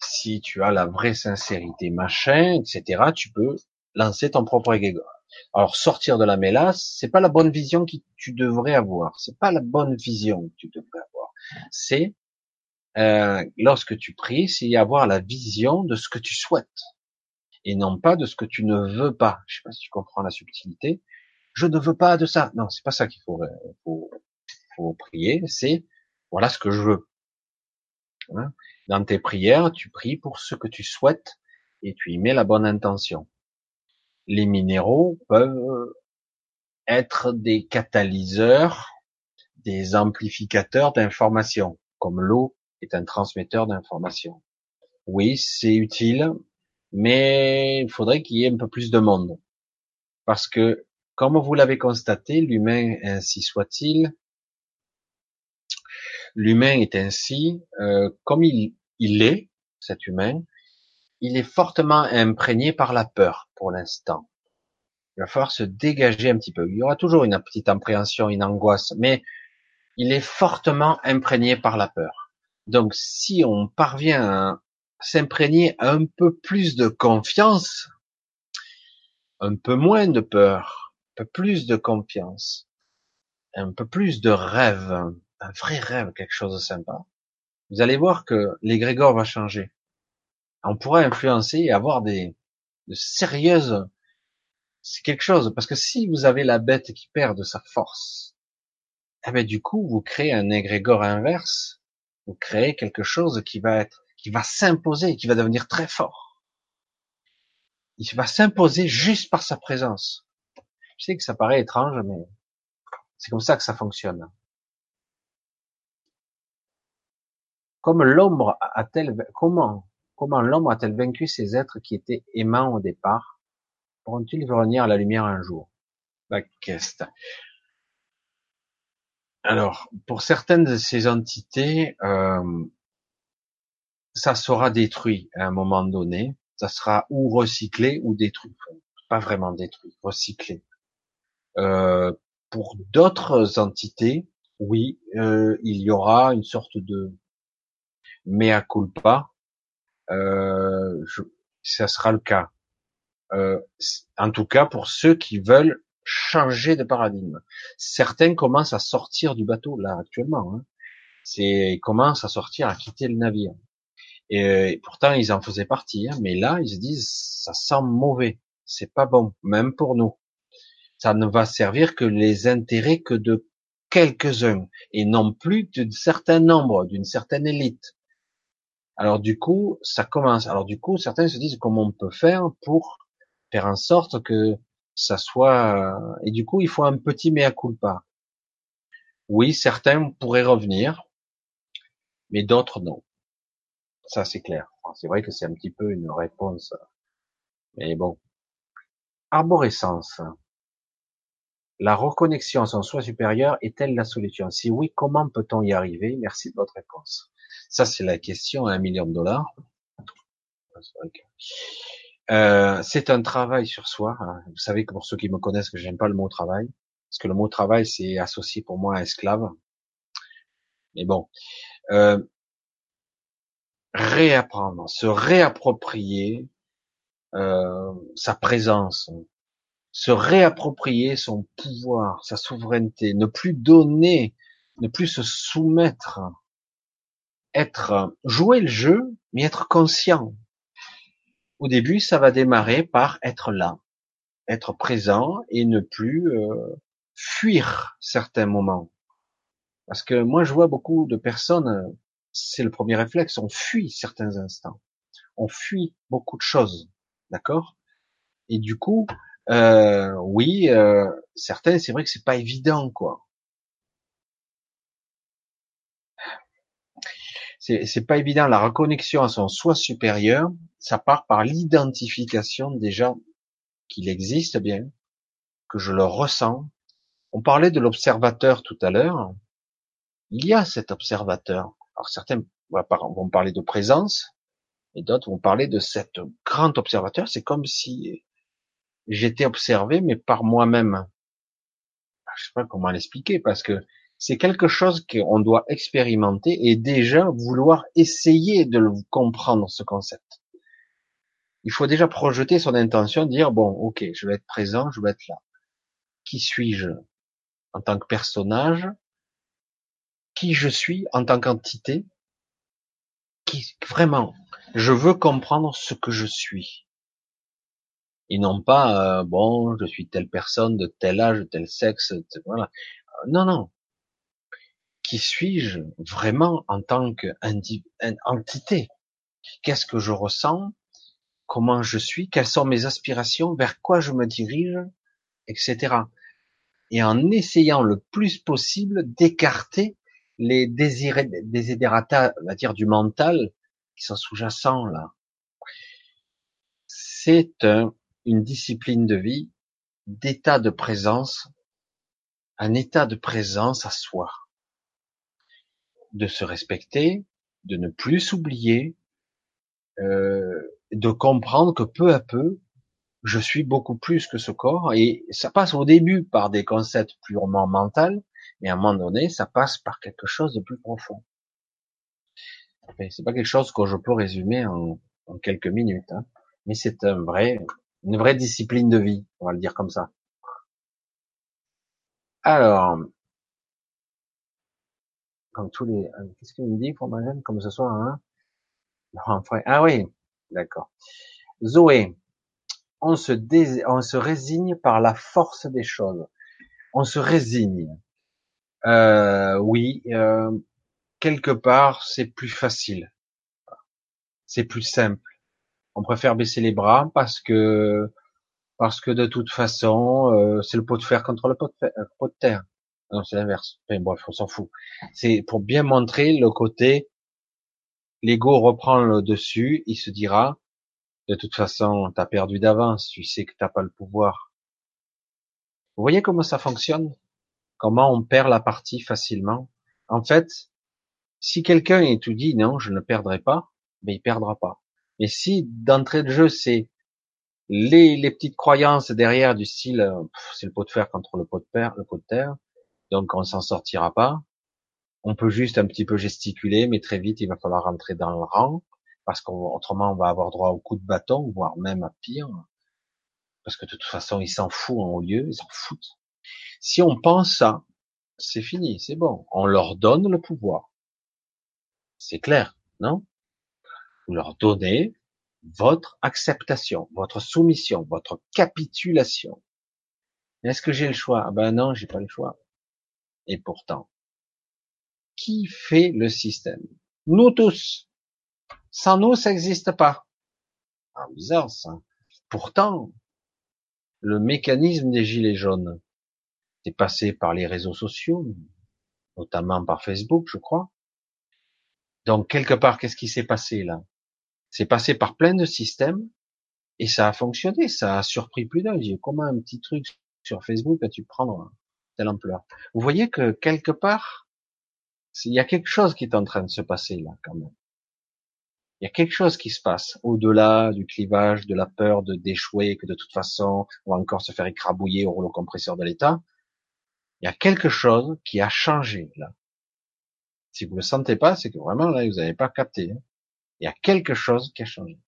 Si tu as la vraie sincérité, machin, etc., tu peux lancer ton propre égrégore. Alors sortir de la mélasse, c'est pas la bonne vision que tu devrais avoir. C'est pas la bonne vision que tu devrais avoir. C'est euh, lorsque tu pries, c'est avoir la vision de ce que tu souhaites et non pas de ce que tu ne veux pas. Je sais pas si tu comprends la subtilité. Je ne veux pas de ça. Non, c'est pas ça qu'il faut, faut, faut prier. C'est voilà ce que je veux. Hein? Dans tes prières, tu pries pour ce que tu souhaites et tu y mets la bonne intention. Les minéraux peuvent être des catalyseurs, des amplificateurs d'informations, comme l'eau est un transmetteur d'informations. Oui, c'est utile, mais il faudrait qu'il y ait un peu plus de monde. Parce que, comme vous l'avez constaté, l'humain, ainsi soit-il, l'humain est ainsi, euh, comme il, il est, cet humain, il est fortement imprégné par la peur pour l'instant. Il va falloir se dégager un petit peu. Il y aura toujours une petite appréhension, une angoisse, mais il est fortement imprégné par la peur. Donc, si on parvient à s'imprégner un peu plus de confiance, un peu moins de peur, un peu plus de confiance, un peu plus de rêve, un vrai rêve, quelque chose de sympa, vous allez voir que l'égrégore va changer. On pourra influencer et avoir des de sérieuses, c'est quelque chose, parce que si vous avez la bête qui perd de sa force, eh ben du coup, vous créez un égrégore inverse vous créez quelque chose qui va être, qui va s'imposer, qui va devenir très fort. Il va s'imposer juste par sa présence. Je sais que ça paraît étrange, mais c'est comme ça que ça fonctionne. Comme l'ombre a-t-elle, comment, comment l'ombre a-t-elle vaincu ces êtres qui étaient aimants au départ? Pourront-ils revenir à la lumière un jour? La question. Alors, pour certaines de ces entités, euh, ça sera détruit à un moment donné. Ça sera ou recyclé ou détruit. Pas vraiment détruit, recyclé. Euh, pour d'autres entités, oui, euh, il y aura une sorte de mea culpa. Euh, ça sera le cas. En tout cas, pour ceux qui veulent changer de paradigme. Certains commencent à sortir du bateau là actuellement. Hein. C'est ils commencent à sortir, à quitter le navire. Et, pourtant ils en faisaient partie. Hein. Mais là ils se disent ça sent mauvais, c'est pas bon, même pour nous. Ça ne va servir que les intérêts que de quelques-uns et non plus d'un certain nombre, d'une certaine élite. Alors du coup, ça commence. Alors du coup, certains se disent comment on peut faire pour faire en sorte que ça soit euh, et du coup il faut un petit mea culpa. Oui, certains pourraient revenir, mais d'autres non. Ça c'est clair. C'est vrai que c'est un petit peu une réponse, mais bon. Arborescence. La reconnexion à soi supérieur est-elle la solution? Si oui, comment peut-on y arriver? Merci de votre réponse. Ça, c'est la question à un million de dollars. Euh, c'est un travail sur soi. Hein. Vous savez que pour ceux qui me connaissent, que j'aime pas le mot travail, parce que le mot travail c'est associé pour moi à esclave. Mais bon, euh, réapprendre, se réapproprier euh, sa présence, se réapproprier son pouvoir, sa souveraineté, ne plus donner, ne plus se soumettre, être jouer le jeu, mais être conscient au début, ça va démarrer par être là, être présent et ne plus euh, fuir certains moments. Parce que moi, je vois beaucoup de personnes, c'est le premier réflexe, on fuit certains instants, on fuit beaucoup de choses, d'accord? Et du coup, euh, oui, euh, certains, c'est vrai que c'est pas évident, quoi. C'est pas évident. La reconnexion à son soi supérieur, ça part par l'identification déjà qu'il existe bien, que je le ressens. On parlait de l'observateur tout à l'heure. Il y a cet observateur. Alors certains vont parler de présence, et d'autres vont parler de cet grand observateur. C'est comme si j'étais observé, mais par moi-même. Je sais pas comment l'expliquer, parce que c'est quelque chose qu'on doit expérimenter et déjà vouloir essayer de le comprendre, ce concept. Il faut déjà projeter son intention, dire, bon, ok, je vais être présent, je vais être là. Qui suis-je en tant que personnage? Qui je suis en tant qu'entité? Qui, vraiment, je veux comprendre ce que je suis. Et non pas, euh, bon, je suis telle personne de tel âge, de tel sexe, voilà. Non, non. Qui suis-je vraiment en tant qu'entité Qu'est-ce que je ressens? Comment je suis? Quelles sont mes aspirations? Vers quoi je me dirige? Etc. Et en essayant le plus possible d'écarter les désiderata, on va dire, du mental qui sont sous-jacents là. C'est une discipline de vie, d'état de présence, un état de présence à soi, de se respecter, de ne plus s'oublier, euh, de comprendre que peu à peu, je suis beaucoup plus que ce corps, et ça passe au début par des concepts purement mentaux, et à un moment donné, ça passe par quelque chose de plus profond. C'est pas quelque chose que je peux résumer en, quelques minutes, hein. mais c'est un vrai, une vraie discipline de vie, on va le dire comme ça. Alors, euh, qu'est-ce qu'il me dit pour comme ce soir, hein? Ah oui, d'accord. Zoé, on se, on se résigne par la force des choses. On se résigne. Euh, oui, euh, quelque part, c'est plus facile. C'est plus simple. On préfère baisser les bras parce que parce que de toute façon, euh, c'est le pot de fer contre le pot de, euh, pot de terre. Non, c'est l'inverse. Enfin, bref, on s'en fout. C'est pour bien montrer le côté. L'ego reprend le dessus. Il se dira, de toute façon, t'as perdu d'avance. Tu sais que t'as pas le pouvoir. Vous voyez comment ça fonctionne? Comment on perd la partie facilement? En fait, si quelqu'un est tout dit non, je ne perdrai pas, mais il perdra pas. Et si d'entrée de jeu c'est les, les petites croyances derrière du style euh, c'est le pot de fer contre le pot de terre, le pot de terre, donc on s'en sortira pas. On peut juste un petit peu gesticuler, mais très vite il va falloir rentrer dans le rang parce qu'autrement on va avoir droit au coup de bâton, voire même à pire, parce que de toute façon ils s'en foutent en haut lieu, ils s'en foutent. Si on pense ça, c'est fini, c'est bon, on leur donne le pouvoir. C'est clair, non? Vous leur donnez votre acceptation, votre soumission, votre capitulation. Est-ce que j'ai le choix? Ah Ben non, j'ai pas le choix. Et pourtant, qui fait le système? Nous tous. Sans nous, ça n'existe pas. Ah, bizarre ça. Pourtant, le mécanisme des gilets jaunes est passé par les réseaux sociaux, notamment par Facebook, je crois. Donc quelque part, qu'est-ce qui s'est passé là? C'est passé par plein de systèmes et ça a fonctionné, ça a surpris plus d'un. Comment un petit truc sur Facebook as-tu prendre telle ampleur Vous voyez que quelque part, il y a quelque chose qui est en train de se passer là quand même. Il y a quelque chose qui se passe au-delà du clivage, de la peur de d'échouer, que de toute façon on va encore se faire écrabouiller au rouleau compresseur de l'État. Il y a quelque chose qui a changé là. Si vous le sentez pas, c'est que vraiment là, vous n'avez pas capté. Hein. Il y a quelque chose qui a changé.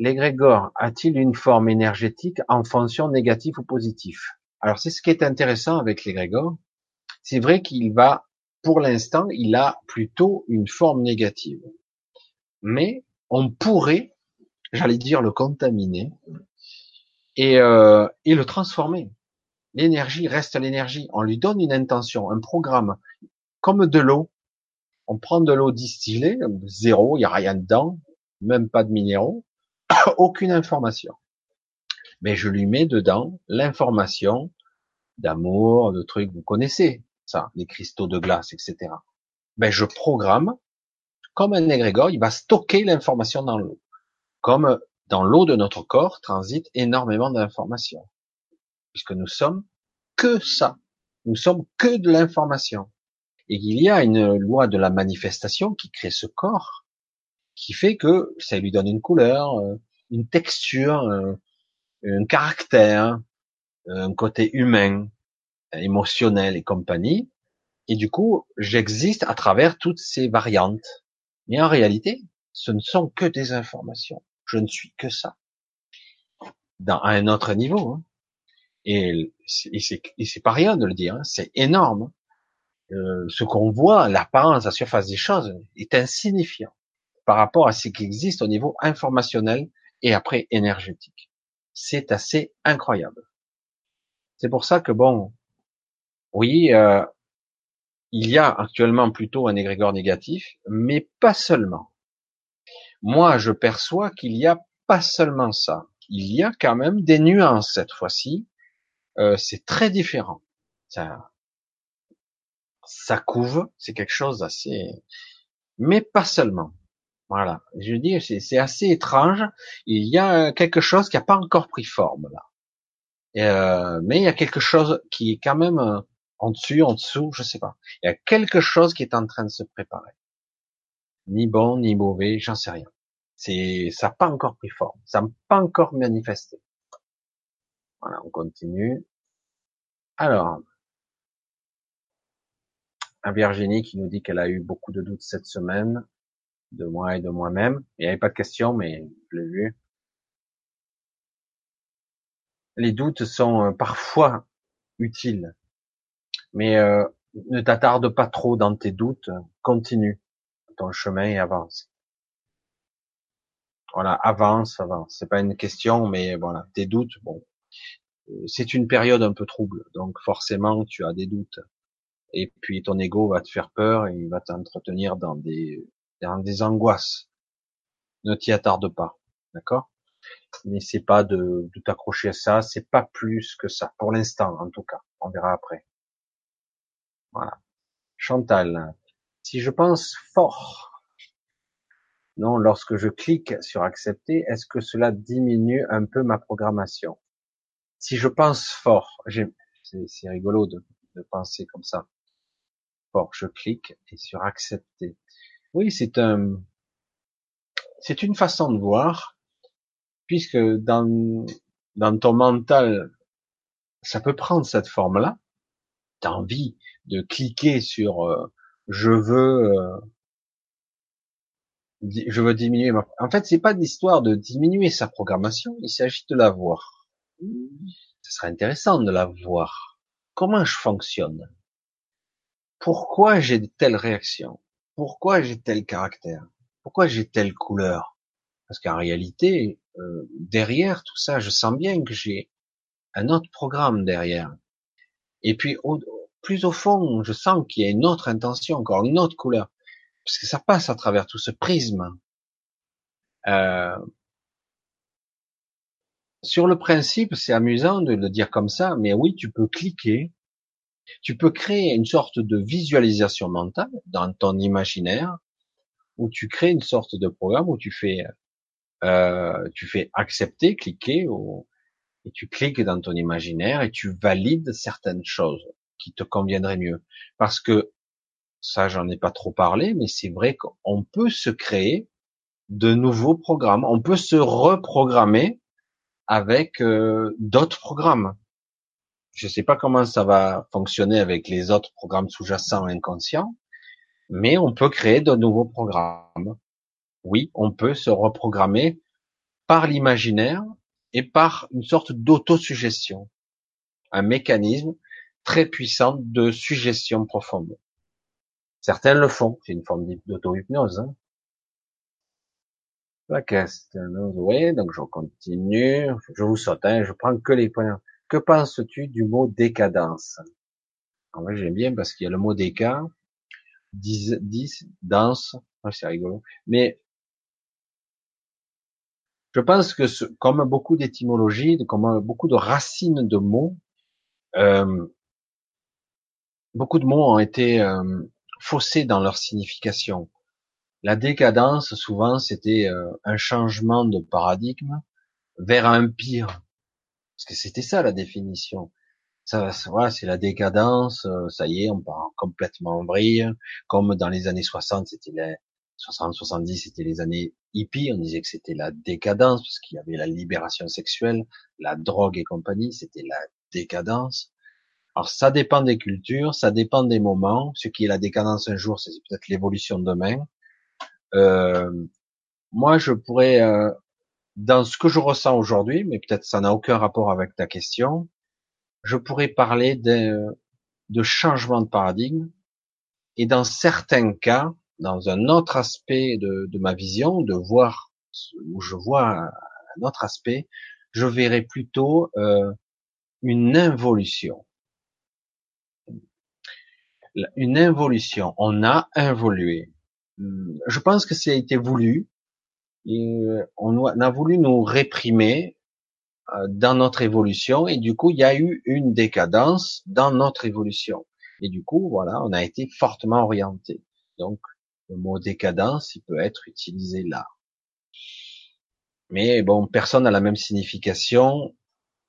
L'égrégore a-t-il une forme énergétique en fonction négative ou positive Alors c'est ce qui est intéressant avec l'égrégore. C'est vrai qu'il va, pour l'instant, il a plutôt une forme négative. Mais on pourrait, j'allais dire, le contaminer et, euh, et le transformer. L'énergie reste l'énergie. On lui donne une intention, un programme, comme de l'eau. On prend de l'eau distillée, zéro, il n'y a rien dedans, même pas de minéraux, aucune information. Mais je lui mets dedans l'information d'amour, de trucs, vous connaissez ça, les cristaux de glace, etc. Ben, je programme, comme un égrégore, il va stocker l'information dans l'eau. Comme dans l'eau de notre corps transite énormément d'informations, puisque nous sommes que ça. Nous sommes que de l'information. Et il y a une loi de la manifestation qui crée ce corps, qui fait que ça lui donne une couleur, euh, une texture, euh, un caractère, un côté humain, émotionnel et compagnie. Et du coup, j'existe à travers toutes ces variantes. Mais en réalité, ce ne sont que des informations. Je ne suis que ça. Dans, à un autre niveau. Hein. Et, et c'est pas rien de le dire, hein. c'est énorme. Euh, ce qu'on voit, l'apparence, la surface des choses, est insignifiant par rapport à ce qui existe au niveau informationnel et après énergétique. C'est assez incroyable. C'est pour ça que bon, oui, euh, il y a actuellement plutôt un égrégore négatif, mais pas seulement. Moi, je perçois qu'il y a pas seulement ça. Il y a quand même des nuances cette fois-ci. Euh, c'est très différent. Ça, ça couve, c'est quelque chose d'assez, mais pas seulement. Voilà. Je dis, c'est assez étrange. Il y a quelque chose qui n'a pas encore pris forme là. Euh, mais il y a quelque chose qui est quand même euh, en dessus, en dessous, je sais pas. Il y a quelque chose qui est en train de se préparer. Ni bon, ni mauvais, j'en sais rien. C'est, ça n'a pas encore pris forme, ça n'a pas encore manifesté. Voilà, on continue. Alors, Virginie qui nous dit qu'elle a eu beaucoup de doutes cette semaine, de moi et de moi-même. Il n'y avait pas de question, mais je l'ai vu. Les doutes sont euh, parfois utiles mais euh, ne t'attarde pas trop dans tes doutes, continue ton chemin et avance. Voilà, avance, avance. C'est pas une question, mais voilà, tes doutes, bon, c'est une période un peu trouble, donc forcément tu as des doutes. Et puis ton ego va te faire peur et il va t'entretenir dans des dans des angoisses. Ne t'y attarde pas, d'accord? N'essaie pas de, t'accrocher à ça, c'est pas plus que ça, pour l'instant en tout cas. On verra après. Voilà. Chantal, si je pense fort, non, lorsque je clique sur accepter, est-ce que cela diminue un peu ma programmation? Si je pense fort, c'est rigolo de, de penser comme ça. Fort, je clique et sur accepter. Oui, c'est un, c'est une façon de voir, puisque dans, dans ton mental, ça peut prendre cette forme-là. T'as envie de cliquer sur euh, je veux euh, je veux diminuer ma... En fait, c'est pas l'histoire de diminuer sa programmation, il s'agit de la voir. Ce serait intéressant de la voir. Comment je fonctionne? Pourquoi j'ai de telles réactions? Pourquoi j'ai tel caractère? Pourquoi j'ai telle couleur? Parce qu'en réalité, euh, derrière tout ça, je sens bien que j'ai un autre programme derrière. Et puis, plus au fond, je sens qu'il y a une autre intention, encore une autre couleur, parce que ça passe à travers tout ce prisme. Euh, sur le principe, c'est amusant de le dire comme ça, mais oui, tu peux cliquer, tu peux créer une sorte de visualisation mentale dans ton imaginaire, où tu crées une sorte de programme où tu fais, euh, tu fais accepter, cliquer, et tu cliques dans ton imaginaire et tu valides certaines choses qui te conviendrait mieux. Parce que ça, j'en ai pas trop parlé, mais c'est vrai qu'on peut se créer de nouveaux programmes. On peut se reprogrammer avec euh, d'autres programmes. Je sais pas comment ça va fonctionner avec les autres programmes sous-jacents inconscients, mais on peut créer de nouveaux programmes. Oui, on peut se reprogrammer par l'imaginaire et par une sorte d'autosuggestion, un mécanisme très puissante de suggestion profonde. Certains le font, c'est une forme d'auto-hypnose. Hein. La question, oui, donc je continue, je vous saute, hein, je prends que les points. Que penses-tu du mot décadence? En vrai, j'aime bien parce qu'il y a le mot déca, 10, 10 danse, c'est rigolo. Mais je pense que comme beaucoup d'étymologies, comme beaucoup de racines de mots, euh, beaucoup de mots ont été euh, faussés dans leur signification. La décadence, souvent, c'était euh, un changement de paradigme vers un pire. Parce que c'était ça la définition. Ça, voilà, c'est la décadence, euh, ça y est, on part complètement en vrille. Comme dans les années 60, c'était les 60, 70, c'était les années hippies, on disait que c'était la décadence, parce qu'il y avait la libération sexuelle, la drogue et compagnie, c'était la décadence. Alors ça dépend des cultures, ça dépend des moments. Ce qui est la décadence un jour, c'est peut-être l'évolution demain. Euh, moi, je pourrais, euh, dans ce que je ressens aujourd'hui, mais peut-être ça n'a aucun rapport avec ta question, je pourrais parler de, de changement de paradigme. Et dans certains cas, dans un autre aspect de, de ma vision, de voir où je vois un autre aspect, je verrais plutôt euh, une involution une évolution. On a évolué. Je pense que ça a été voulu. On a voulu nous réprimer euh, dans notre évolution et du coup il y a eu une décadence dans notre évolution. Et du coup voilà, on a été fortement orienté. Donc le mot décadence, il peut être utilisé là. Mais bon, personne n'a la même signification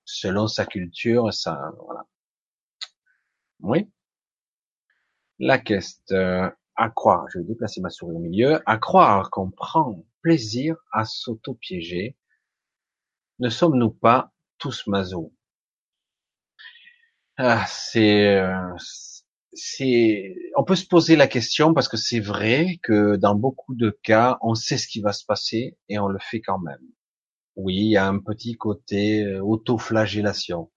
selon sa culture, ça, voilà. Oui. La question à croire, je vais déplacer ma souris au milieu, à croire qu'on prend plaisir à s'auto-piéger, ne sommes-nous pas tous masos ah, C'est, euh, c'est, on peut se poser la question parce que c'est vrai que dans beaucoup de cas, on sait ce qui va se passer et on le fait quand même. Oui, il y a un petit côté euh, auto-flagellation.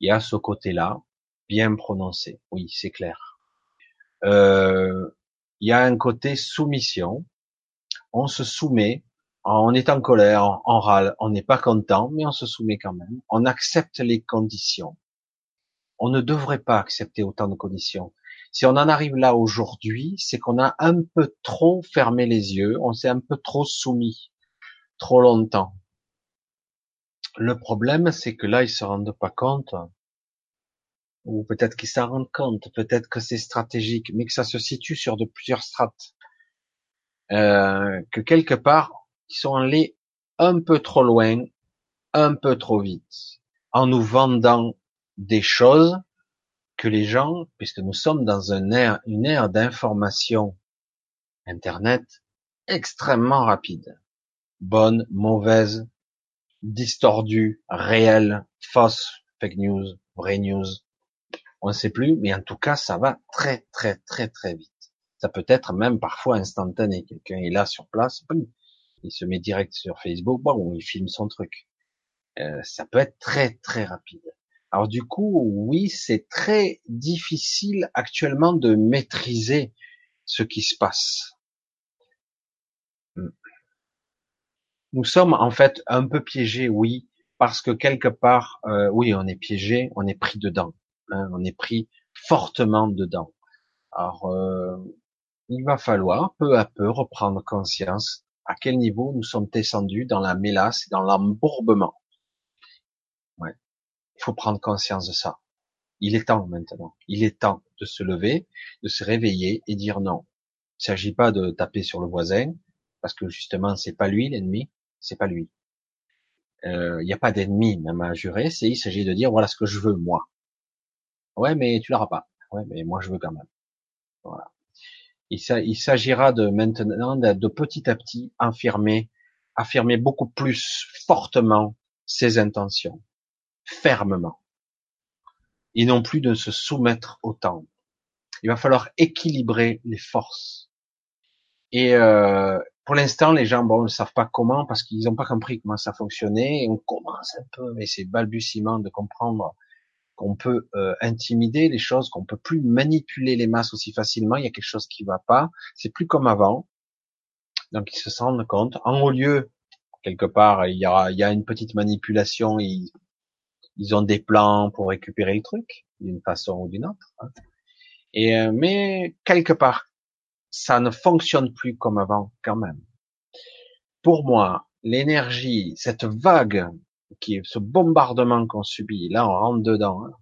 Il y a ce côté-là bien prononcé. Oui, c'est clair. Euh, il y a un côté soumission. On se soumet. On est en colère, on râle, on n'est pas content, mais on se soumet quand même. On accepte les conditions. On ne devrait pas accepter autant de conditions. Si on en arrive là aujourd'hui, c'est qu'on a un peu trop fermé les yeux, on s'est un peu trop soumis, trop longtemps. Le problème, c'est que là, ils se rendent pas compte ou peut-être qu'ils s'en rendent compte, peut-être que c'est stratégique, mais que ça se situe sur de plusieurs strates, euh, que quelque part ils sont allés un peu trop loin, un peu trop vite, en nous vendant des choses que les gens, puisque nous sommes dans une ère, une ère d'information Internet extrêmement rapide, bonne, mauvaise, distordue, réelle, fausse, fake news, vraie news, on ne sait plus, mais en tout cas, ça va très, très, très, très vite. Ça peut être même parfois instantané. Quelqu'un est là sur place, il se met direct sur Facebook, bon, il filme son truc. Euh, ça peut être très, très rapide. Alors du coup, oui, c'est très difficile actuellement de maîtriser ce qui se passe. Hmm. Nous sommes en fait un peu piégés, oui, parce que quelque part, euh, oui, on est piégé, on est pris dedans. Hein, on est pris fortement dedans. Alors, euh, il va falloir peu à peu reprendre conscience à quel niveau nous sommes descendus dans la mélasse, dans l'embourbement. Ouais. Il faut prendre conscience de ça. Il est temps maintenant. Il est temps de se lever, de se réveiller et dire non. Il ne s'agit pas de taper sur le voisin, parce que justement, c'est pas lui l'ennemi, c'est pas lui. Euh, il n'y a pas d'ennemi même à jurer, c'est il s'agit de dire voilà ce que je veux moi. Ouais, mais tu l'auras pas. Ouais, mais moi je veux quand même. Voilà. Il s'agira de maintenant de, petit à petit affirmer, affirmer beaucoup plus fortement ses intentions, fermement, et non plus de se soumettre au temps. Il va falloir équilibrer les forces. Et euh, pour l'instant, les gens bon ne savent pas comment parce qu'ils n'ont pas compris comment ça fonctionnait. Et on commence un peu, mais c'est balbutiement de comprendre qu'on peut euh, intimider les choses, qu'on peut plus manipuler les masses aussi facilement. Il y a quelque chose qui va pas. C'est plus comme avant. Donc ils se rendent compte. En haut lieu, quelque part, il y a, il y a une petite manipulation. Ils, ils ont des plans pour récupérer le truc d'une façon ou d'une autre. Hein. Et euh, mais quelque part, ça ne fonctionne plus comme avant quand même. Pour moi, l'énergie, cette vague qui est ce bombardement qu'on subit, là on rentre dedans, hein.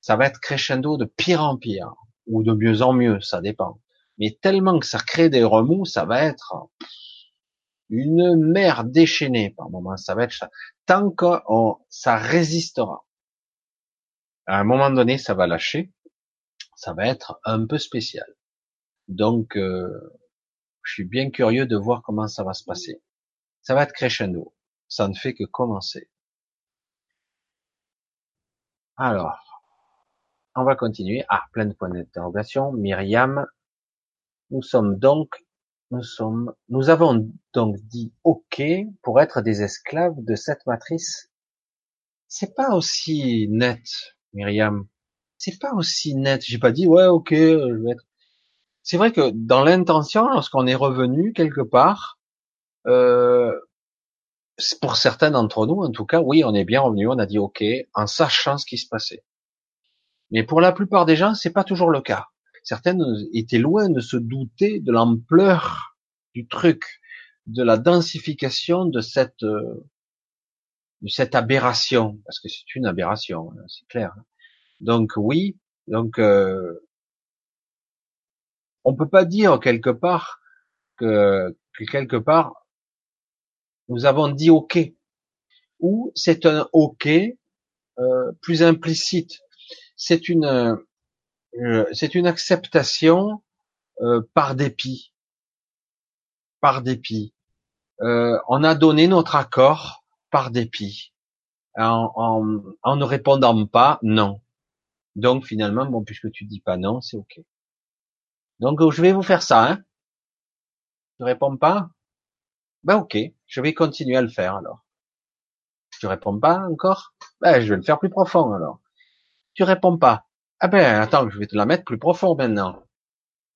ça va être crescendo de pire en pire, ou de mieux en mieux, ça dépend. mais tellement que ça crée des remous, ça va être une mer déchaînée par moment. Ça va être ça. Tant que ça résistera. À un moment donné, ça va lâcher. Ça va être un peu spécial. Donc, euh, je suis bien curieux de voir comment ça va se passer. Ça va être crescendo. Ça ne fait que commencer. Alors, on va continuer. Ah, plein de points d'interrogation. Myriam, nous sommes donc, nous sommes, nous avons donc dit OK pour être des esclaves de cette matrice. C'est pas aussi net, Myriam. C'est pas aussi net. J'ai pas dit ouais OK, je vais être. C'est vrai que dans l'intention, lorsqu'on est revenu quelque part, euh, pour certains d'entre nous, en tout cas, oui, on est bien revenu, on a dit OK, en sachant ce qui se passait. Mais pour la plupart des gens, c'est pas toujours le cas. Certains étaient loin de se douter de l'ampleur du truc, de la densification de cette euh, de cette aberration, parce que c'est une aberration, hein, c'est clair. Donc oui, donc euh, on peut pas dire quelque part que, que quelque part nous avons dit OK, ou c'est un OK euh, plus implicite. C'est une euh, c'est une acceptation euh, par dépit, par dépit. On a donné notre accord par dépit, en, en, ne répondant pas non. Donc finalement, bon, puisque tu dis pas non, c'est ok. Donc je vais vous faire ça. Hein. Tu réponds pas Ben ok. Je vais continuer à le faire alors. Tu réponds pas encore? Ben, je vais le faire plus profond alors. Tu réponds pas? Ah ben, attends, je vais te la mettre plus profond maintenant.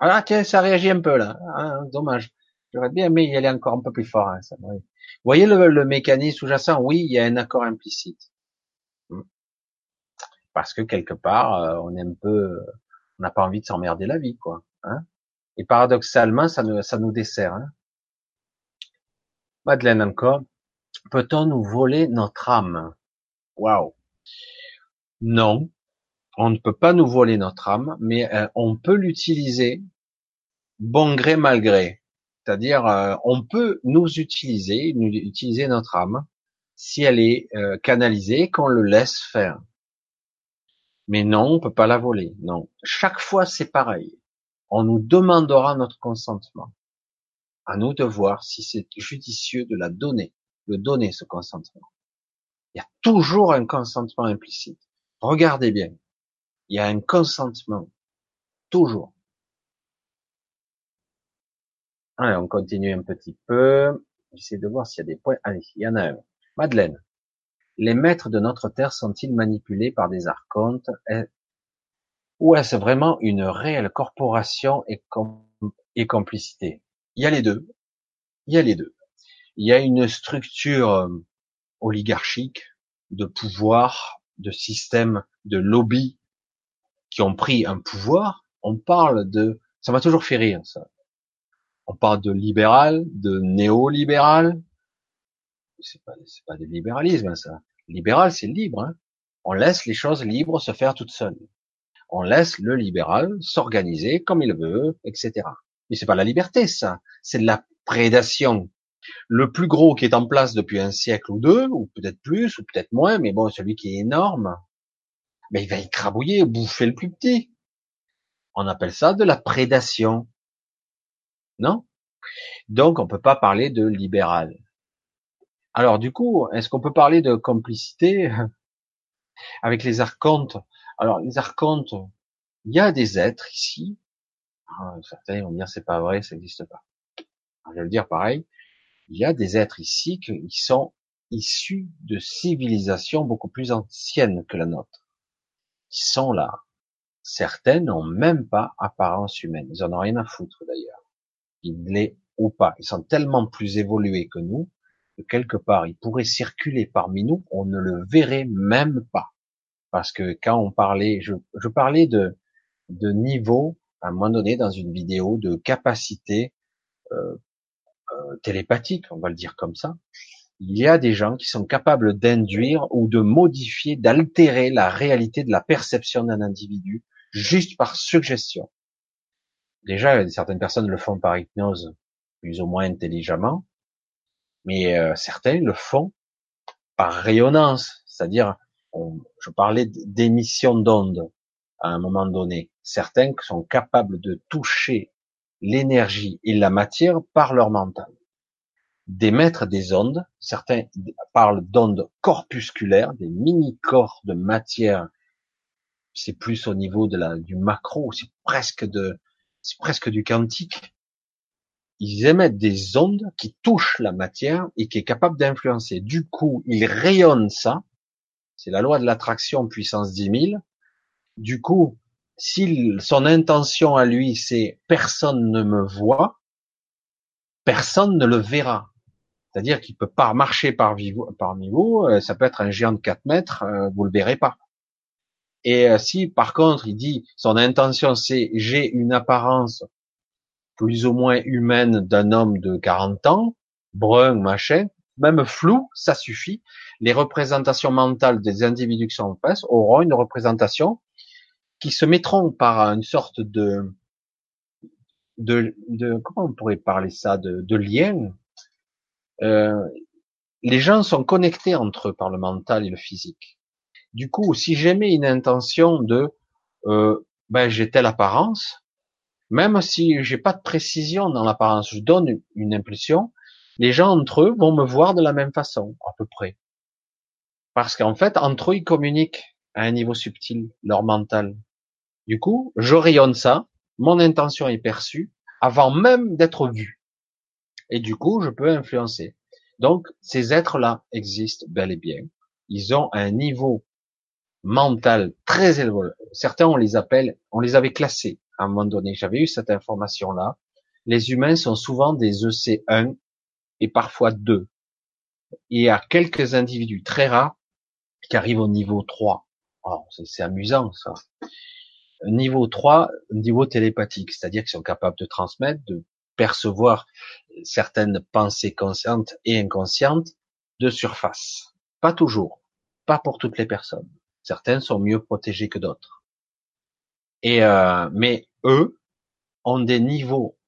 Ah tiens, ça réagit un peu là. Ah, dommage. J'aurais bien aimé y aller encore un peu plus fort. Hein, ça, Vous voyez le, mécanisme sous-jacent? Oui, il y a un accord implicite. Hmm. Parce que quelque part, euh, on est un peu, on n'a pas envie de s'emmerder la vie, quoi. Hein Et paradoxalement, ça nous, ça nous dessert. Hein Madeleine encore. Peut-on nous voler notre âme? Waouh. Non, on ne peut pas nous voler notre âme, mais euh, on peut l'utiliser bon gré mal gré. C'est-à-dire, euh, on peut nous utiliser, nous utiliser notre âme si elle est euh, canalisée, qu'on le laisse faire. Mais non, on peut pas la voler. Non. Chaque fois, c'est pareil. On nous demandera notre consentement. À nous de voir si c'est judicieux de la donner, de donner ce consentement. Il y a toujours un consentement implicite. Regardez bien. Il y a un consentement. Toujours. Allez, on continue un petit peu. J'essaie de voir s'il y a des points. Allez, il y en a un. Madeleine. Les maîtres de notre terre sont-ils manipulés par des archontes? Ou est-ce vraiment une réelle corporation et, et complicité? Il y a les deux. Il y a les deux. Il y a une structure euh, oligarchique de pouvoir, de système, de lobby qui ont pris un pouvoir. On parle de, ça m'a toujours fait rire, ça. On parle de libéral, de néolibéral. C'est pas, pas du libéralisme, ça. Libéral, c'est libre, hein. On laisse les choses libres se faire toutes seules. On laisse le libéral s'organiser comme il veut, etc. Mais c'est pas la liberté, ça. C'est de la prédation. Le plus gros qui est en place depuis un siècle ou deux, ou peut-être plus, ou peut-être moins, mais bon, celui qui est énorme, mais il va écrabouiller, bouffer le plus petit. On appelle ça de la prédation. Non? Donc, on peut pas parler de libéral. Alors, du coup, est-ce qu'on peut parler de complicité avec les archontes? Alors, les archontes, il y a des êtres ici certains vont dire c'est pas vrai, ça n'existe pas. je vais le dire pareil. Il y a des êtres ici qui sont issus de civilisations beaucoup plus anciennes que la nôtre, qui sont là. Certains n'ont même pas apparence humaine. Ils en ont rien à foutre d'ailleurs. Ils l'est ou pas. Ils sont tellement plus évolués que nous que quelque part ils pourraient circuler parmi nous, on ne le verrait même pas. Parce que quand on parlait, je, je parlais de, de niveau à un moment donné dans une vidéo de capacité euh, euh, télépathique, on va le dire comme ça. Il y a des gens qui sont capables d'induire ou de modifier, d'altérer la réalité de la perception d'un individu juste par suggestion. déjà certaines personnes le font par hypnose, plus ou moins intelligemment, mais euh, le font par rayonnance, c'est-à-dire, je parlais d'émission d'ondes à un moment donné. Certains sont capables de toucher l'énergie et la matière par leur mental. D'émettre des ondes, certains parlent d'ondes corpusculaires, des mini-corps de matière. C'est plus au niveau de la, du macro, c'est presque de, c'est presque du quantique. Ils émettent des ondes qui touchent la matière et qui est capable d'influencer. Du coup, ils rayonnent ça. C'est la loi de l'attraction puissance 10 000. Du coup, si son intention à lui, c'est personne ne me voit, personne ne le verra. C'est-à-dire qu'il peut pas marcher parmi vous, euh, ça peut être un géant de 4 mètres, euh, vous le verrez pas. Et euh, si par contre il dit son intention c'est j'ai une apparence plus ou moins humaine d'un homme de 40 ans, brun, machin, même flou, ça suffit. Les représentations mentales des individus qui sont en face auront une représentation qui se mettront par une sorte de, de, de comment on pourrait parler ça, de, de lien. Euh, les gens sont connectés entre eux par le mental et le physique. Du coup, si j'aimais une intention de, euh, ben j'ai telle apparence, même si j'ai pas de précision dans l'apparence, je donne une impulsion, les gens entre eux vont me voir de la même façon, à peu près. Parce qu'en fait, entre eux, ils communiquent à un niveau subtil, leur mental. Du coup, je rayonne ça, mon intention est perçue avant même d'être vue. Et du coup, je peux influencer. Donc, ces êtres-là existent bel et bien. Ils ont un niveau mental très élevé. Certains, on les appelle, on les avait classés à un moment donné. J'avais eu cette information-là. Les humains sont souvent des EC1 et parfois 2. Il y a quelques individus très rares qui arrivent au niveau 3. c'est amusant, ça niveau 3, niveau télépathique, c'est-à-dire qu'ils sont capables de transmettre, de percevoir certaines pensées conscientes et inconscientes de surface. Pas toujours, pas pour toutes les personnes. Certaines sont mieux protégées que d'autres. Et euh, mais eux ont des niveaux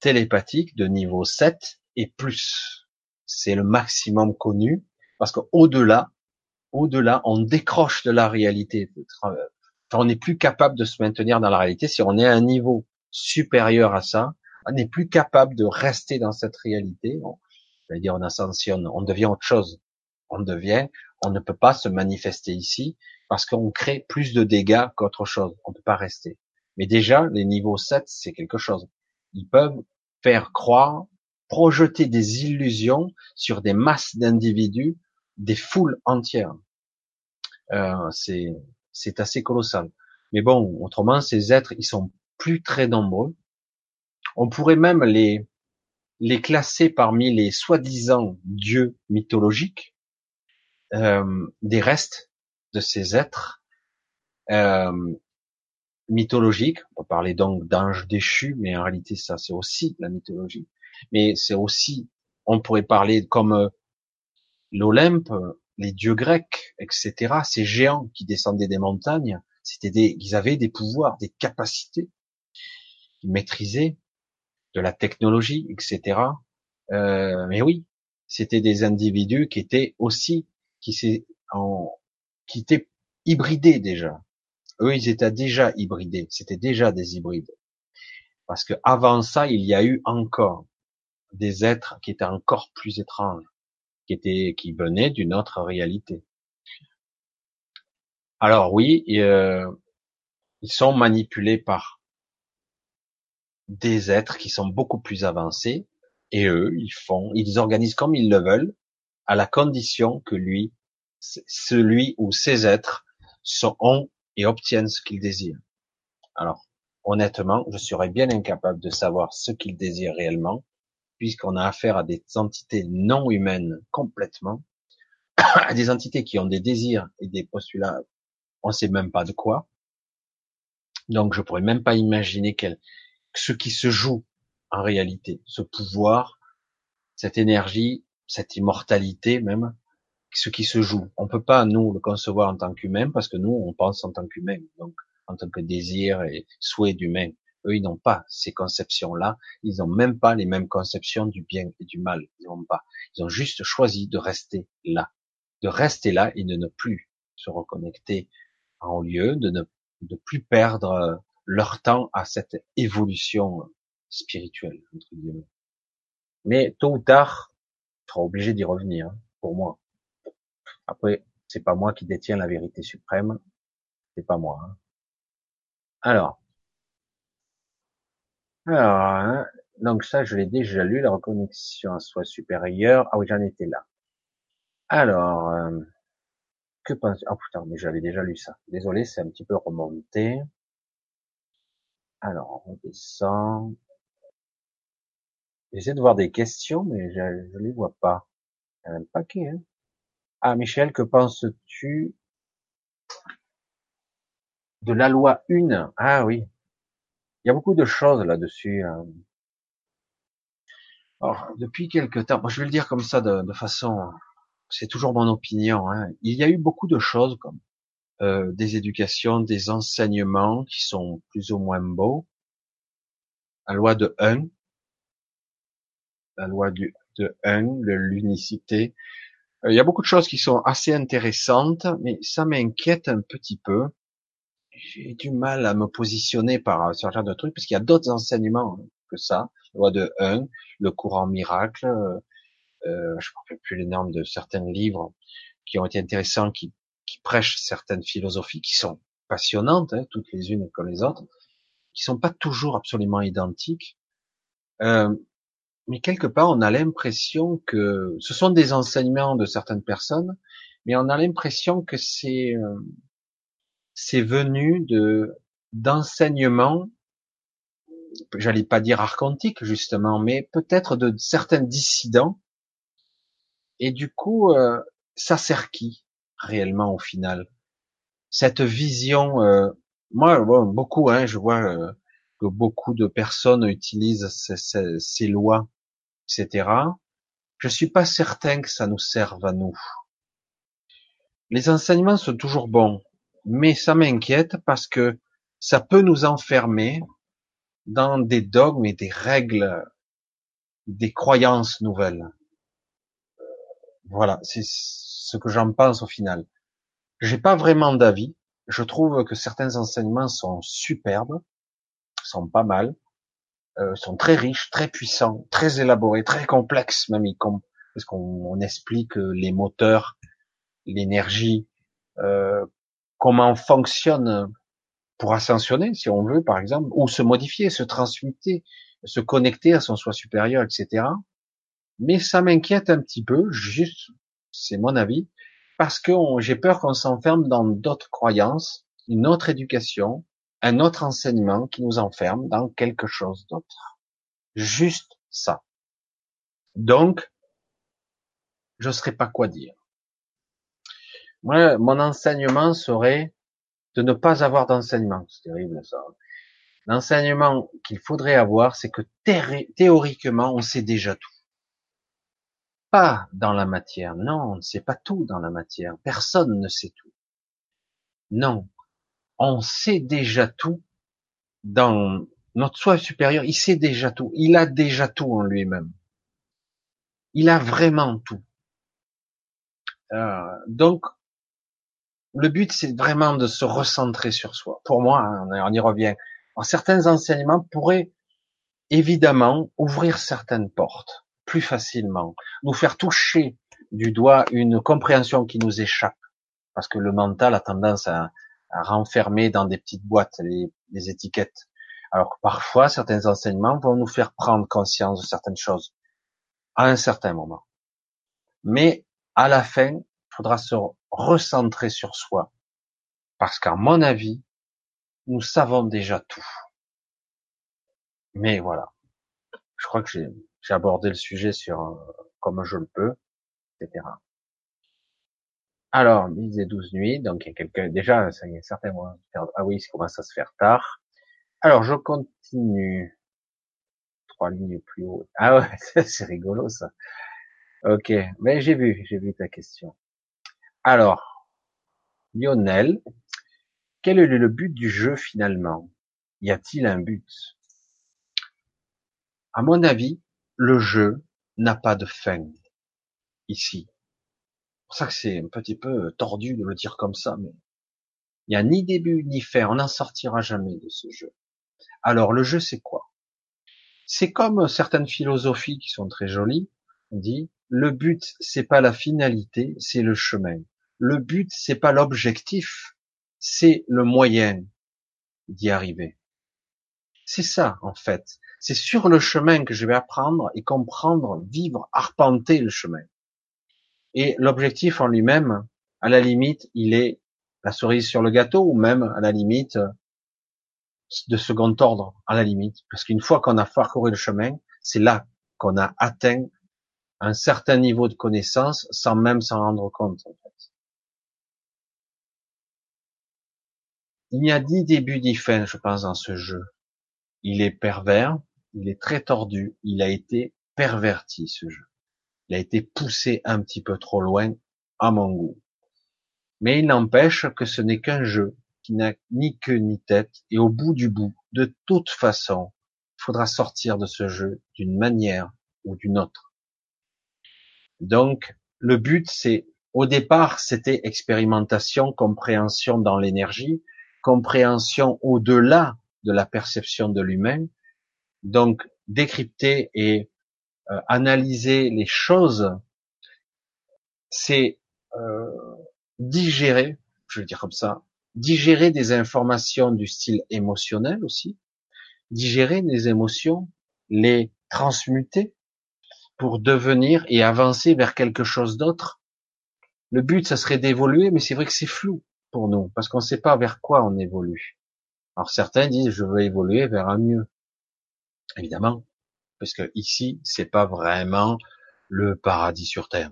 télépathiques de niveau 7 et plus. C'est le maximum connu parce qu'au-delà, au-delà, on décroche de la réalité on n'est plus capable de se maintenir dans la réalité, si on est à un niveau supérieur à ça, on n'est plus capable de rester dans cette réalité. On, dire on ascensionne, on devient autre chose. On devient, on ne peut pas se manifester ici parce qu'on crée plus de dégâts qu'autre chose. On ne peut pas rester. Mais déjà, les niveaux 7, c'est quelque chose. Ils peuvent faire croire, projeter des illusions sur des masses d'individus, des foules entières. Euh, c'est c'est assez colossal. Mais bon, autrement, ces êtres, ils sont plus très nombreux. On pourrait même les, les classer parmi les soi-disant dieux mythologiques, euh, des restes de ces êtres euh, mythologiques. On peut parler donc d'anges déchus, mais en réalité, ça, c'est aussi la mythologie. Mais c'est aussi, on pourrait parler comme euh, l'Olympe, les dieux grecs, etc., ces géants qui descendaient des montagnes, c'était des, ils avaient des pouvoirs, des capacités, ils maîtrisaient de la technologie, etc. Euh, mais oui, c'était des individus qui étaient aussi, qui en, qui étaient hybridés déjà. Eux, ils étaient déjà hybridés. C'était déjà des hybrides. Parce que avant ça, il y a eu encore des êtres qui étaient encore plus étranges qui était, qui venait d'une autre réalité. Alors oui, euh, ils sont manipulés par des êtres qui sont beaucoup plus avancés, et eux, ils font, ils organisent comme ils le veulent, à la condition que lui, celui ou ces êtres ont et obtiennent ce qu'ils désirent. Alors, honnêtement, je serais bien incapable de savoir ce qu'ils désirent réellement, puisqu'on a affaire à des entités non humaines complètement, à des entités qui ont des désirs et des postulats, on sait même pas de quoi. Donc je pourrais même pas imaginer quel, ce qui se joue en réalité, ce pouvoir, cette énergie, cette immortalité même, ce qui se joue. On peut pas nous le concevoir en tant qu'humain parce que nous on pense en tant qu'humain, donc en tant que désir et souhait d'humain. Eux, ils n'ont pas ces conceptions-là. Ils n'ont même pas les mêmes conceptions du bien et du mal. Ils n'ont pas. Ils ont juste choisi de rester là, de rester là et de ne plus se reconnecter en lieu, de ne de plus perdre leur temps à cette évolution spirituelle entre guillemets. Mais tôt ou tard, tu seras obligé d'y revenir, hein, pour moi. Après, c'est pas moi qui détiens la vérité suprême, c'est pas moi. Hein. Alors, alors, hein, donc ça, je l'ai déjà lu, la reconnexion à soi supérieur. Ah oui, j'en étais là. Alors, euh, que pense Ah putain, mais j'avais déjà lu ça. Désolé, c'est un petit peu remonté. Alors, on descend. J'essaie de voir des questions, mais je, ne les vois pas. Il y a un paquet, hein. Ah, Michel, que penses-tu de la loi 1 Ah oui. Il y a beaucoup de choses là-dessus. Hein. Alors, depuis quelque temps, moi je vais le dire comme ça de, de façon, c'est toujours mon opinion. Hein. Il y a eu beaucoup de choses comme euh, des éducations, des enseignements qui sont plus ou moins beaux. La loi de 1, la loi du, de 1, l'unicité. Euh, il y a beaucoup de choses qui sont assez intéressantes, mais ça m'inquiète un petit peu. J'ai du mal à me positionner par ce genre de trucs, parce qu'il y a d'autres enseignements que ça. La loi de 1, le courant miracle, euh, je ne rappelle plus les normes de certains livres qui ont été intéressants, qui, qui prêchent certaines philosophies qui sont passionnantes, hein, toutes les unes comme les autres, qui sont pas toujours absolument identiques. Euh, mais quelque part, on a l'impression que ce sont des enseignements de certaines personnes, mais on a l'impression que c'est euh, c'est venu de d'enseignements, j'allais pas dire archontiques justement, mais peut-être de certains dissidents. Et du coup, euh, ça sert qui réellement au final? Cette vision, euh, moi, beaucoup, hein, je vois que beaucoup de personnes utilisent ces, ces lois etc. Je suis pas certain que ça nous serve à nous. Les enseignements sont toujours bons, mais ça m'inquiète parce que ça peut nous enfermer dans des dogmes et des règles, des croyances nouvelles. Voilà, c'est ce que j'en pense au final. J'ai pas vraiment d'avis. Je trouve que certains enseignements sont superbes, sont pas mal, euh, sont très riches, très puissants, très élaborés, très complexes même, parce qu'on explique les moteurs, l'énergie, euh, comment fonctionne pour ascensionner, si on veut, par exemple, ou se modifier, se transmuter, se connecter à son soi supérieur, etc. Mais ça m'inquiète un petit peu, juste, c'est mon avis, parce que j'ai peur qu'on s'enferme dans d'autres croyances, une autre éducation, un autre enseignement qui nous enferme dans quelque chose d'autre. Juste ça. Donc, je ne saurais pas quoi dire. Moi, mon enseignement serait de ne pas avoir d'enseignement. C'est terrible ça. L'enseignement qu'il faudrait avoir, c'est que théoriquement, on sait déjà tout. Pas dans la matière. Non, on ne sait pas tout dans la matière. Personne ne sait tout. Non on sait déjà tout dans notre soi supérieur, il sait déjà tout, il a déjà tout en lui-même. Il a vraiment tout. Euh, donc, le but, c'est vraiment de se recentrer sur soi. Pour moi, hein, on y revient. certains enseignements pourraient évidemment ouvrir certaines portes plus facilement, nous faire toucher du doigt une compréhension qui nous échappe, parce que le mental a tendance à, renfermer dans des petites boîtes les, étiquettes. Alors parfois, certains enseignements vont nous faire prendre conscience de certaines choses à un certain moment. Mais à la fin, il faudra se recentrer sur soi. Parce qu'à mon avis, nous savons déjà tout. Mais voilà. Je crois que j'ai abordé le sujet sur euh, comme je le peux, etc. Alors, midi et 12 nuits, donc il y a quelqu'un, déjà, ça y est, certainement, ah oui, ça commence à se faire tard. Alors, je continue. Trois lignes plus haut. Ah ouais, c'est rigolo, ça. Ok, mais j'ai vu, j'ai vu ta question. Alors, Lionel, quel est le but du jeu finalement? Y a-t-il un but? À mon avis, le jeu n'a pas de fin ici. C'est pour ça que c'est un petit peu tordu de le dire comme ça, mais il n'y a ni début ni fin. On n'en sortira jamais de ce jeu. Alors le jeu, c'est quoi? C'est comme certaines philosophies qui sont très jolies. On dit le but, c'est pas la finalité, c'est le chemin. Le but, c'est pas l'objectif, c'est le moyen d'y arriver. C'est ça, en fait. C'est sur le chemin que je vais apprendre et comprendre, vivre, arpenter le chemin. Et l'objectif en lui-même, à la limite, il est la cerise sur le gâteau ou même à la limite de second ordre, à la limite. Parce qu'une fois qu'on a parcouru le chemin, c'est là qu'on a atteint un certain niveau de connaissance sans même s'en rendre compte. Il n'y a ni début ni fin, je pense, dans ce jeu. Il est pervers, il est très tordu, il a été perverti, ce jeu. Il a été poussé un petit peu trop loin, à mon goût. Mais il n'empêche que ce n'est qu'un jeu qui n'a ni queue ni tête, et au bout du bout, de toute façon, il faudra sortir de ce jeu d'une manière ou d'une autre. Donc, le but, c'est, au départ, c'était expérimentation, compréhension dans l'énergie, compréhension au-delà de la perception de l'humain, donc décrypter et euh, analyser les choses, c'est euh, digérer, je veux dire comme ça, digérer des informations du style émotionnel aussi, digérer des émotions, les transmuter pour devenir et avancer vers quelque chose d'autre. Le but, ça serait d'évoluer, mais c'est vrai que c'est flou pour nous, parce qu'on ne sait pas vers quoi on évolue. Alors certains disent, je veux évoluer vers un mieux. Évidemment, parce que ici, c'est pas vraiment le paradis sur terre.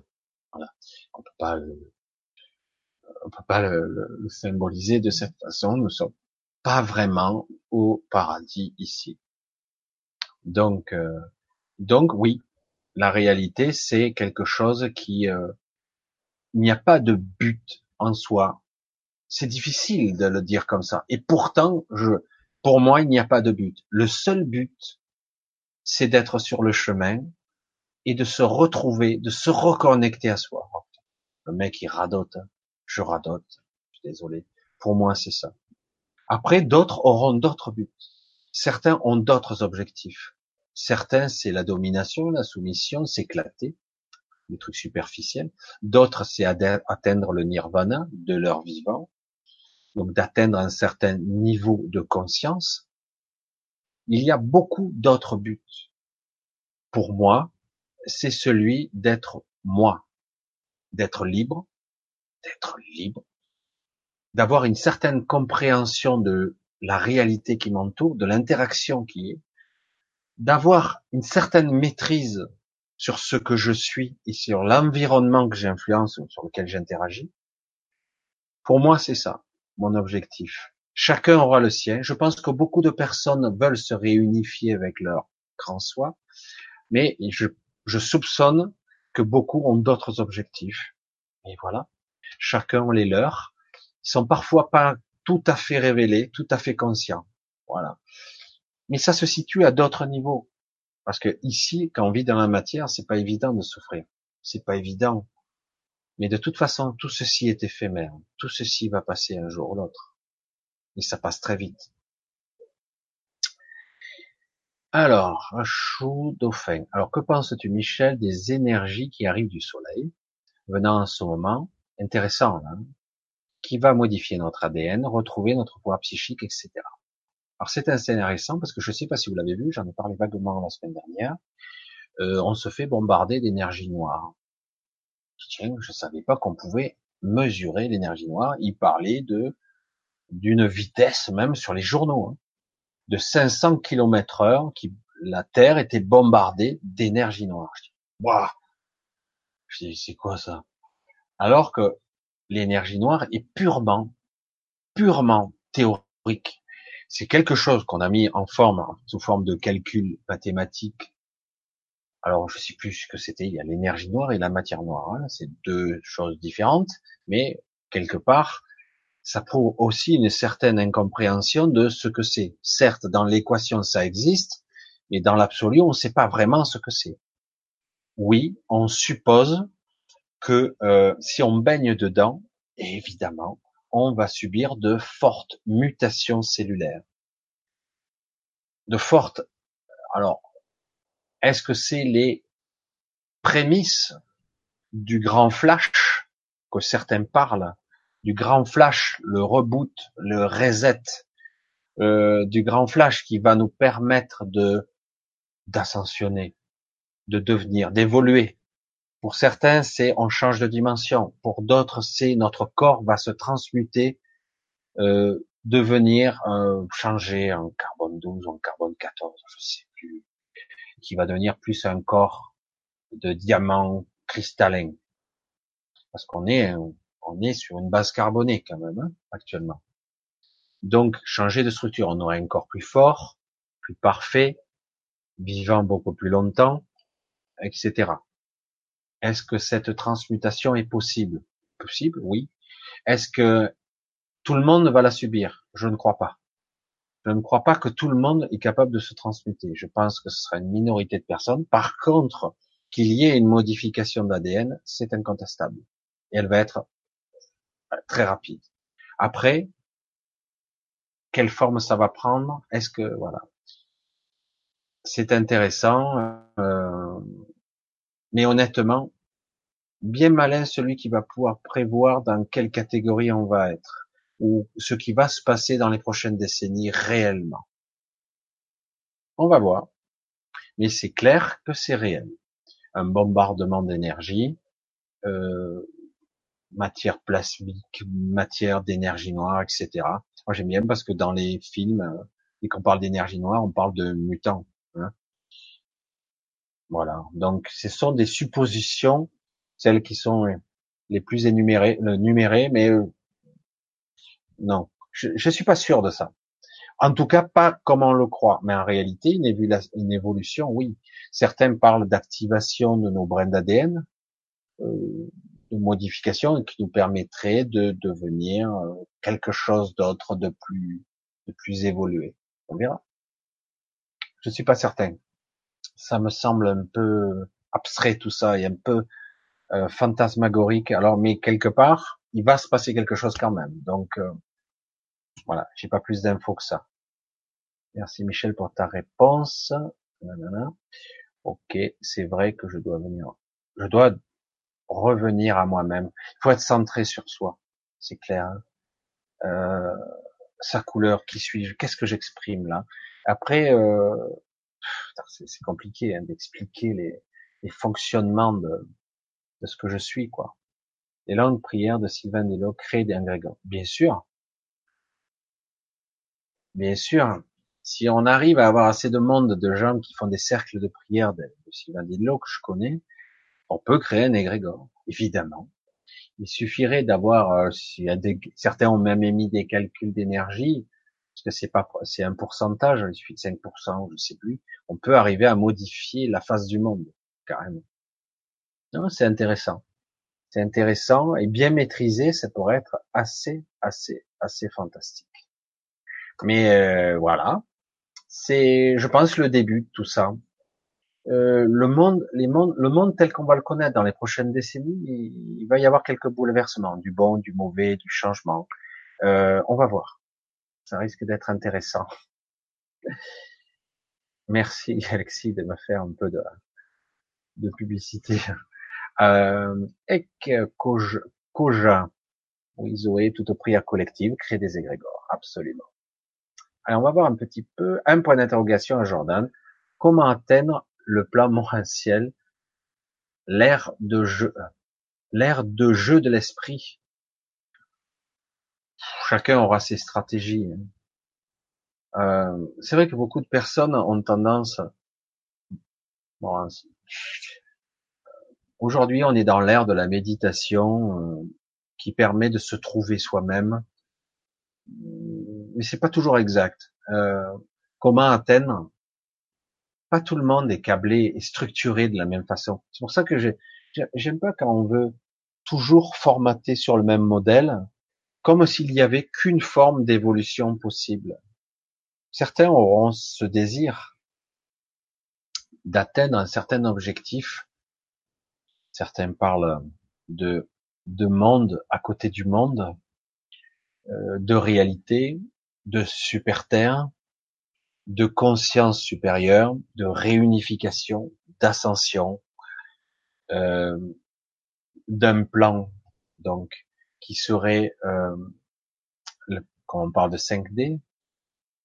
Voilà. On peut pas le, on peut pas le, symboliser de cette façon. Nous sommes pas vraiment au paradis ici. Donc, euh, donc oui, la réalité, c'est quelque chose qui, euh, il n'y a pas de but en soi. C'est difficile de le dire comme ça. Et pourtant, je, pour moi, il n'y a pas de but. Le seul but, c'est d'être sur le chemin et de se retrouver, de se reconnecter à soi. Le mec, il radote. Hein. Je radote. Je suis désolé. Pour moi, c'est ça. Après, d'autres auront d'autres buts. Certains ont d'autres objectifs. Certains, c'est la domination, la soumission, s'éclater, des trucs superficiels. D'autres, c'est atteindre le nirvana de leur vivant. Donc, d'atteindre un certain niveau de conscience. Il y a beaucoup d'autres buts. Pour moi, c'est celui d'être moi, d'être libre, d'être libre, d'avoir une certaine compréhension de la réalité qui m'entoure, de l'interaction qui est, d'avoir une certaine maîtrise sur ce que je suis et sur l'environnement que j'influence ou sur lequel j'interagis. Pour moi, c'est ça, mon objectif. Chacun aura le sien. Je pense que beaucoup de personnes veulent se réunifier avec leur grand soi, mais je, soupçonne que beaucoup ont d'autres objectifs. Et voilà, chacun les leurs. Ils sont parfois pas tout à fait révélés, tout à fait conscients. Voilà. Mais ça se situe à d'autres niveaux. Parce que ici, quand on vit dans la matière, c'est pas évident de souffrir. C'est pas évident. Mais de toute façon, tout ceci est éphémère. Tout ceci va passer un jour ou l'autre. Et ça passe très vite. Alors, chou dauphin. Alors, que penses-tu, Michel, des énergies qui arrivent du soleil, venant en ce moment, intéressant, hein, qui va modifier notre ADN, retrouver notre pouvoir psychique, etc. Alors c'est intéressant parce que je ne sais pas si vous l'avez vu, j'en ai parlé vaguement la semaine dernière. Euh, on se fait bombarder d'énergie noire. Tiens, je savais pas qu'on pouvait mesurer l'énergie noire. Il parlait de d'une vitesse même sur les journaux hein, de 500 km heure qui la Terre était bombardée d'énergie noire. Waouh Je dis c'est quoi ça? Alors que l'énergie noire est purement purement théorique c'est quelque chose qu'on a mis en forme, sous forme de calcul mathématique. Alors, je sais plus ce que c'était. Il y a l'énergie noire et la matière noire. Hein. C'est deux choses différentes, mais quelque part, ça prouve aussi une certaine incompréhension de ce que c'est. Certes, dans l'équation, ça existe, mais dans l'absolu, on ne sait pas vraiment ce que c'est. Oui, on suppose que euh, si on baigne dedans, évidemment, on va subir de fortes mutations cellulaires. De fortes. Alors, est-ce que c'est les prémices du grand flash que certains parlent du grand flash, le reboot, le reset euh, du grand flash qui va nous permettre de d'ascensionner, de devenir, d'évoluer. Pour certains, c'est on change de dimension. Pour d'autres, c'est notre corps va se transmuter, euh, devenir, euh, changer en carbone 12 ou en carbone 14, je sais plus, qui va devenir plus un corps de diamant cristallin. Parce qu'on est on est sur une base carbonée quand même hein, actuellement. Donc changer de structure, on aurait un corps plus fort, plus parfait, vivant beaucoup plus longtemps, etc. Est-ce que cette transmutation est possible? Possible, oui. Est-ce que tout le monde va la subir? Je ne crois pas. Je ne crois pas que tout le monde est capable de se transmuter. Je pense que ce sera une minorité de personnes. Par contre, qu'il y ait une modification d'ADN, c'est incontestable. Et elle va être très rapide. Après, quelle forme ça va prendre? Est-ce que voilà, c'est intéressant, euh, mais honnêtement, bien malin celui qui va pouvoir prévoir dans quelle catégorie on va être ou ce qui va se passer dans les prochaines décennies réellement. On va voir, mais c'est clair que c'est réel. Un bombardement d'énergie, euh, matière plasmique, matière d'énergie noire, etc. Moi j'aime bien parce que dans les films, euh, et qu'on parle d'énergie noire, on parle de mutants. Hein. voilà. Donc ce sont des suppositions, celles qui sont les plus énumérées, le numérées, mais euh, non, je, je suis pas sûr de ça. En tout cas, pas comme on le croit. Mais en réalité, une, une évolution, oui. Certains parlent d'activation de nos brins d'ADN. Euh, modification qui nous permettrait de devenir euh, quelque chose d'autre, de plus, de plus évolué. On verra. Je suis pas certain. Ça me semble un peu abstrait tout ça et un peu euh, fantasmagorique. Alors, mais quelque part, il va se passer quelque chose quand même. Donc, euh, voilà, j'ai pas plus d'infos que ça. Merci Michel pour ta réponse. Ok, c'est vrai que je dois venir. Je dois revenir à moi-même. Il faut être centré sur soi, c'est clair. Hein. Euh, sa couleur, qui suis-je, qu'est-ce que j'exprime là Après, euh, c'est compliqué hein, d'expliquer les, les, fonctionnements de, de, ce que je suis, quoi. Les langues prières de Sylvain Delo créent des ingrédients. Bien sûr, bien sûr. Si on arrive à avoir assez de monde, de gens qui font des cercles de prière de, de Sylvain Delo que je connais, on peut créer un égrégore, évidemment. Il suffirait d'avoir, euh, certains ont même émis des calculs d'énergie, parce que c'est pas, c'est un pourcentage, il suffit de 5%, je sais plus. On peut arriver à modifier la face du monde, carrément. Non, c'est intéressant. C'est intéressant et bien maîtrisé, ça pourrait être assez, assez, assez fantastique. Mais euh, voilà, c'est, je pense, le début de tout ça. Euh, le monde, les mondes, le monde tel qu'on va le connaître dans les prochaines décennies, il, va y avoir quelques bouleversements, du bon, du mauvais, du changement. Euh, on va voir. Ça risque d'être intéressant. Merci Alexis de me faire un peu de, de publicité. Euh, Ek Koja, oui Zoé, tout au prière collective, créer des égrégores, absolument. Alors on va voir un petit peu, un point d'interrogation à Jordan. Comment atteindre le plan morantiel, l'air de jeu, l'air de jeu de l'esprit. Chacun aura ses stratégies. Hein. Euh, c'est vrai que beaucoup de personnes ont tendance. Aujourd'hui, on est dans l'ère de la méditation euh, qui permet de se trouver soi-même, mais c'est pas toujours exact. Euh, comment atteindre pas tout le monde est câblé et structuré de la même façon. C'est pour ça que j'aime pas quand on veut toujours formater sur le même modèle comme s'il n'y avait qu'une forme d'évolution possible. Certains auront ce désir d'atteindre un certain objectif. Certains parlent de, de monde à côté du monde, euh, de réalité, de super terre, de conscience supérieure, de réunification, d'ascension, euh, d'un plan donc qui serait euh, quand on parle de 5D.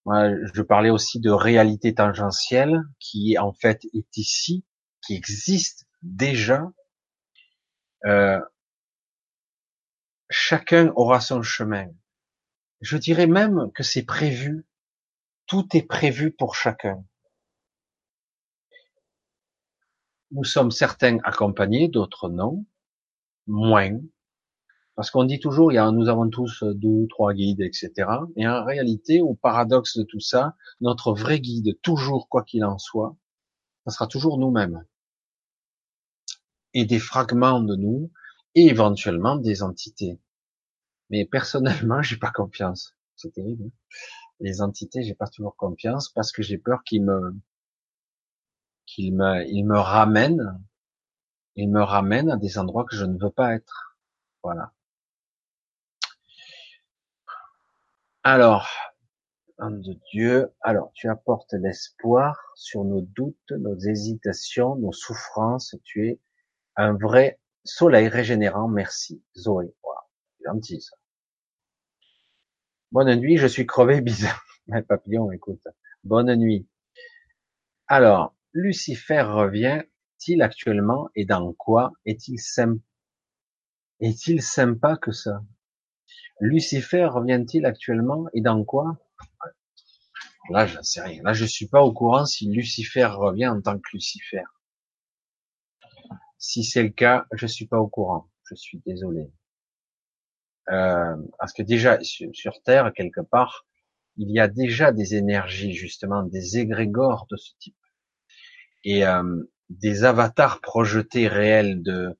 Moi, je parlais aussi de réalité tangentielle qui en fait est ici, qui existe déjà. Euh, chacun aura son chemin. Je dirais même que c'est prévu. Tout est prévu pour chacun. Nous sommes certains accompagnés, d'autres non, moins. Parce qu'on dit toujours, il nous avons tous deux, trois guides, etc. Et en réalité, au paradoxe de tout ça, notre vrai guide, toujours quoi qu'il en soit, ça sera toujours nous-mêmes. Et des fragments de nous, et éventuellement des entités. Mais personnellement, j'ai pas confiance. C'est terrible. Hein. Les entités, j'ai pas toujours confiance parce que j'ai peur qu'ils me, qu'ils me, ils me ramènent, ils me ramènent à des endroits que je ne veux pas être. Voilà. Alors, homme de Dieu, alors tu apportes l'espoir sur nos doutes, nos hésitations, nos souffrances. Tu es un vrai soleil régénérant. Merci, Zoé. Wow, gentil ça. Bonne nuit, je suis crevé, bizarre. Mais papillon, écoute. Bonne nuit. Alors, Lucifer revient-il actuellement et dans quoi est-il sympa, est-il sympa que ça? Lucifer revient-il actuellement et dans quoi? Là, je sais rien. Là, je suis pas au courant si Lucifer revient en tant que Lucifer. Si c'est le cas, je suis pas au courant. Je suis désolé. Euh, parce que déjà sur, Terre, quelque part, il y a déjà des énergies, justement, des égrégores de ce type. Et euh, des avatars projetés réels de,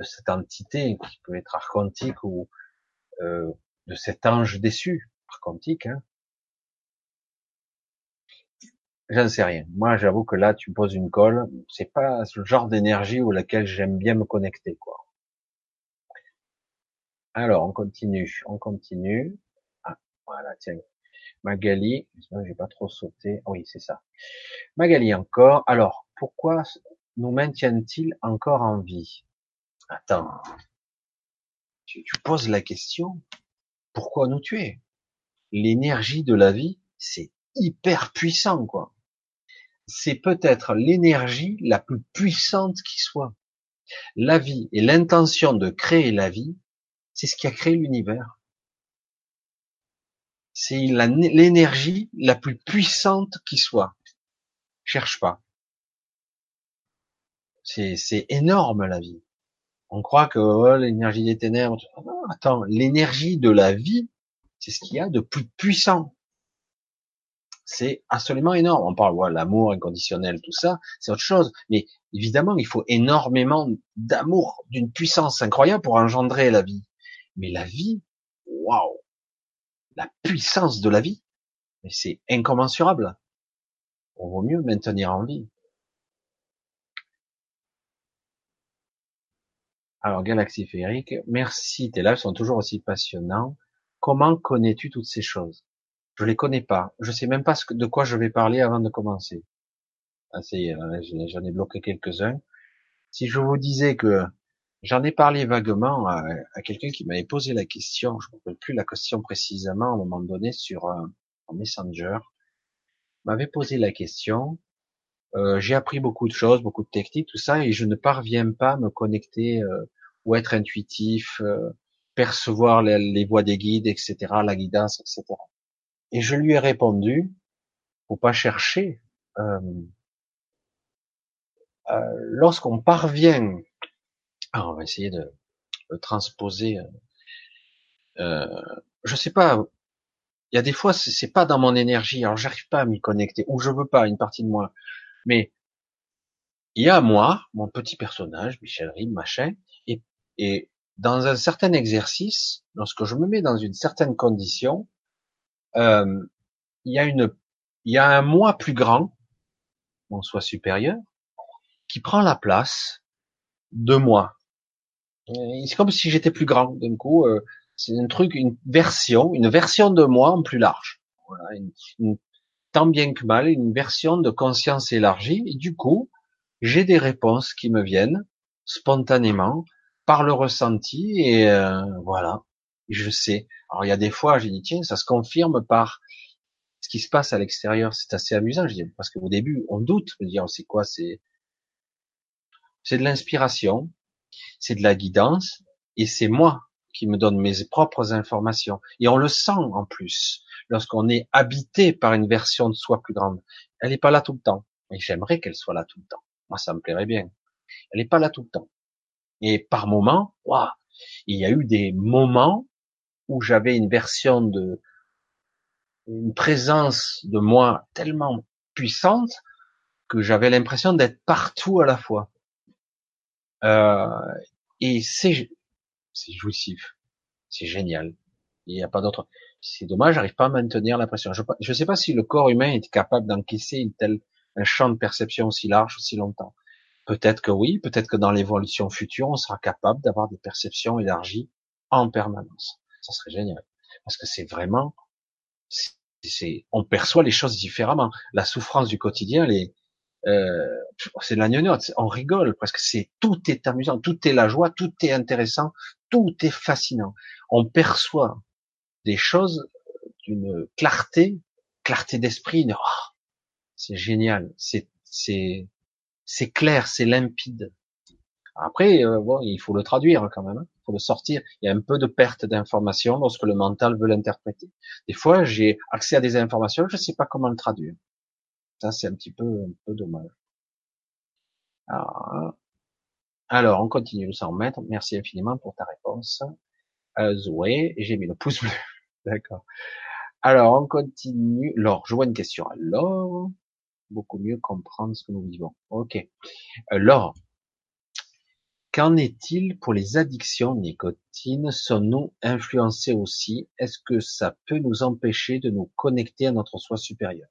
cette entité, qui peut être archontique ou euh, de cet ange déçu, archontique. Hein. J'en sais rien. Moi, j'avoue que là, tu poses une colle. C'est pas ce genre d'énergie où laquelle j'aime bien me connecter, quoi. Alors, on continue, on continue. Ah, voilà, tiens. Magali, j'ai pas trop sauté. Oui, c'est ça. Magali encore. Alors, pourquoi nous maintiennent-ils encore en vie? Attends. Tu, tu poses la question. Pourquoi nous tuer? L'énergie de la vie, c'est hyper puissant, quoi. C'est peut-être l'énergie la plus puissante qui soit. La vie et l'intention de créer la vie, c'est ce qui a créé l'univers. C'est l'énergie la plus puissante qui soit. Cherche pas. C'est énorme la vie. On croit que l'énergie des ténèbres. attends, l'énergie de la vie, c'est ce qu'il y a de plus puissant. C'est absolument énorme. On parle, voilà, l'amour inconditionnel, tout ça, c'est autre chose. Mais évidemment, il faut énormément d'amour, d'une puissance incroyable pour engendrer la vie. Mais la vie, waouh, la puissance de la vie, c'est incommensurable. On vaut mieux maintenir en vie. Alors, Galaxie Féerique, merci, tes lives sont toujours aussi passionnants. Comment connais-tu toutes ces choses? Je les connais pas. Je sais même pas de quoi je vais parler avant de commencer. Ah, j'en ai bloqué quelques-uns. Si je vous disais que J'en ai parlé vaguement à, quelqu'un qui m'avait posé la question, je ne me rappelle plus la question précisément, à un moment donné sur un, Messenger, m'avait posé la question. Euh, j'ai appris beaucoup de choses, beaucoup de techniques, tout ça, et je ne parviens pas à me connecter euh, ou être intuitif, euh, percevoir les, voix des guides, etc., la guidance, etc. Et je lui ai répondu, faut pas chercher. lorsqu'on parvient alors, on va essayer de, transposer. Euh, euh, je sais pas. Il y a des fois, c'est pas dans mon énergie. Alors, j'arrive pas à m'y connecter, ou je veux pas une partie de moi. Mais il y a moi, mon petit personnage, Michel Rime, machin, et, et dans un certain exercice, lorsque je me mets dans une certaine condition, euh, il y a une, il y a un moi plus grand, mon soi supérieur, qui prend la place de moi. C'est comme si j'étais plus grand d'un coup. Euh, c'est un truc, une version, une version de moi en plus large. Voilà, tant bien que mal, une version de conscience élargie. Et du coup, j'ai des réponses qui me viennent spontanément par le ressenti et euh, voilà, je sais. Alors il y a des fois, j'ai dit tiens, ça se confirme par ce qui se passe à l'extérieur. C'est assez amusant, je dis parce qu'au début, on doute, me dire c'est quoi, c'est c'est de l'inspiration, c'est de la guidance et c'est moi qui me donne mes propres informations. Et on le sent en plus lorsqu'on est habité par une version de soi plus grande. Elle n'est pas là tout le temps. Et j'aimerais qu'elle soit là tout le temps. Moi, ça me plairait bien. Elle n'est pas là tout le temps. Et par moment, waouh, il y a eu des moments où j'avais une version de, une présence de moi tellement puissante que j'avais l'impression d'être partout à la fois. Euh, et c'est, c'est jouissif, c'est génial. Il n'y a pas d'autre. C'est dommage, j'arrive pas à maintenir la pression. Je ne sais pas si le corps humain est capable d'encaisser une telle, un champ de perception aussi large aussi longtemps. Peut-être que oui, peut-être que dans l'évolution future, on sera capable d'avoir des perceptions élargies en permanence. Ça serait génial. Parce que c'est vraiment, c'est, on perçoit les choses différemment. La souffrance du quotidien, les, euh, c'est la gnognotte. On rigole parce que c'est tout est amusant, tout est la joie, tout est intéressant, tout est fascinant. On perçoit des choses d'une clarté, clarté d'esprit. Oh, c'est génial. C'est, c'est, c'est clair, c'est limpide. Après, euh, bon, il faut le traduire quand même, hein. il faut le sortir. Il y a un peu de perte d'informations lorsque le mental veut l'interpréter. Des fois, j'ai accès à des informations, je ne sais pas comment le traduire. Ça, c'est un petit peu, un peu dommage. Alors, alors on continue sans mettre. Merci infiniment pour ta réponse. Euh, Zoé, j'ai mis le pouce bleu. D'accord. Alors, on continue. Laure, je vois une question. Alors, beaucoup mieux comprendre ce que nous vivons. Ok. Alors, qu'en est-il pour les addictions nicotine? Sommes-nous influencés aussi? Est-ce que ça peut nous empêcher de nous connecter à notre soi supérieur?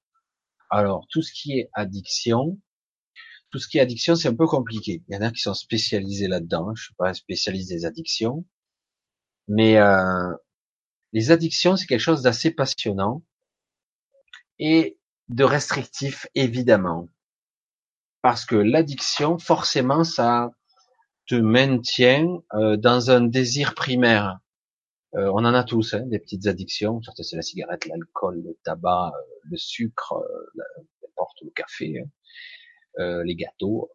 Alors, tout ce qui est addiction, tout ce qui est addiction, c'est un peu compliqué. Il y en a qui sont spécialisés là-dedans. Je suis pas spécialiste des addictions, mais euh, les addictions, c'est quelque chose d'assez passionnant. Et de restrictif, évidemment. Parce que l'addiction, forcément, ça te maintient euh, dans un désir primaire. Euh, on en a tous, hein, des petites addictions. C'est la cigarette, l'alcool, le tabac, euh, le sucre, n'importe le café, hein, les gâteaux.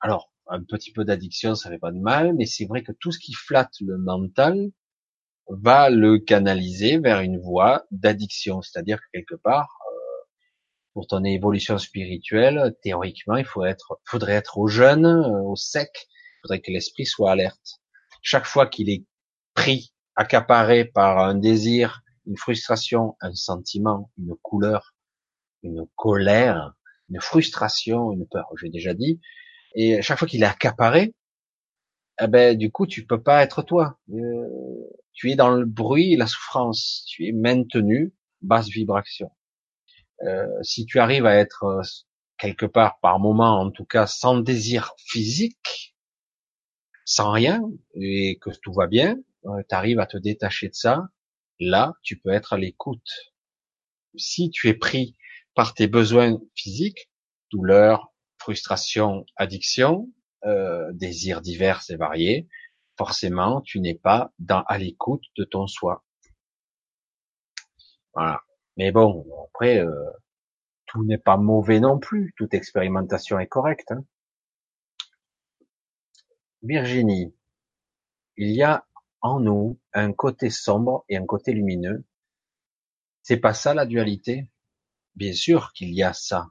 alors, un petit peu d'addiction, ça fait pas de mal, mais c'est vrai que tout ce qui flatte le mental, va le canaliser vers une voie d'addiction. C'est-à-dire que quelque part, euh, pour ton évolution spirituelle, théoriquement, il faut être, faudrait être au jeune, euh, au sec, il faudrait que l'esprit soit alerte. Chaque fois qu'il est pris, accaparé par un désir, une frustration, un sentiment, une couleur, une colère, une frustration, une peur, j'ai déjà dit, et chaque fois qu'il est accaparé, eh ben du coup tu peux pas être toi. Euh, tu es dans le bruit la souffrance. Tu es maintenu basse vibration. Euh, si tu arrives à être euh, quelque part par moment, en tout cas sans désir physique, sans rien et que tout va bien, tu arrives à te détacher de ça. Là, tu peux être à l'écoute. Si tu es pris par tes besoins physiques, douleur, frustration, addiction, euh, désirs divers et variés, forcément, tu n'es pas dans, à l'écoute de ton soi. Voilà. Mais bon, après, euh, tout n'est pas mauvais non plus. Toute expérimentation est correcte. Hein. Virginie, il y a en nous un côté sombre et un côté lumineux. C'est pas ça la dualité? Bien sûr qu'il y a ça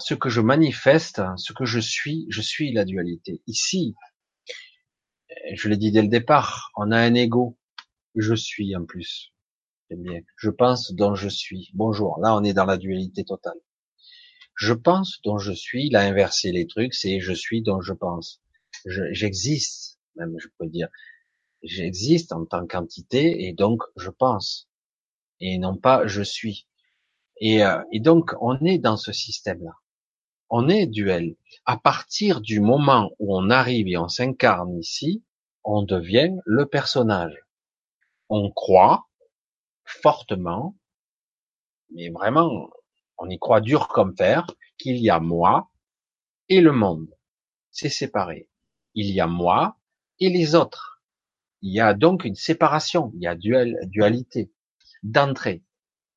ce que je manifeste, ce que je suis, je suis la dualité. Ici, je l'ai dit dès le départ, on a un ego. Je suis en plus. bien. Je pense dont je suis. Bonjour. Là, on est dans la dualité totale. Je pense dont je suis. Il a les trucs. C'est je suis dont je pense. j'existe, même je peux dire, j'existe en tant qu'entité et donc je pense et non pas je suis. Et, euh, et donc on est dans ce système-là. On est duel. À partir du moment où on arrive et on s'incarne ici, on devient le personnage. On croit fortement, mais vraiment, on y croit dur comme fer, qu'il y a moi et le monde. C'est séparé. Il y a moi et les autres. Il y a donc une séparation, il y a dualité d'entrée.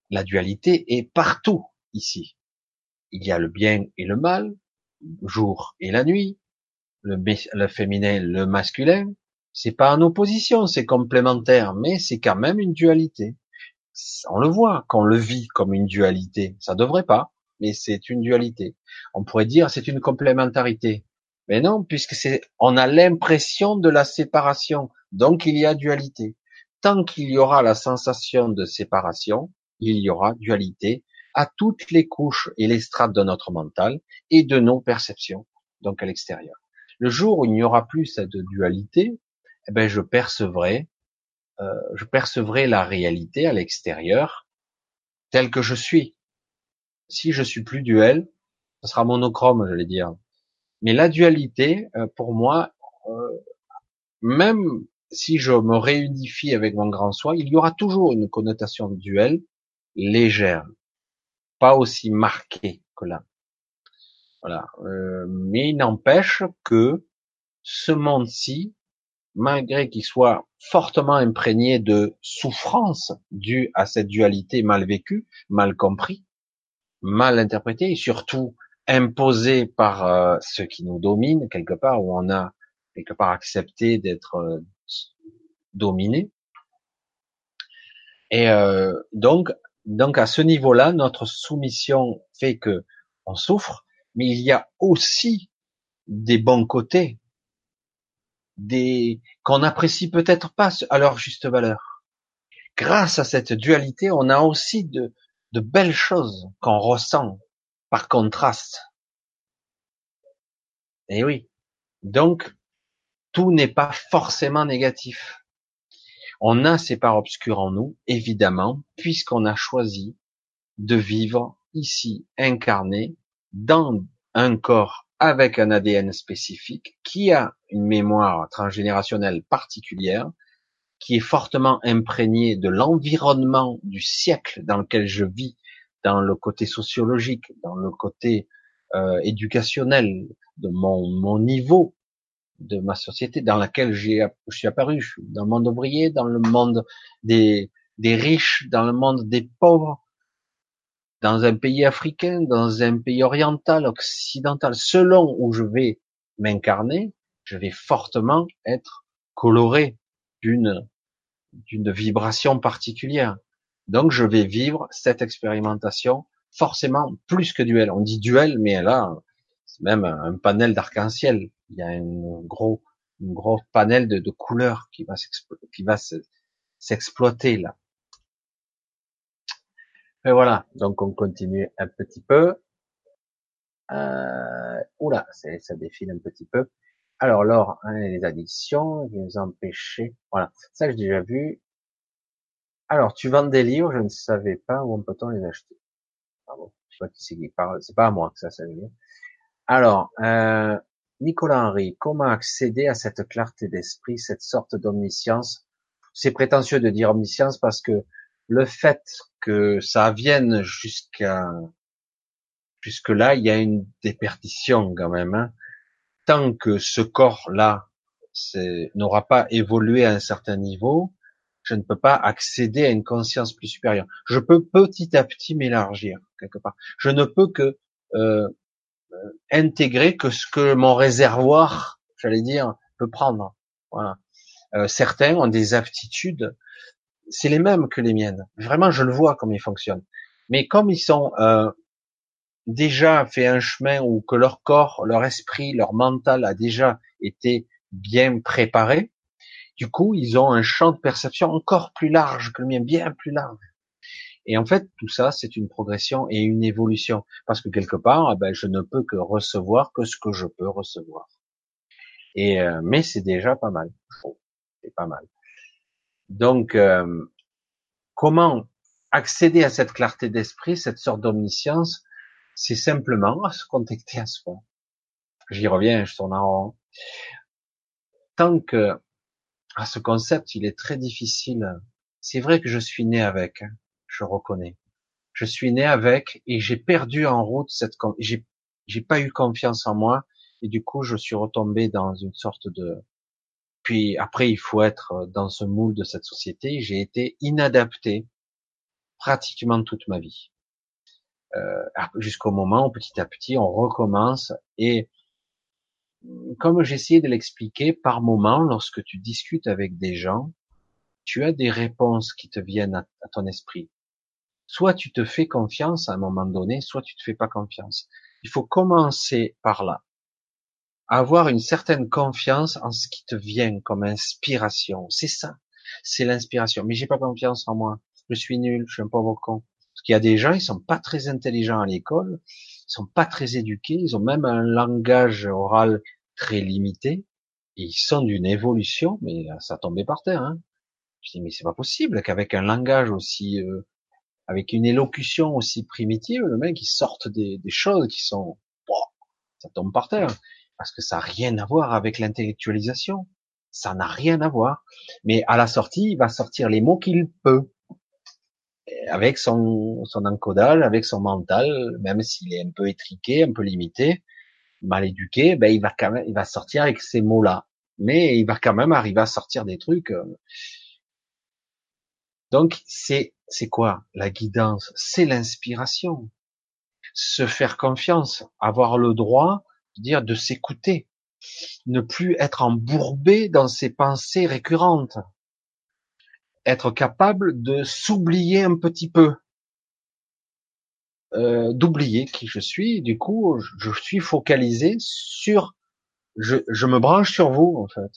La dualité est partout ici. Il y a le bien et le mal, jour et la nuit, le, le féminin, le masculin. C'est pas en opposition, c'est complémentaire, mais c'est quand même une dualité. On le voit, qu'on le vit comme une dualité. Ça devrait pas, mais c'est une dualité. On pourrait dire c'est une complémentarité. Mais non, puisque c'est, on a l'impression de la séparation. Donc il y a dualité. Tant qu'il y aura la sensation de séparation, il y aura dualité à toutes les couches et les strates de notre mental et de nos perceptions, donc à l'extérieur. Le jour où il n'y aura plus cette dualité, eh ben je percevrai, euh, je percevrai la réalité à l'extérieur telle que je suis. Si je suis plus duel, ce sera monochrome, j'allais dire. Mais la dualité, euh, pour moi, euh, même si je me réunifie avec mon grand soi, il y aura toujours une connotation duel légère, pas aussi marquée que là. Voilà. Euh, mais il n'empêche que ce monde-ci, malgré qu'il soit fortement imprégné de souffrance due à cette dualité mal vécue, mal compris, mal interprétée et surtout imposée par euh, ceux qui nous dominent quelque part, où on a quelque part accepté d'être dominé. Et euh, donc, donc à ce niveau-là, notre soumission fait que on souffre, mais il y a aussi des bons côtés, des qu'on n'apprécie peut-être pas à leur juste valeur. Grâce à cette dualité, on a aussi de, de belles choses qu'on ressent par contraste. Et oui. Donc, tout n'est pas forcément négatif. On a ces parts obscures en nous, évidemment, puisqu'on a choisi de vivre ici, incarné, dans un corps avec un ADN spécifique, qui a une mémoire transgénérationnelle particulière, qui est fortement imprégné de l'environnement du siècle dans lequel je vis, dans le côté sociologique, dans le côté euh, éducationnel, de mon niveau de ma société dans laquelle j'ai, je suis apparu, dans le monde ouvrier, dans le monde des, des riches, dans le monde des pauvres, dans un pays africain, dans un pays oriental, occidental, selon où je vais m'incarner, je vais fortement être coloré d'une d'une vibration particulière. Donc je vais vivre cette expérimentation forcément plus que duel. On dit duel, mais là, même un panel d'arc-en-ciel. Il y a un gros, une gros panel de, de couleurs qui va qui va s'exploiter là. Et voilà. Donc on continue un petit peu. Euh, oula, ça défile un petit peu. Alors, lors hein, les addictions, les empêcher. Voilà, ça j'ai déjà vu. Alors, tu vends des livres, je ne savais pas où on peut-on les acheter? Ah bon, sais pas qui c'est qui parle, c'est pas à moi que ça s'agit. Alors, euh, Nicolas Henry, comment accéder à cette clarté d'esprit, cette sorte d'omniscience? C'est prétentieux de dire omniscience parce que le fait que ça vienne jusqu'à jusque là, il y a une déperdition quand même. Hein. Tant que ce corps-là n'aura pas évolué à un certain niveau, je ne peux pas accéder à une conscience plus supérieure. Je peux petit à petit m'élargir quelque part. Je ne peux que euh, intégrer que ce que mon réservoir, j'allais dire, peut prendre. Euh, certains ont des aptitudes, c'est les mêmes que les miennes. Vraiment, je le vois comme ils fonctionnent. Mais comme ils sont euh, déjà fait un chemin où que leur corps, leur esprit, leur mental a déjà été bien préparé, du coup, ils ont un champ de perception encore plus large que le mien, bien plus large. Et en fait, tout ça, c'est une progression et une évolution. Parce que quelque part, eh ben, je ne peux que recevoir que ce que je peux recevoir. Et euh, mais c'est déjà pas mal. C'est pas mal. Donc, euh, comment accéder à cette clarté d'esprit, cette sorte d'omniscience? C'est simplement à se contacter à soi. J'y reviens, je tourne en rond. Tant que à ce concept, il est très difficile. C'est vrai que je suis né avec, hein, je reconnais. Je suis né avec et j'ai perdu en route cette, j'ai, j'ai pas eu confiance en moi et du coup je suis retombé dans une sorte de, puis après il faut être dans ce moule de cette société. J'ai été inadapté pratiquement toute ma vie. Euh, jusqu'au moment où petit à petit on recommence et comme j'essayais de l'expliquer, par moment, lorsque tu discutes avec des gens, tu as des réponses qui te viennent à, ton esprit. Soit tu te fais confiance à un moment donné, soit tu te fais pas confiance. Il faut commencer par là. Avoir une certaine confiance en ce qui te vient comme inspiration. C'est ça. C'est l'inspiration. Mais j'ai pas confiance en moi. Je suis nul. Je suis un pauvre con. Parce qu'il y a des gens, ils sont pas très intelligents à l'école. Ils sont pas très éduqués. Ils ont même un langage oral très limité. ils sont d'une évolution, mais ça tombait par terre. Hein. Je dis mais c'est pas possible qu'avec un langage aussi, euh, avec une élocution aussi primitive, le mec il sorte des, choses qui sont, ça tombe par terre, parce que ça n'a rien à voir avec l'intellectualisation. Ça n'a rien à voir. Mais à la sortie, il va sortir les mots qu'il peut, avec son, son encodage, avec son mental, même s'il est un peu étriqué, un peu limité, mal éduqué, ben il va quand même, il va sortir avec ces mots-là. Mais il va quand même arriver à sortir des trucs. Euh. Donc c'est c'est quoi la guidance? C'est l'inspiration. Se faire confiance, avoir le droit de dire de s'écouter, ne plus être embourbé dans ses pensées récurrentes, être capable de s'oublier un petit peu, euh, d'oublier qui je suis. Du coup, je suis focalisé sur, je, je me branche sur vous en fait.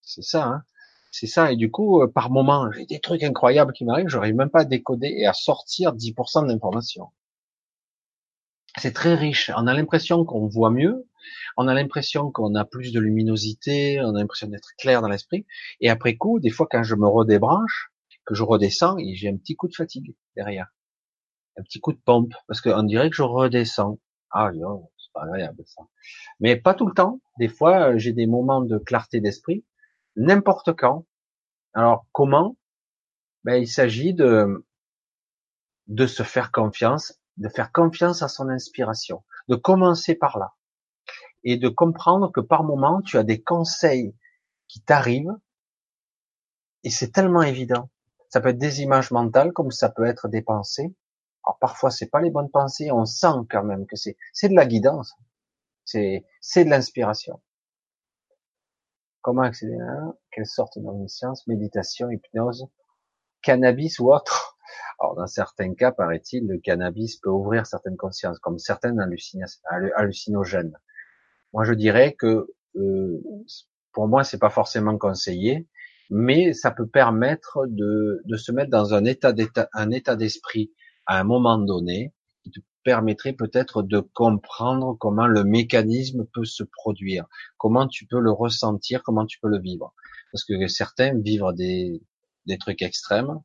C'est ça, hein c'est ça. Et du coup, euh, par moment, j'ai des trucs incroyables qui m'arrivent, j'arrive même pas à décoder et à sortir 10% de l'information. C'est très riche. On a l'impression qu'on voit mieux, on a l'impression qu'on a plus de luminosité, on a l'impression d'être clair dans l'esprit. Et après coup, des fois, quand je me redébranche, que je redescends, j'ai un petit coup de fatigue derrière un petit coup de pompe, parce qu'on dirait que je redescends. Ah c'est pas agréable ça. Mais pas tout le temps. Des fois, j'ai des moments de clarté d'esprit, n'importe quand. Alors comment? Ben il s'agit de de se faire confiance, de faire confiance à son inspiration, de commencer par là et de comprendre que par moment tu as des conseils qui t'arrivent et c'est tellement évident. Ça peut être des images mentales comme ça peut être des pensées alors parfois c'est pas les bonnes pensées, on sent quand même que c'est c'est de la guidance, c'est c'est de l'inspiration. Comment accéder à quelle sorte d'omniscience, méditation, hypnose, cannabis ou autre Alors dans certains cas, paraît-il, le cannabis peut ouvrir certaines consciences, comme certaines hallucinogènes. Moi, je dirais que euh, pour moi, c'est pas forcément conseillé, mais ça peut permettre de, de se mettre dans un état un état d'esprit à un moment donné, permettrait peut-être de comprendre comment le mécanisme peut se produire, comment tu peux le ressentir, comment tu peux le vivre. Parce que certains vivent des, des trucs extrêmes,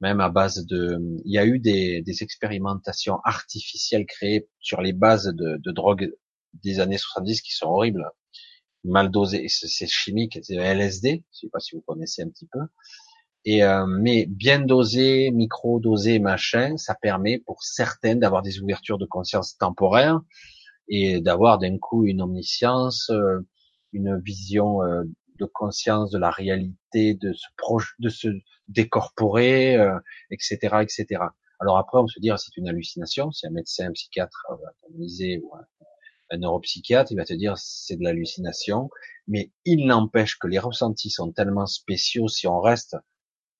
même à base de, il y a eu des, des expérimentations artificielles créées sur les bases de, de drogues des années 70 qui sont horribles, mal dosées, c'est chimique, c'est LSD, je sais pas si vous connaissez un petit peu, et euh, mais bien dosé, micro dosé, machin, ça permet pour certaines d'avoir des ouvertures de conscience temporaires et d'avoir d'un coup une omniscience, euh, une vision euh, de conscience de la réalité, de se de se décorporer, etc., etc. Alors après, on se dit ah, c'est une hallucination. Si un médecin, un psychiatre va ou un, un neuropsychiatre, il va te dire c'est de l'hallucination, mais il n'empêche que les ressentis sont tellement spéciaux si on reste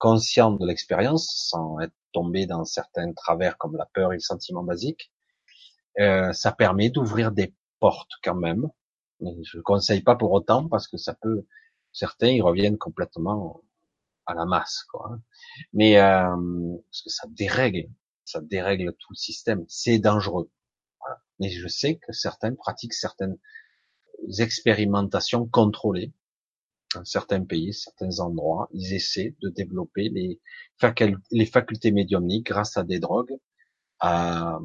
conscient de l'expérience, sans être tombé dans certains travers comme la peur et le sentiment basique, euh, ça permet d'ouvrir des portes quand même. je ne conseille pas pour autant parce que ça peut, certains ils reviennent complètement à la masse, quoi. Hein. Mais euh, parce que ça dérègle, ça dérègle tout le système. C'est dangereux. Mais je sais que certains pratiquent certaines expérimentations contrôlées certains pays, certains endroits. Ils essaient de développer les, les facultés médiumniques grâce à des drogues, à,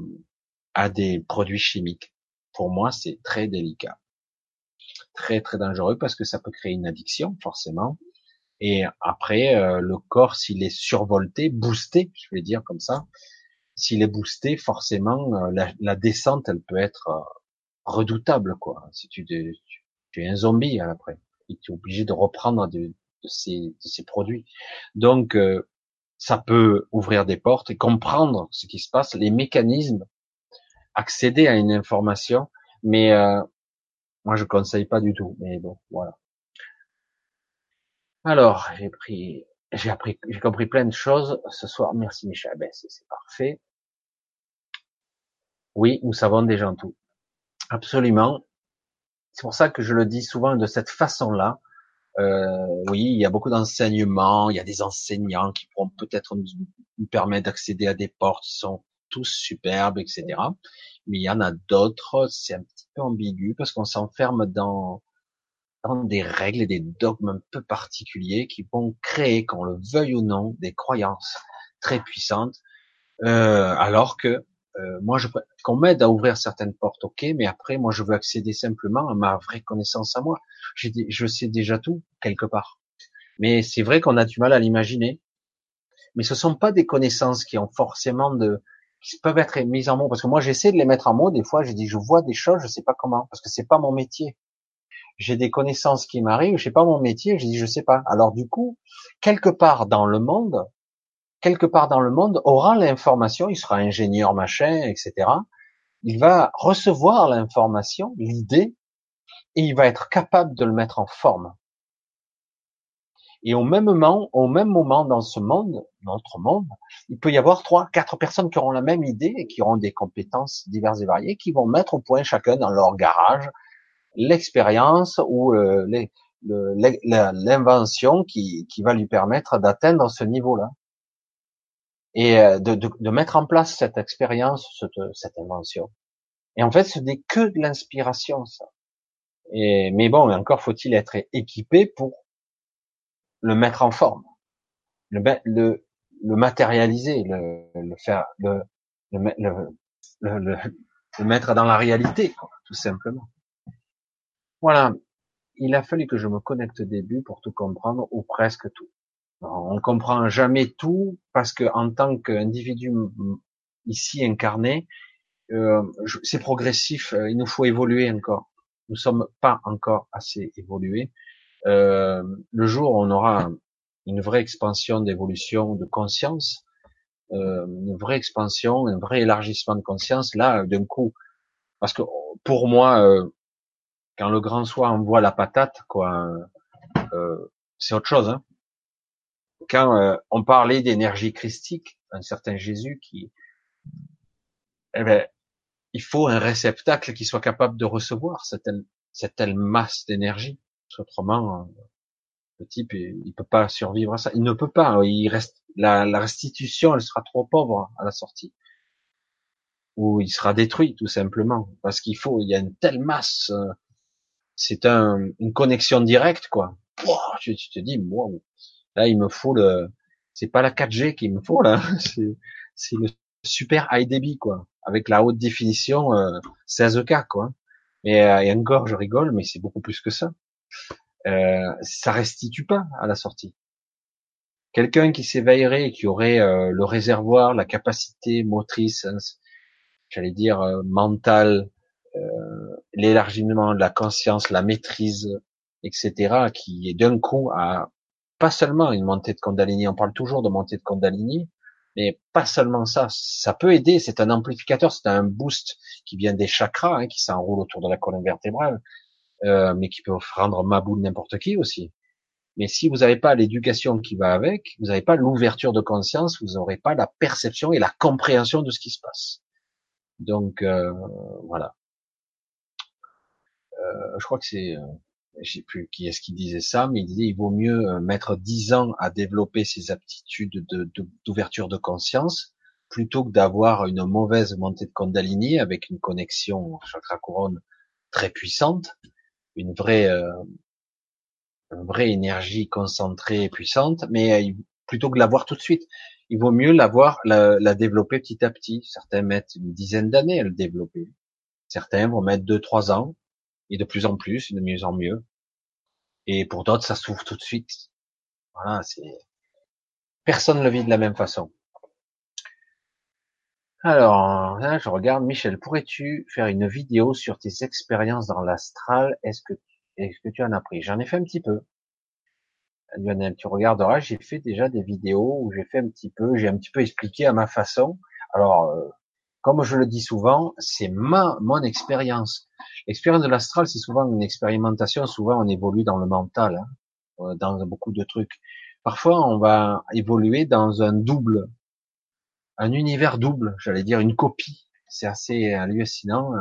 des produits chimiques. Pour moi, c'est très délicat, très très dangereux parce que ça peut créer une addiction forcément. Et après, euh, le corps, s'il est survolté, boosté, je vais dire comme ça, s'il est boosté, forcément, euh, la, descente, elle peut être euh, redoutable, quoi. Si tu, tu, es un zombie après, et tu es obligé de reprendre de, ces, produits. Donc, ça peut ouvrir des portes et comprendre ce qui se passe, les mécanismes, accéder à une information, mais moi je conseille pas du tout. Mais bon, voilà. Alors, j'ai pris, j'ai appris, j'ai compris plein de choses ce soir. Merci Michel. Ben, c'est parfait. Oui, nous savons déjà tout. Absolument. C'est pour ça que je le dis souvent de cette façon-là. Euh, oui, il y a beaucoup d'enseignements, il y a des enseignants qui pourront peut-être nous, permettre d'accéder à des portes qui sont tous superbes, etc. Mais il y en a d'autres, c'est un petit peu ambigu parce qu'on s'enferme dans des règles et des dogmes un peu particuliers qui vont créer, qu'on le veuille ou non, des croyances très puissantes, euh, alors que euh, moi, je qu'on m'aide à ouvrir certaines portes, ok, mais après, moi, je veux accéder simplement à ma vraie connaissance à moi. je sais déjà tout quelque part, mais c'est vrai qu'on a du mal à l'imaginer. Mais ce sont pas des connaissances qui ont forcément de qui peuvent être mises en mots parce que moi j'essaie de les mettre en mots des fois je dis je vois des choses je sais pas comment parce que c'est pas mon métier j'ai des connaissances qui m'arrivent, je sais pas mon métier, je dis je sais pas. Alors du coup, quelque part dans le monde, quelque part dans le monde, aura l'information, il sera ingénieur, machin, etc. Il va recevoir l'information, l'idée, et il va être capable de le mettre en forme. Et au même moment, au même moment dans ce monde, notre monde, il peut y avoir trois, quatre personnes qui auront la même idée et qui auront des compétences diverses et variées, qui vont mettre au point chacun dans leur garage, l'expérience ou euh, l'invention qui, qui va lui permettre d'atteindre ce niveau-là et euh, de, de, de, mettre en place cette expérience, cette, cette invention. Et en fait, ce n'est que de l'inspiration, ça. Et, mais bon, encore faut-il être équipé pour le mettre en forme, le, le, le matérialiser, le, le faire, le, le, le, mettre dans la réalité, tout simplement. Voilà. Il a fallu que je me connecte au début pour tout comprendre, ou presque tout. On ne comprend jamais tout parce que en tant qu'individu ici incarné, euh, c'est progressif. Euh, il nous faut évoluer encore. Nous sommes pas encore assez évolués. Euh, le jour où on aura une vraie expansion d'évolution de conscience, euh, une vraie expansion, un vrai élargissement de conscience, là, d'un coup, parce que pour moi, euh, quand le grand soir envoie la patate, quoi, euh, c'est autre chose. Hein. Quand euh, on parlait d'énergie christique, un certain Jésus qui, eh ben, il faut un réceptacle qui soit capable de recevoir cette cette telle masse d'énergie. Autrement, euh, le type, il, peut pas survivre à ça. Il ne peut pas. Il reste la, la restitution, elle sera trop pauvre à la sortie ou il sera détruit tout simplement parce qu'il faut il y a une telle masse c'est un, une connexion directe, quoi. tu, tu te dis, wow, là, il me faut le, c'est pas la 4G qu'il me faut, là. C'est, le super high débit, quoi. Avec la haute définition, euh, 16K, quoi. Et, euh, et encore, je rigole, mais c'est beaucoup plus que ça. Euh, ça restitue pas à la sortie. Quelqu'un qui s'éveillerait, qui aurait euh, le réservoir, la capacité motrice, hein, j'allais dire euh, mentale, euh, l'élargissement de la conscience, la maîtrise, etc., qui est d'un coup à pas seulement une montée de Kundalini, on parle toujours de montée de Kundalini, mais pas seulement ça, ça peut aider, c'est un amplificateur, c'est un boost qui vient des chakras, hein, qui s'enroule autour de la colonne vertébrale, euh, mais qui peut rendre mabou n'importe qui aussi. Mais si vous n'avez pas l'éducation qui va avec, vous n'avez pas l'ouverture de conscience, vous n'aurez pas la perception et la compréhension de ce qui se passe. Donc euh, voilà. Euh, je crois que c'est, euh, je sais plus qui est-ce qui disait ça, mais il disait il vaut mieux euh, mettre dix ans à développer ses aptitudes d'ouverture de, de, conscience plutôt que d'avoir une mauvaise montée de Kundalini avec une connexion chakra couronne très puissante une vraie, euh, une vraie énergie concentrée et puissante, mais euh, plutôt que l'avoir tout de suite, il vaut mieux l'avoir, la, la développer petit à petit. Certains mettent une dizaine d'années à le développer. Certains vont mettre deux, trois ans, et de plus en plus, de mieux en mieux. Et pour d'autres, ça s'ouvre tout de suite. Voilà, c'est, personne ne le vit de la même façon. Alors, là, je regarde, Michel, pourrais-tu faire une vidéo sur tes expériences dans l'astral? Est-ce que, est-ce que tu en as pris? J'en ai fait un petit peu. Lionel, tu regarderas, j'ai fait déjà des vidéos où j'ai fait un petit peu, j'ai un petit peu expliqué à ma façon. Alors, euh, comme je le dis souvent, c'est ma, mon expérience. L'expérience de l'astral, c'est souvent une expérimentation. Souvent, on évolue dans le mental, hein, euh, dans beaucoup de trucs. Parfois, on va évoluer dans un double, un univers double, j'allais dire une copie. C'est assez hallucinant.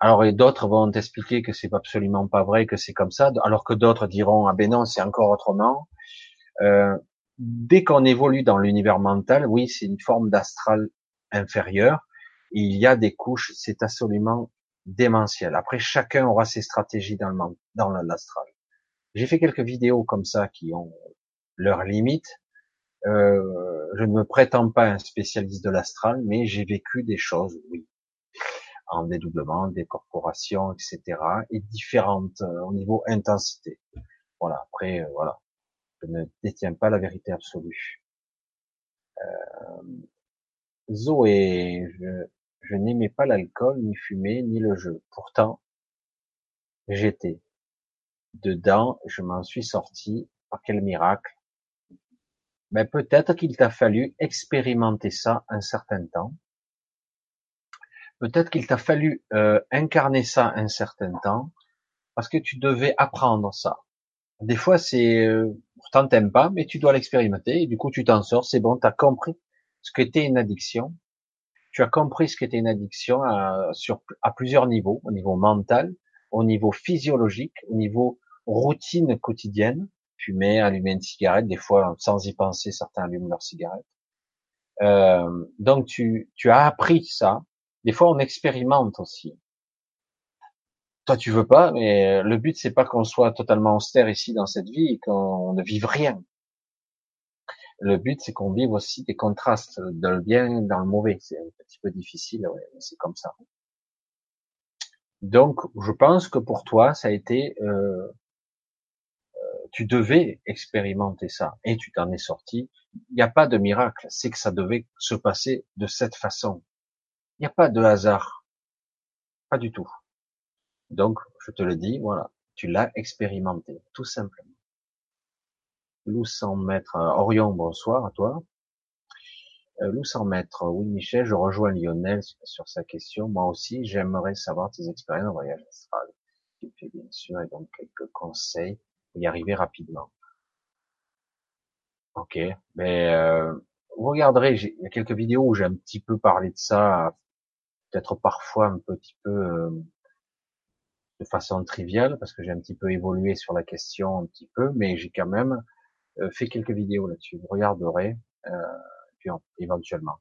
Alors, et d'autres vont t'expliquer que c'est absolument pas vrai, que c'est comme ça, alors que d'autres diront ah ben non, c'est encore autrement. Euh, dès qu'on évolue dans l'univers mental, oui, c'est une forme d'astral inférieur. Il y a des couches, c'est absolument démentiel. Après, chacun aura ses stratégies dans le dans l'astral. J'ai fait quelques vidéos comme ça qui ont leurs limites. Euh, je ne me prétends pas un spécialiste de l'astral, mais j'ai vécu des choses, oui, en dédoublement, des corporations, etc., et différentes euh, au niveau intensité. Voilà. Après, euh, voilà, je ne détiens pas la vérité absolue. Zoé, je, je n'aimais pas l'alcool, ni fumer, ni le jeu. Pourtant, j'étais dedans, je m'en suis sorti. Par quel miracle Ben peut-être qu'il t'a fallu expérimenter ça un certain temps Peut-être qu'il t'a fallu euh, incarner ça un certain temps, parce que tu devais apprendre ça. Des fois, c'est euh, pourtant t'aimes pas, mais tu dois l'expérimenter, du coup tu t'en sors, c'est bon, t'as compris ce qu'était une addiction. Tu as compris ce qu'était une addiction à, sur, à plusieurs niveaux, au niveau mental, au niveau physiologique, au niveau routine quotidienne. Fumer, allumer une cigarette, des fois sans y penser, certains allument leur cigarette. Euh, donc tu, tu as appris ça, des fois, on expérimente aussi. Toi, tu veux pas, mais le but, c'est pas qu'on soit totalement austère ici dans cette vie et qu'on ne vive rien. Le but, c'est qu'on vive aussi des contrastes, dans le bien, dans le mauvais. C'est un petit peu difficile, ouais, c'est comme ça. Donc, je pense que pour toi, ça a été, euh, euh tu devais expérimenter ça et tu t'en es sorti. Il n'y a pas de miracle, c'est que ça devait se passer de cette façon. Il n'y a pas de hasard. Pas du tout. Donc, je te le dis, voilà. Tu l'as expérimenté, tout simplement. Lou 100 mètres, euh, Orion, bonsoir à toi. Euh, Lou 100 mètres, oui Michel, je rejoins Lionel sur sa question. Moi aussi, j'aimerais savoir tes expériences en voyage astral. Tu fais bien sûr, et donc quelques conseils pour y arriver rapidement. Ok, mais euh, vous regarderez, il y a quelques vidéos où j'ai un petit peu parlé de ça peut-être parfois un petit peu euh, de façon triviale, parce que j'ai un petit peu évolué sur la question un petit peu, mais j'ai quand même euh, fait quelques vidéos là-dessus. Vous regarderez, euh, puis éventuellement.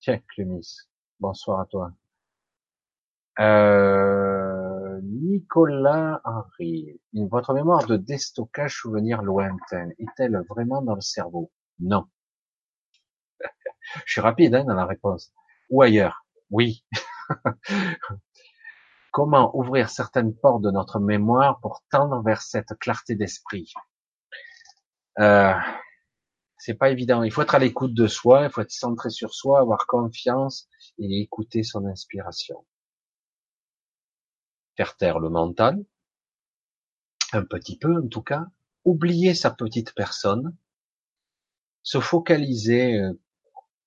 Tiens, Clumis, bonsoir à toi. Euh, Nicolas Henry, votre mémoire de déstockage souvenir lointain est-elle vraiment dans le cerveau? Non. Je suis rapide hein, dans la réponse. Ou ailleurs oui. Comment ouvrir certaines portes de notre mémoire pour tendre vers cette clarté d'esprit? Euh, C'est pas évident. Il faut être à l'écoute de soi, il faut être centré sur soi, avoir confiance et écouter son inspiration. Faire taire le mental, un petit peu en tout cas, oublier sa petite personne, se focaliser euh,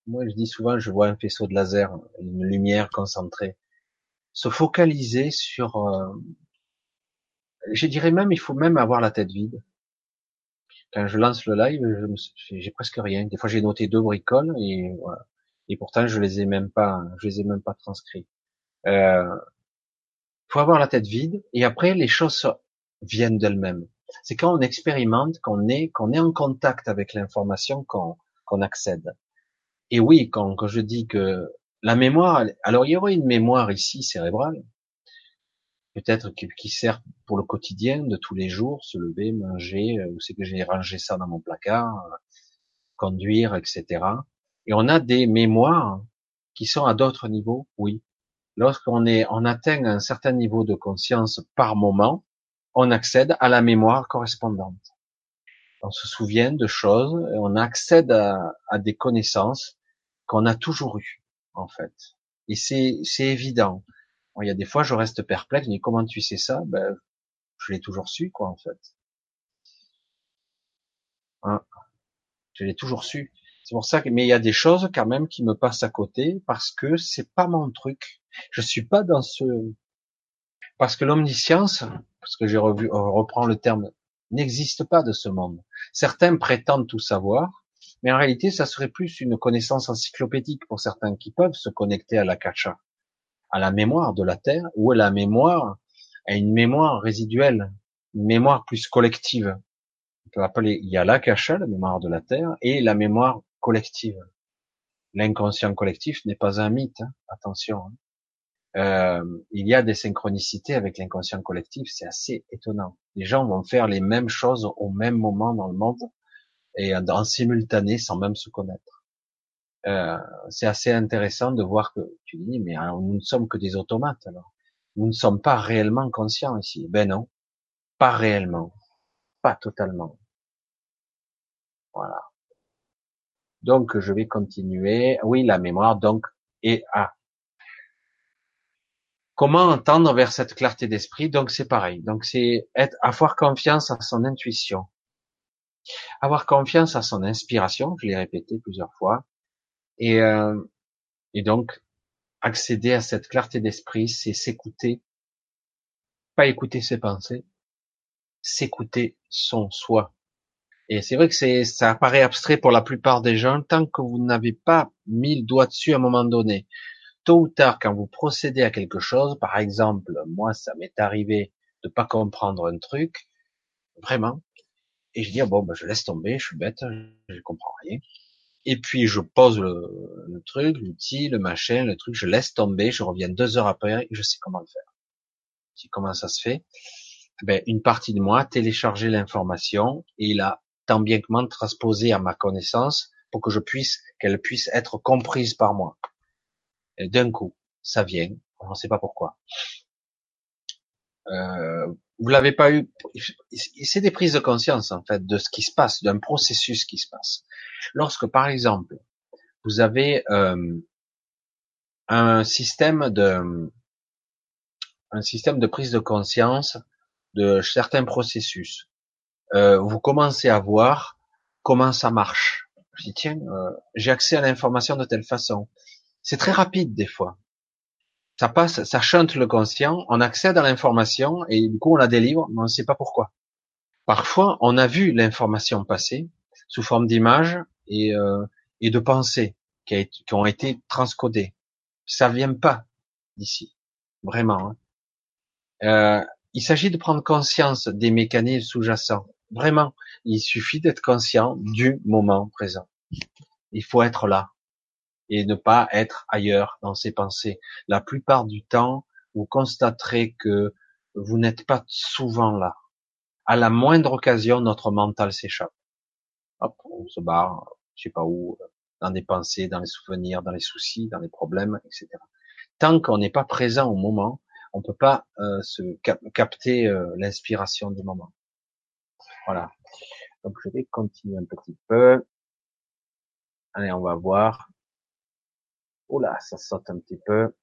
moi je dis souvent, je vois un faisceau de laser, une lumière concentrée. Se focaliser sur, euh, je dirais même, il faut même avoir la tête vide. Quand je lance le live, j'ai presque rien. Des fois, j'ai noté deux bricoles et voilà. Et pourtant, je les ai même pas, je les ai même pas transcrits. Euh, faut avoir la tête vide et après, les choses viennent d'elles-mêmes. C'est quand on expérimente, qu'on est, qu'on est en contact avec l'information qu'on accède. Et oui, quand, quand je dis que la mémoire, alors il y aurait une mémoire ici cérébrale, peut-être qui, qui, sert pour le quotidien de tous les jours, se lever, manger, euh, où c'est que j'ai rangé ça dans mon placard, euh, conduire, etc. Et on a des mémoires qui sont à d'autres niveaux, oui. Lorsqu'on est, on atteint un certain niveau de conscience par moment, on accède à la mémoire correspondante. On se souvient de choses, on accède à, à des connaissances qu'on a toujours eues, en fait. Et c'est, c'est évident. Il y a des fois, je reste perplexe, mais comment tu sais ça? Ben, je l'ai toujours su, quoi, en fait. Hein? Je l'ai toujours su. C'est pour ça que, mais il y a des choses quand même qui me passent à côté parce que c'est pas mon truc. Je suis pas dans ce, parce que l'omniscience, parce que j'ai revu, reprend le terme, n'existe pas de ce monde. Certains prétendent tout savoir, mais en réalité, ça serait plus une connaissance encyclopédique pour certains qui peuvent se connecter à la kacha, à la mémoire de la Terre, ou à la mémoire, à une mémoire résiduelle, une mémoire plus collective. On peut appeler, il y a la mémoire de la Terre, et la mémoire collective. L'inconscient collectif n'est pas un mythe, hein. attention. Hein. Euh, il y a des synchronicités avec l'inconscient collectif, c'est assez étonnant. Les gens vont faire les mêmes choses au même moment dans le monde et en simultané sans même se connaître. Euh, c'est assez intéressant de voir que tu dis mais nous ne sommes que des automates alors. Nous ne sommes pas réellement conscients ici. Ben non, pas réellement, pas totalement. Voilà. Donc je vais continuer. Oui, la mémoire donc et ah. Comment entendre vers cette clarté d'esprit? Donc c'est pareil. Donc c'est être avoir confiance à son intuition, avoir confiance à son inspiration. Je l'ai répété plusieurs fois. Et euh, et donc accéder à cette clarté d'esprit, c'est s'écouter, pas écouter ses pensées, s'écouter son soi. Et c'est vrai que c'est, ça apparaît abstrait pour la plupart des gens tant que vous n'avez pas mis le doigt dessus à un moment donné. Tôt ou tard, quand vous procédez à quelque chose, par exemple, moi, ça m'est arrivé de pas comprendre un truc, vraiment, et je dis, ah bon, ben, je laisse tomber, je suis bête, je comprends rien. Et puis, je pose le, le truc, l'outil, le machin, le truc, je laisse tomber, je reviens deux heures après, et je sais comment le faire. Je dis, comment ça se fait? Ben, une partie de moi a téléchargé l'information et il a tant bien que mal transposée à ma connaissance pour que je puisse, qu'elle puisse être comprise par moi. Et d'un coup, ça vient, on ne sait pas pourquoi. Euh, vous l'avez pas eu, c'est des prises de conscience en fait de ce qui se passe, d'un processus qui se passe. Lorsque par exemple vous avez euh, un système de un système de prise de conscience de certains processus, euh, vous commencez à voir comment ça marche. Je dis tiens, euh, j'ai accès à l'information de telle façon. C'est très rapide des fois. Ça passe, ça chante le conscient, on accède à l'information et du coup on la délivre, mais on ne sait pas pourquoi. Parfois, on a vu l'information passer sous forme d'images et, euh, de pensées qui, qui, ont été transcodées. Ça vient pas d'ici, vraiment. Hein. Euh, il s'agit de prendre conscience des mécanismes sous-jacents. Vraiment, il suffit d'être conscient du moment présent. Il faut être là et ne pas être ailleurs dans ses pensées. La plupart du temps, vous constaterez que vous n'êtes pas souvent là. À la moindre occasion, notre mental s'échappe. Hop, on se barre, je sais pas où, dans des pensées, dans les souvenirs, dans les soucis, dans les problèmes, etc. Tant qu'on n'est pas présent au moment, on peut pas euh, se capter euh, l'inspiration du moment. Voilà. Donc je vais continuer un petit peu. Allez, on va voir. Oula, ça saute un petit peu.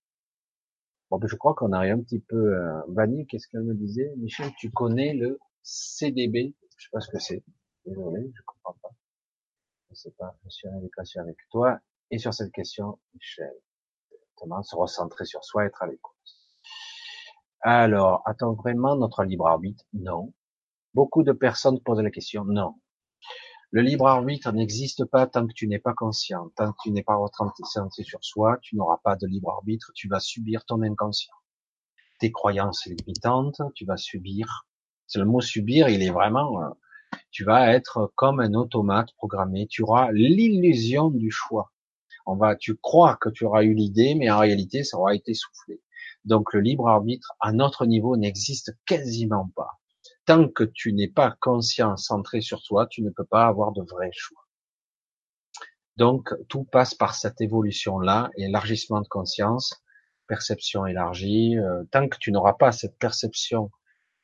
Bon, ben, je crois qu'on arrive un petit peu. Euh... Qu'est-ce qu'elle me disait? Michel, tu connais le CDB Je sais pas ce que c'est. Désolé, je comprends pas. Je sais pas. Je suis en éducation avec toi et sur cette question, Michel. Comment se recentrer sur soi, être à l'écoute. Alors, attends vraiment notre libre arbitre? Non. Beaucoup de personnes posent la question. Non. Le libre arbitre n'existe pas tant que tu n'es pas conscient, tant que tu n'es pas centré sur soi, tu n'auras pas de libre arbitre, tu vas subir ton inconscient. Tes croyances limitantes, tu vas subir. C'est le mot subir, il est vraiment, euh, tu vas être comme un automate programmé, tu auras l'illusion du choix. On va, tu crois que tu auras eu l'idée, mais en réalité, ça aura été soufflé. Donc le libre arbitre à notre niveau n'existe quasiment pas. Tant que tu n'es pas conscient, centré sur toi, tu ne peux pas avoir de vrai choix. Donc tout passe par cette évolution-là, élargissement de conscience, perception élargie. Euh, tant que tu n'auras pas cette perception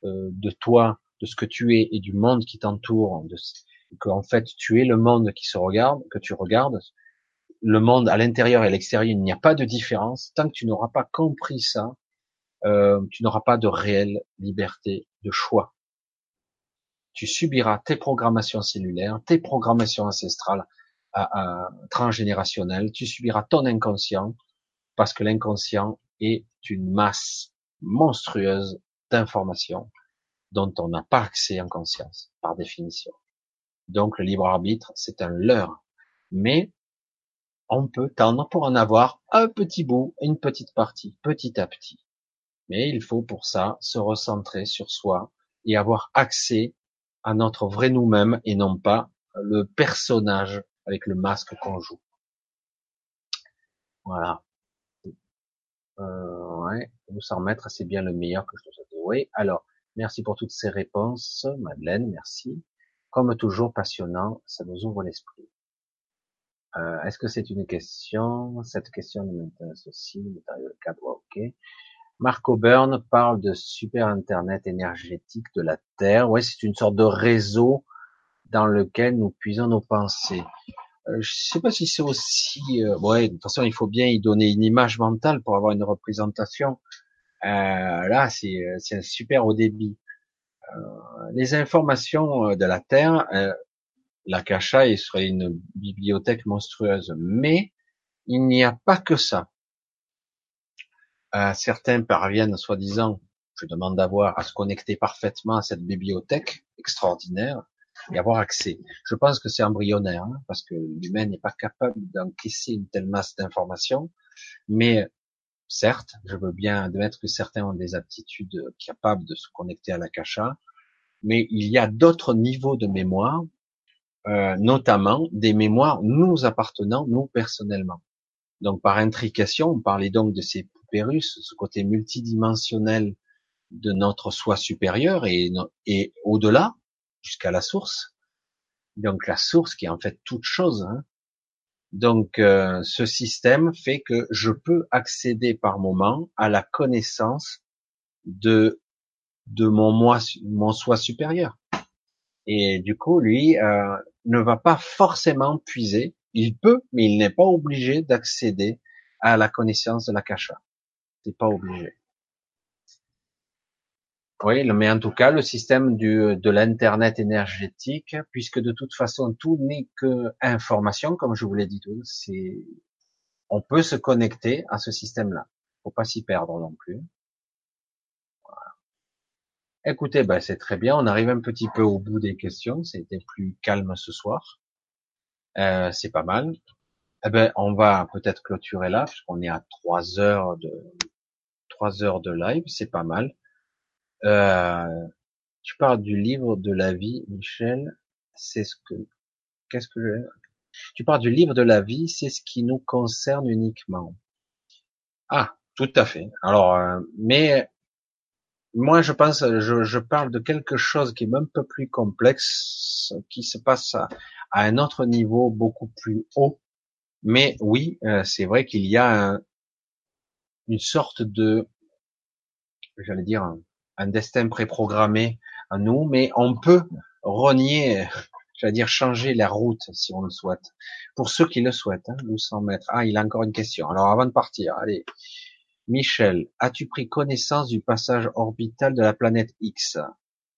euh, de toi, de ce que tu es et du monde qui t'entoure, de que en fait tu es le monde qui se regarde, que tu regardes, le monde à l'intérieur et à l'extérieur, il n'y a pas de différence. Tant que tu n'auras pas compris ça, euh, tu n'auras pas de réelle liberté de choix. Tu subiras tes programmations cellulaires, tes programmations ancestrales, transgénérationnelles. Tu subiras ton inconscient parce que l'inconscient est une masse monstrueuse d'informations dont on n'a pas accès en conscience, par définition. Donc le libre arbitre, c'est un leurre. Mais on peut tendre pour en avoir un petit bout, une petite partie, petit à petit. Mais il faut pour ça se recentrer sur soi et avoir accès à notre vrai nous-mêmes et non pas le personnage avec le masque qu'on joue. Voilà. Euh, ouais, nous s'en remettre, c'est bien le meilleur que je te souhaite. Oui, alors, merci pour toutes ces réponses, Madeleine, merci. Comme toujours, passionnant, ça nous ouvre l'esprit. Euh, Est-ce que c'est une question? Cette question m'intéresse aussi. Le cadre, ok. Marco Byrne parle de super Internet énergétique de la Terre. Ouais, c'est une sorte de réseau dans lequel nous puisons nos pensées. Euh, je sais pas si c'est aussi. Euh, ouais, de toute façon, il faut bien y donner une image mentale pour avoir une représentation. Euh, là, c'est un super haut débit. Euh, les informations de la Terre, l'Akasha il serait une bibliothèque monstrueuse. Mais il n'y a pas que ça. Euh, certains parviennent, soi-disant, je demande d'avoir, à se connecter parfaitement à cette bibliothèque extraordinaire et avoir accès. Je pense que c'est embryonnaire, hein, parce que l'humain n'est pas capable d'encaisser une telle masse d'informations. Mais certes, je veux bien admettre que certains ont des aptitudes capables de se connecter à l'Akasha, mais il y a d'autres niveaux de mémoire euh, notamment des mémoires nous appartenant, nous personnellement. Donc par intrication, on parlait donc de ces poupées ce côté multidimensionnel de notre soi supérieur et, et au-delà, jusqu'à la source. Donc la source qui est en fait toute chose. Hein. Donc euh, ce système fait que je peux accéder par moment à la connaissance de de mon moi, mon soi supérieur. Et du coup, lui euh, ne va pas forcément puiser. Il peut, mais il n'est pas obligé d'accéder à la connaissance de la cacha. C'est pas obligé. Oui, mais en tout cas, le système de l'internet énergétique, puisque de toute façon tout n'est que information, comme je vous l'ai dit tout, c'est, on peut se connecter à ce système-là. Faut pas s'y perdre non plus. Écoutez, ben c'est très bien. On arrive un petit peu au bout des questions. C'était plus calme ce soir. Euh, c'est pas mal. Eh ben, on va peut-être clôturer là, puisqu'on est à trois heures de trois heures de live. C'est pas mal. Euh, tu parles du livre de la vie, Michel. C'est ce que qu'est-ce que je... tu parles du livre de la vie. C'est ce qui nous concerne uniquement. Ah, tout à fait. Alors, euh, mais moi, je pense, je, je, parle de quelque chose qui est un peu plus complexe, qui se passe à, un autre niveau beaucoup plus haut. Mais oui, euh, c'est vrai qu'il y a une sorte de, j'allais dire, un, un destin préprogrammé à nous, mais on peut renier, j'allais dire, changer la route si on le souhaite. Pour ceux qui le souhaitent, hein, nous mettre. Ah, il a encore une question. Alors, avant de partir, allez. Michel, as-tu pris connaissance du passage orbital de la planète X?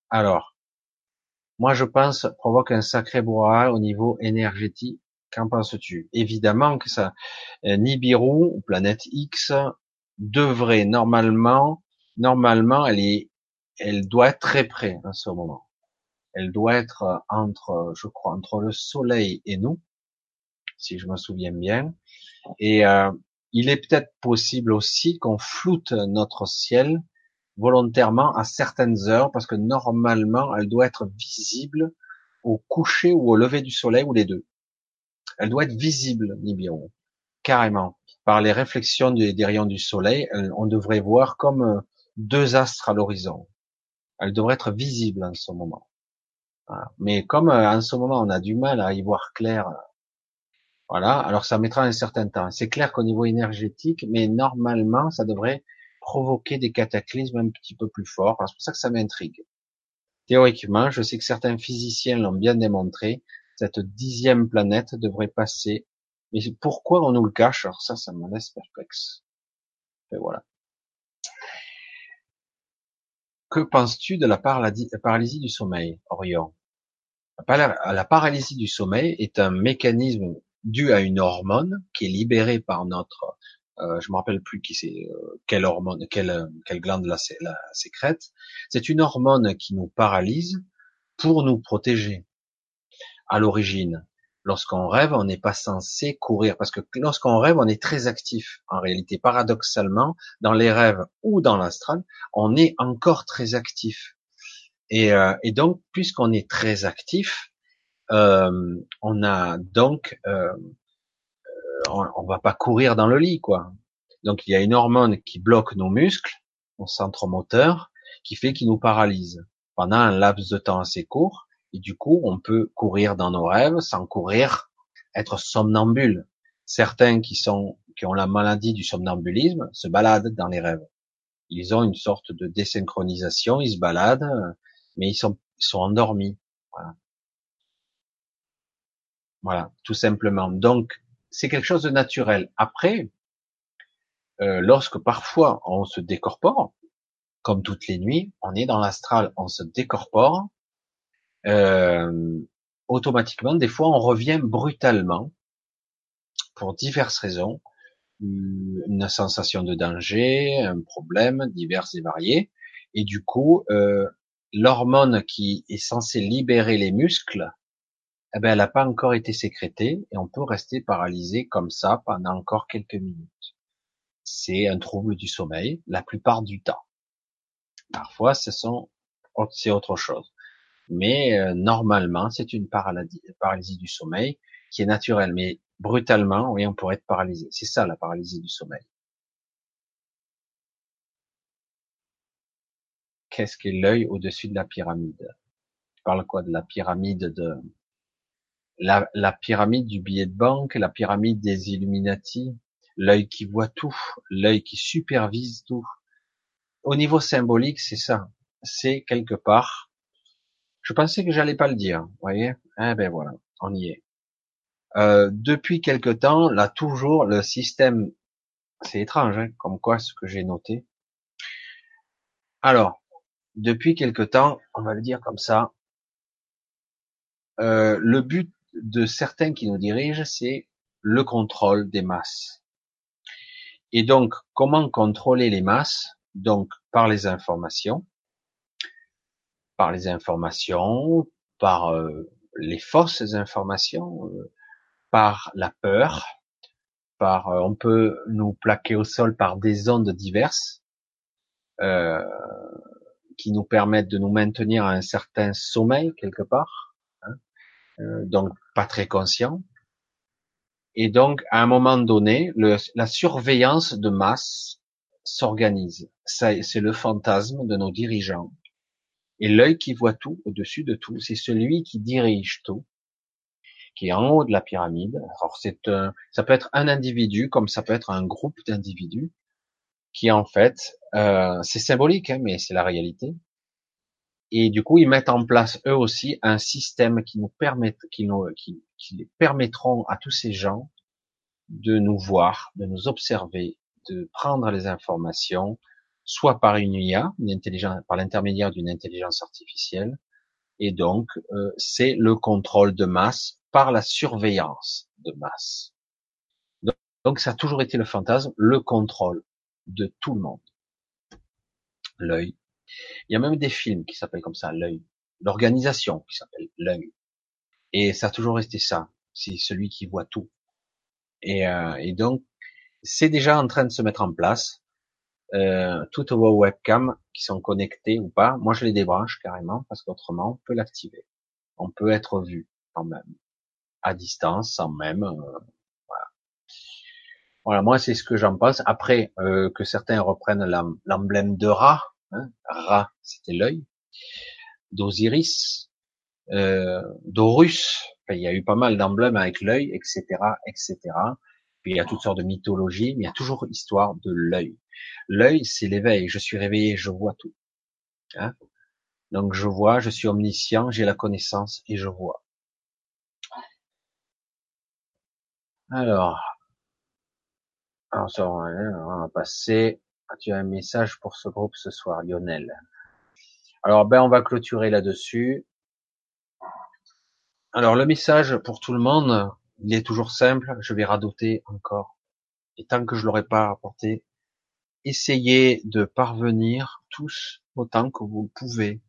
Alors, moi je pense provoque un sacré brouhaha au niveau énergétique. Qu'en penses-tu? Évidemment que ça, euh, Nibiru, planète X, devrait normalement, normalement, elle est, elle doit être très près en ce moment. Elle doit être entre, je crois, entre le Soleil et nous, si je me souviens bien. Et euh, il est peut-être possible aussi qu'on floute notre ciel volontairement à certaines heures, parce que normalement, elle doit être visible au coucher ou au lever du soleil, ou les deux. Elle doit être visible, Nibiru. carrément. Par les réflexions des, rayons du soleil, euh, on devrait voir comme euh, deux astres à l'horizon. Elles devraient être visibles en ce moment. Mais comme en ce moment on a du mal à y voir clair, voilà, alors ça mettra un certain temps. C'est clair qu'au niveau énergétique, mais normalement ça devrait provoquer des cataclysmes un petit peu plus forts. C'est pour ça que ça m'intrigue. Théoriquement, je sais que certains physiciens l'ont bien démontré, cette dixième planète devrait passer. Mais pourquoi on nous le cache? Alors ça, ça me laisse perplexe. Et voilà. Que penses-tu de la paralysie du sommeil, Orion? La paralysie du sommeil est un mécanisme dû à une hormone qui est libérée par notre euh, je me rappelle plus qui c'est, euh, quelle hormone, quelle, quelle glande la, la sécrète. C'est une hormone qui nous paralyse pour nous protéger. À l'origine, lorsqu'on rêve, on n'est pas censé courir parce que lorsqu'on rêve, on est très actif. En réalité, paradoxalement, dans les rêves ou dans l'astral, on est encore très actif. Et, euh, et donc, puisqu'on est très actif, euh, on a donc euh, on, on, va pas courir dans le lit, quoi. Donc il y a une hormone qui bloque nos muscles, nos centres moteurs, qui fait qu'il nous paralyse pendant un laps de temps assez court. Et du coup, on peut courir dans nos rêves sans courir, être somnambule. Certains qui sont qui ont la maladie du somnambulisme se baladent dans les rêves. Ils ont une sorte de désynchronisation, ils se baladent, mais ils sont, ils sont endormis. Voilà. Voilà, tout simplement. Donc, c'est quelque chose de naturel. Après, euh, lorsque parfois on se décorpore, comme toutes les nuits, on est dans l'astral, on se décorpore, euh, automatiquement, des fois, on revient brutalement pour diverses raisons, une sensation de danger, un problème divers et variés, et du coup, euh, l'hormone qui est censée libérer les muscles ben, elle n'a pas encore été sécrétée et on peut rester paralysé comme ça pendant encore quelques minutes. C'est un trouble du sommeil la plupart du temps. Parfois, ce sont, c'est autre chose. Mais euh, normalement, c'est une paralysie, paralysie du sommeil qui est naturelle. Mais brutalement, oui, on pourrait être paralysé. C'est ça la paralysie du sommeil. Qu'est-ce qu'est l'œil au-dessus de la pyramide? Tu parles quoi de la pyramide de la, la, pyramide du billet de banque, la pyramide des Illuminati, l'œil qui voit tout, l'œil qui supervise tout. Au niveau symbolique, c'est ça. C'est quelque part. Je pensais que j'allais pas le dire, vous voyez? Eh ben voilà, on y est. Euh, depuis quelque temps, là toujours, le système, c'est étrange, hein, comme quoi ce que j'ai noté. Alors, depuis quelque temps, on va le dire comme ça, euh, le but de certains qui nous dirigent, c'est le contrôle des masses. Et donc, comment contrôler les masses? Donc, par les informations, par les informations, par euh, les fausses informations, euh, par la peur, par euh, on peut nous plaquer au sol par des ondes diverses qui nous permettent de nous maintenir à un certain sommeil quelque part donc pas très conscient. Et donc, à un moment donné, le, la surveillance de masse s'organise. C'est le fantasme de nos dirigeants. Et l'œil qui voit tout, au-dessus de tout, c'est celui qui dirige tout, qui est en haut de la pyramide. Alors, c'est ça peut être un individu, comme ça peut être un groupe d'individus, qui en fait, euh, c'est symbolique, hein, mais c'est la réalité, et du coup, ils mettent en place eux aussi un système qui nous permettent, qui nous, qui, qui permettront à tous ces gens de nous voir, de nous observer, de prendre les informations, soit par une IA, une intelligence, par l'intermédiaire d'une intelligence artificielle, et donc euh, c'est le contrôle de masse par la surveillance de masse. Donc, donc ça a toujours été le fantasme, le contrôle de tout le monde. L'œil, il y a même des films qui s'appellent comme ça, l'œil. L'organisation qui s'appelle l'œil. Et ça a toujours resté ça. C'est celui qui voit tout. Et, euh, et donc, c'est déjà en train de se mettre en place. Euh, toutes vos webcams qui sont connectées ou pas, moi je les débranche carrément parce qu'autrement on peut l'activer. On peut être vu quand même à distance sans même. Euh, voilà. Voilà, moi c'est ce que j'en pense. Après euh, que certains reprennent l'emblème de Ra, hein, Ra c'était l'œil, d'Osiris, euh, d'Horus. il y a eu pas mal d'emblèmes avec l'œil, etc., etc. Puis il y a toutes sortes de mythologies, mais il y a toujours histoire de l'œil. L'œil, c'est l'éveil. Je suis réveillé, je vois tout. Hein Donc je vois, je suis omniscient, j'ai la connaissance et je vois. Alors, alors ça, on va passer. Ah, tu as un message pour ce groupe ce soir, Lionel. Alors ben on va clôturer là-dessus. Alors le message pour tout le monde, il est toujours simple. Je vais radoter encore. Et tant que je l'aurai pas apporté, essayez de parvenir tous autant que vous pouvez.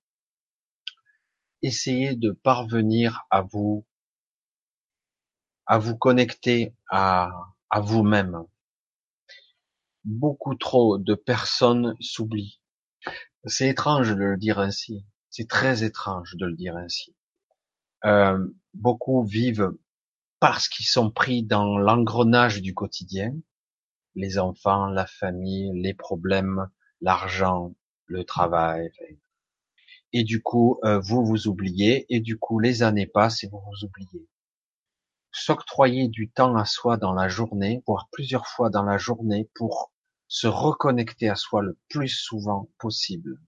Essayez de parvenir à vous, à vous connecter à, à vous-même. Beaucoup trop de personnes s'oublient. C'est étrange de le dire ainsi. C'est très étrange de le dire ainsi. Euh, beaucoup vivent parce qu'ils sont pris dans l'engrenage du quotidien, les enfants, la famille, les problèmes, l'argent, le travail. Et du coup, euh, vous vous oubliez, et du coup, les années passent et vous vous oubliez. S'octroyer du temps à soi dans la journée, voire plusieurs fois dans la journée, pour se reconnecter à soi le plus souvent possible.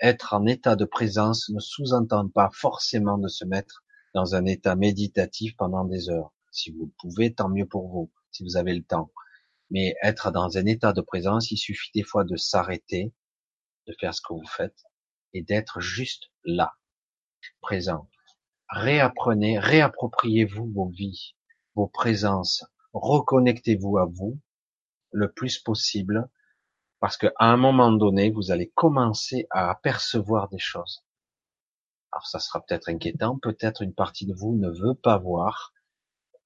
Être en état de présence ne sous-entend pas forcément de se mettre dans un état méditatif pendant des heures. Si vous le pouvez, tant mieux pour vous, si vous avez le temps. Mais être dans un état de présence, il suffit des fois de s'arrêter, de faire ce que vous faites et d'être juste là, présent. Réapprenez, réappropriez-vous vos vies, vos présences, reconnectez-vous à vous le plus possible parce qu'à un moment donné, vous allez commencer à apercevoir des choses. Alors ça sera peut-être inquiétant, peut-être une partie de vous ne veut pas voir,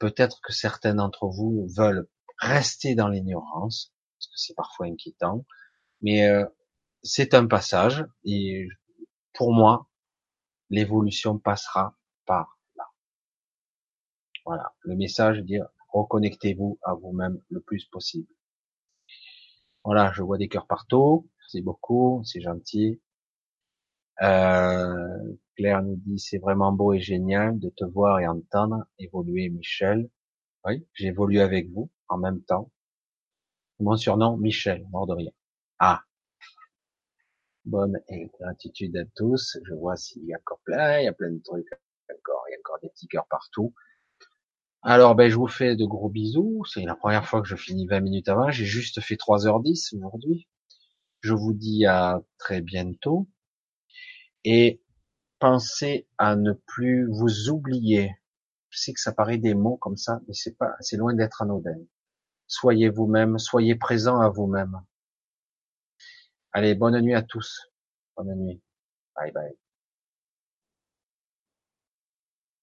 Peut-être que certains d'entre vous veulent rester dans l'ignorance, parce que c'est parfois inquiétant, mais euh, c'est un passage, et pour moi, l'évolution passera Voilà, le message dire reconnectez-vous à vous-même le plus possible. Voilà, je vois des cœurs partout, c'est beaucoup, c'est gentil. Euh, Claire nous dit c'est vraiment beau et génial de te voir et entendre évoluer Michel. Oui, j'évolue avec vous en même temps. Mon surnom, Michel, mort de rien. Ah. Bonne gratitude à tous. Je vois s'il y a encore plein, il y a plein de trucs encore, il y a encore des petits cœurs partout. Alors, ben, je vous fais de gros bisous. C'est la première fois que je finis 20 minutes avant. J'ai juste fait 3h10 aujourd'hui. Je vous dis à très bientôt. Et Pensez à ne plus vous oublier. Je sais que ça paraît des mots comme ça, mais c'est pas, c'est loin d'être anodin. Soyez vous-même, soyez présent à vous-même. Allez, bonne nuit à tous. Bonne nuit. Bye bye.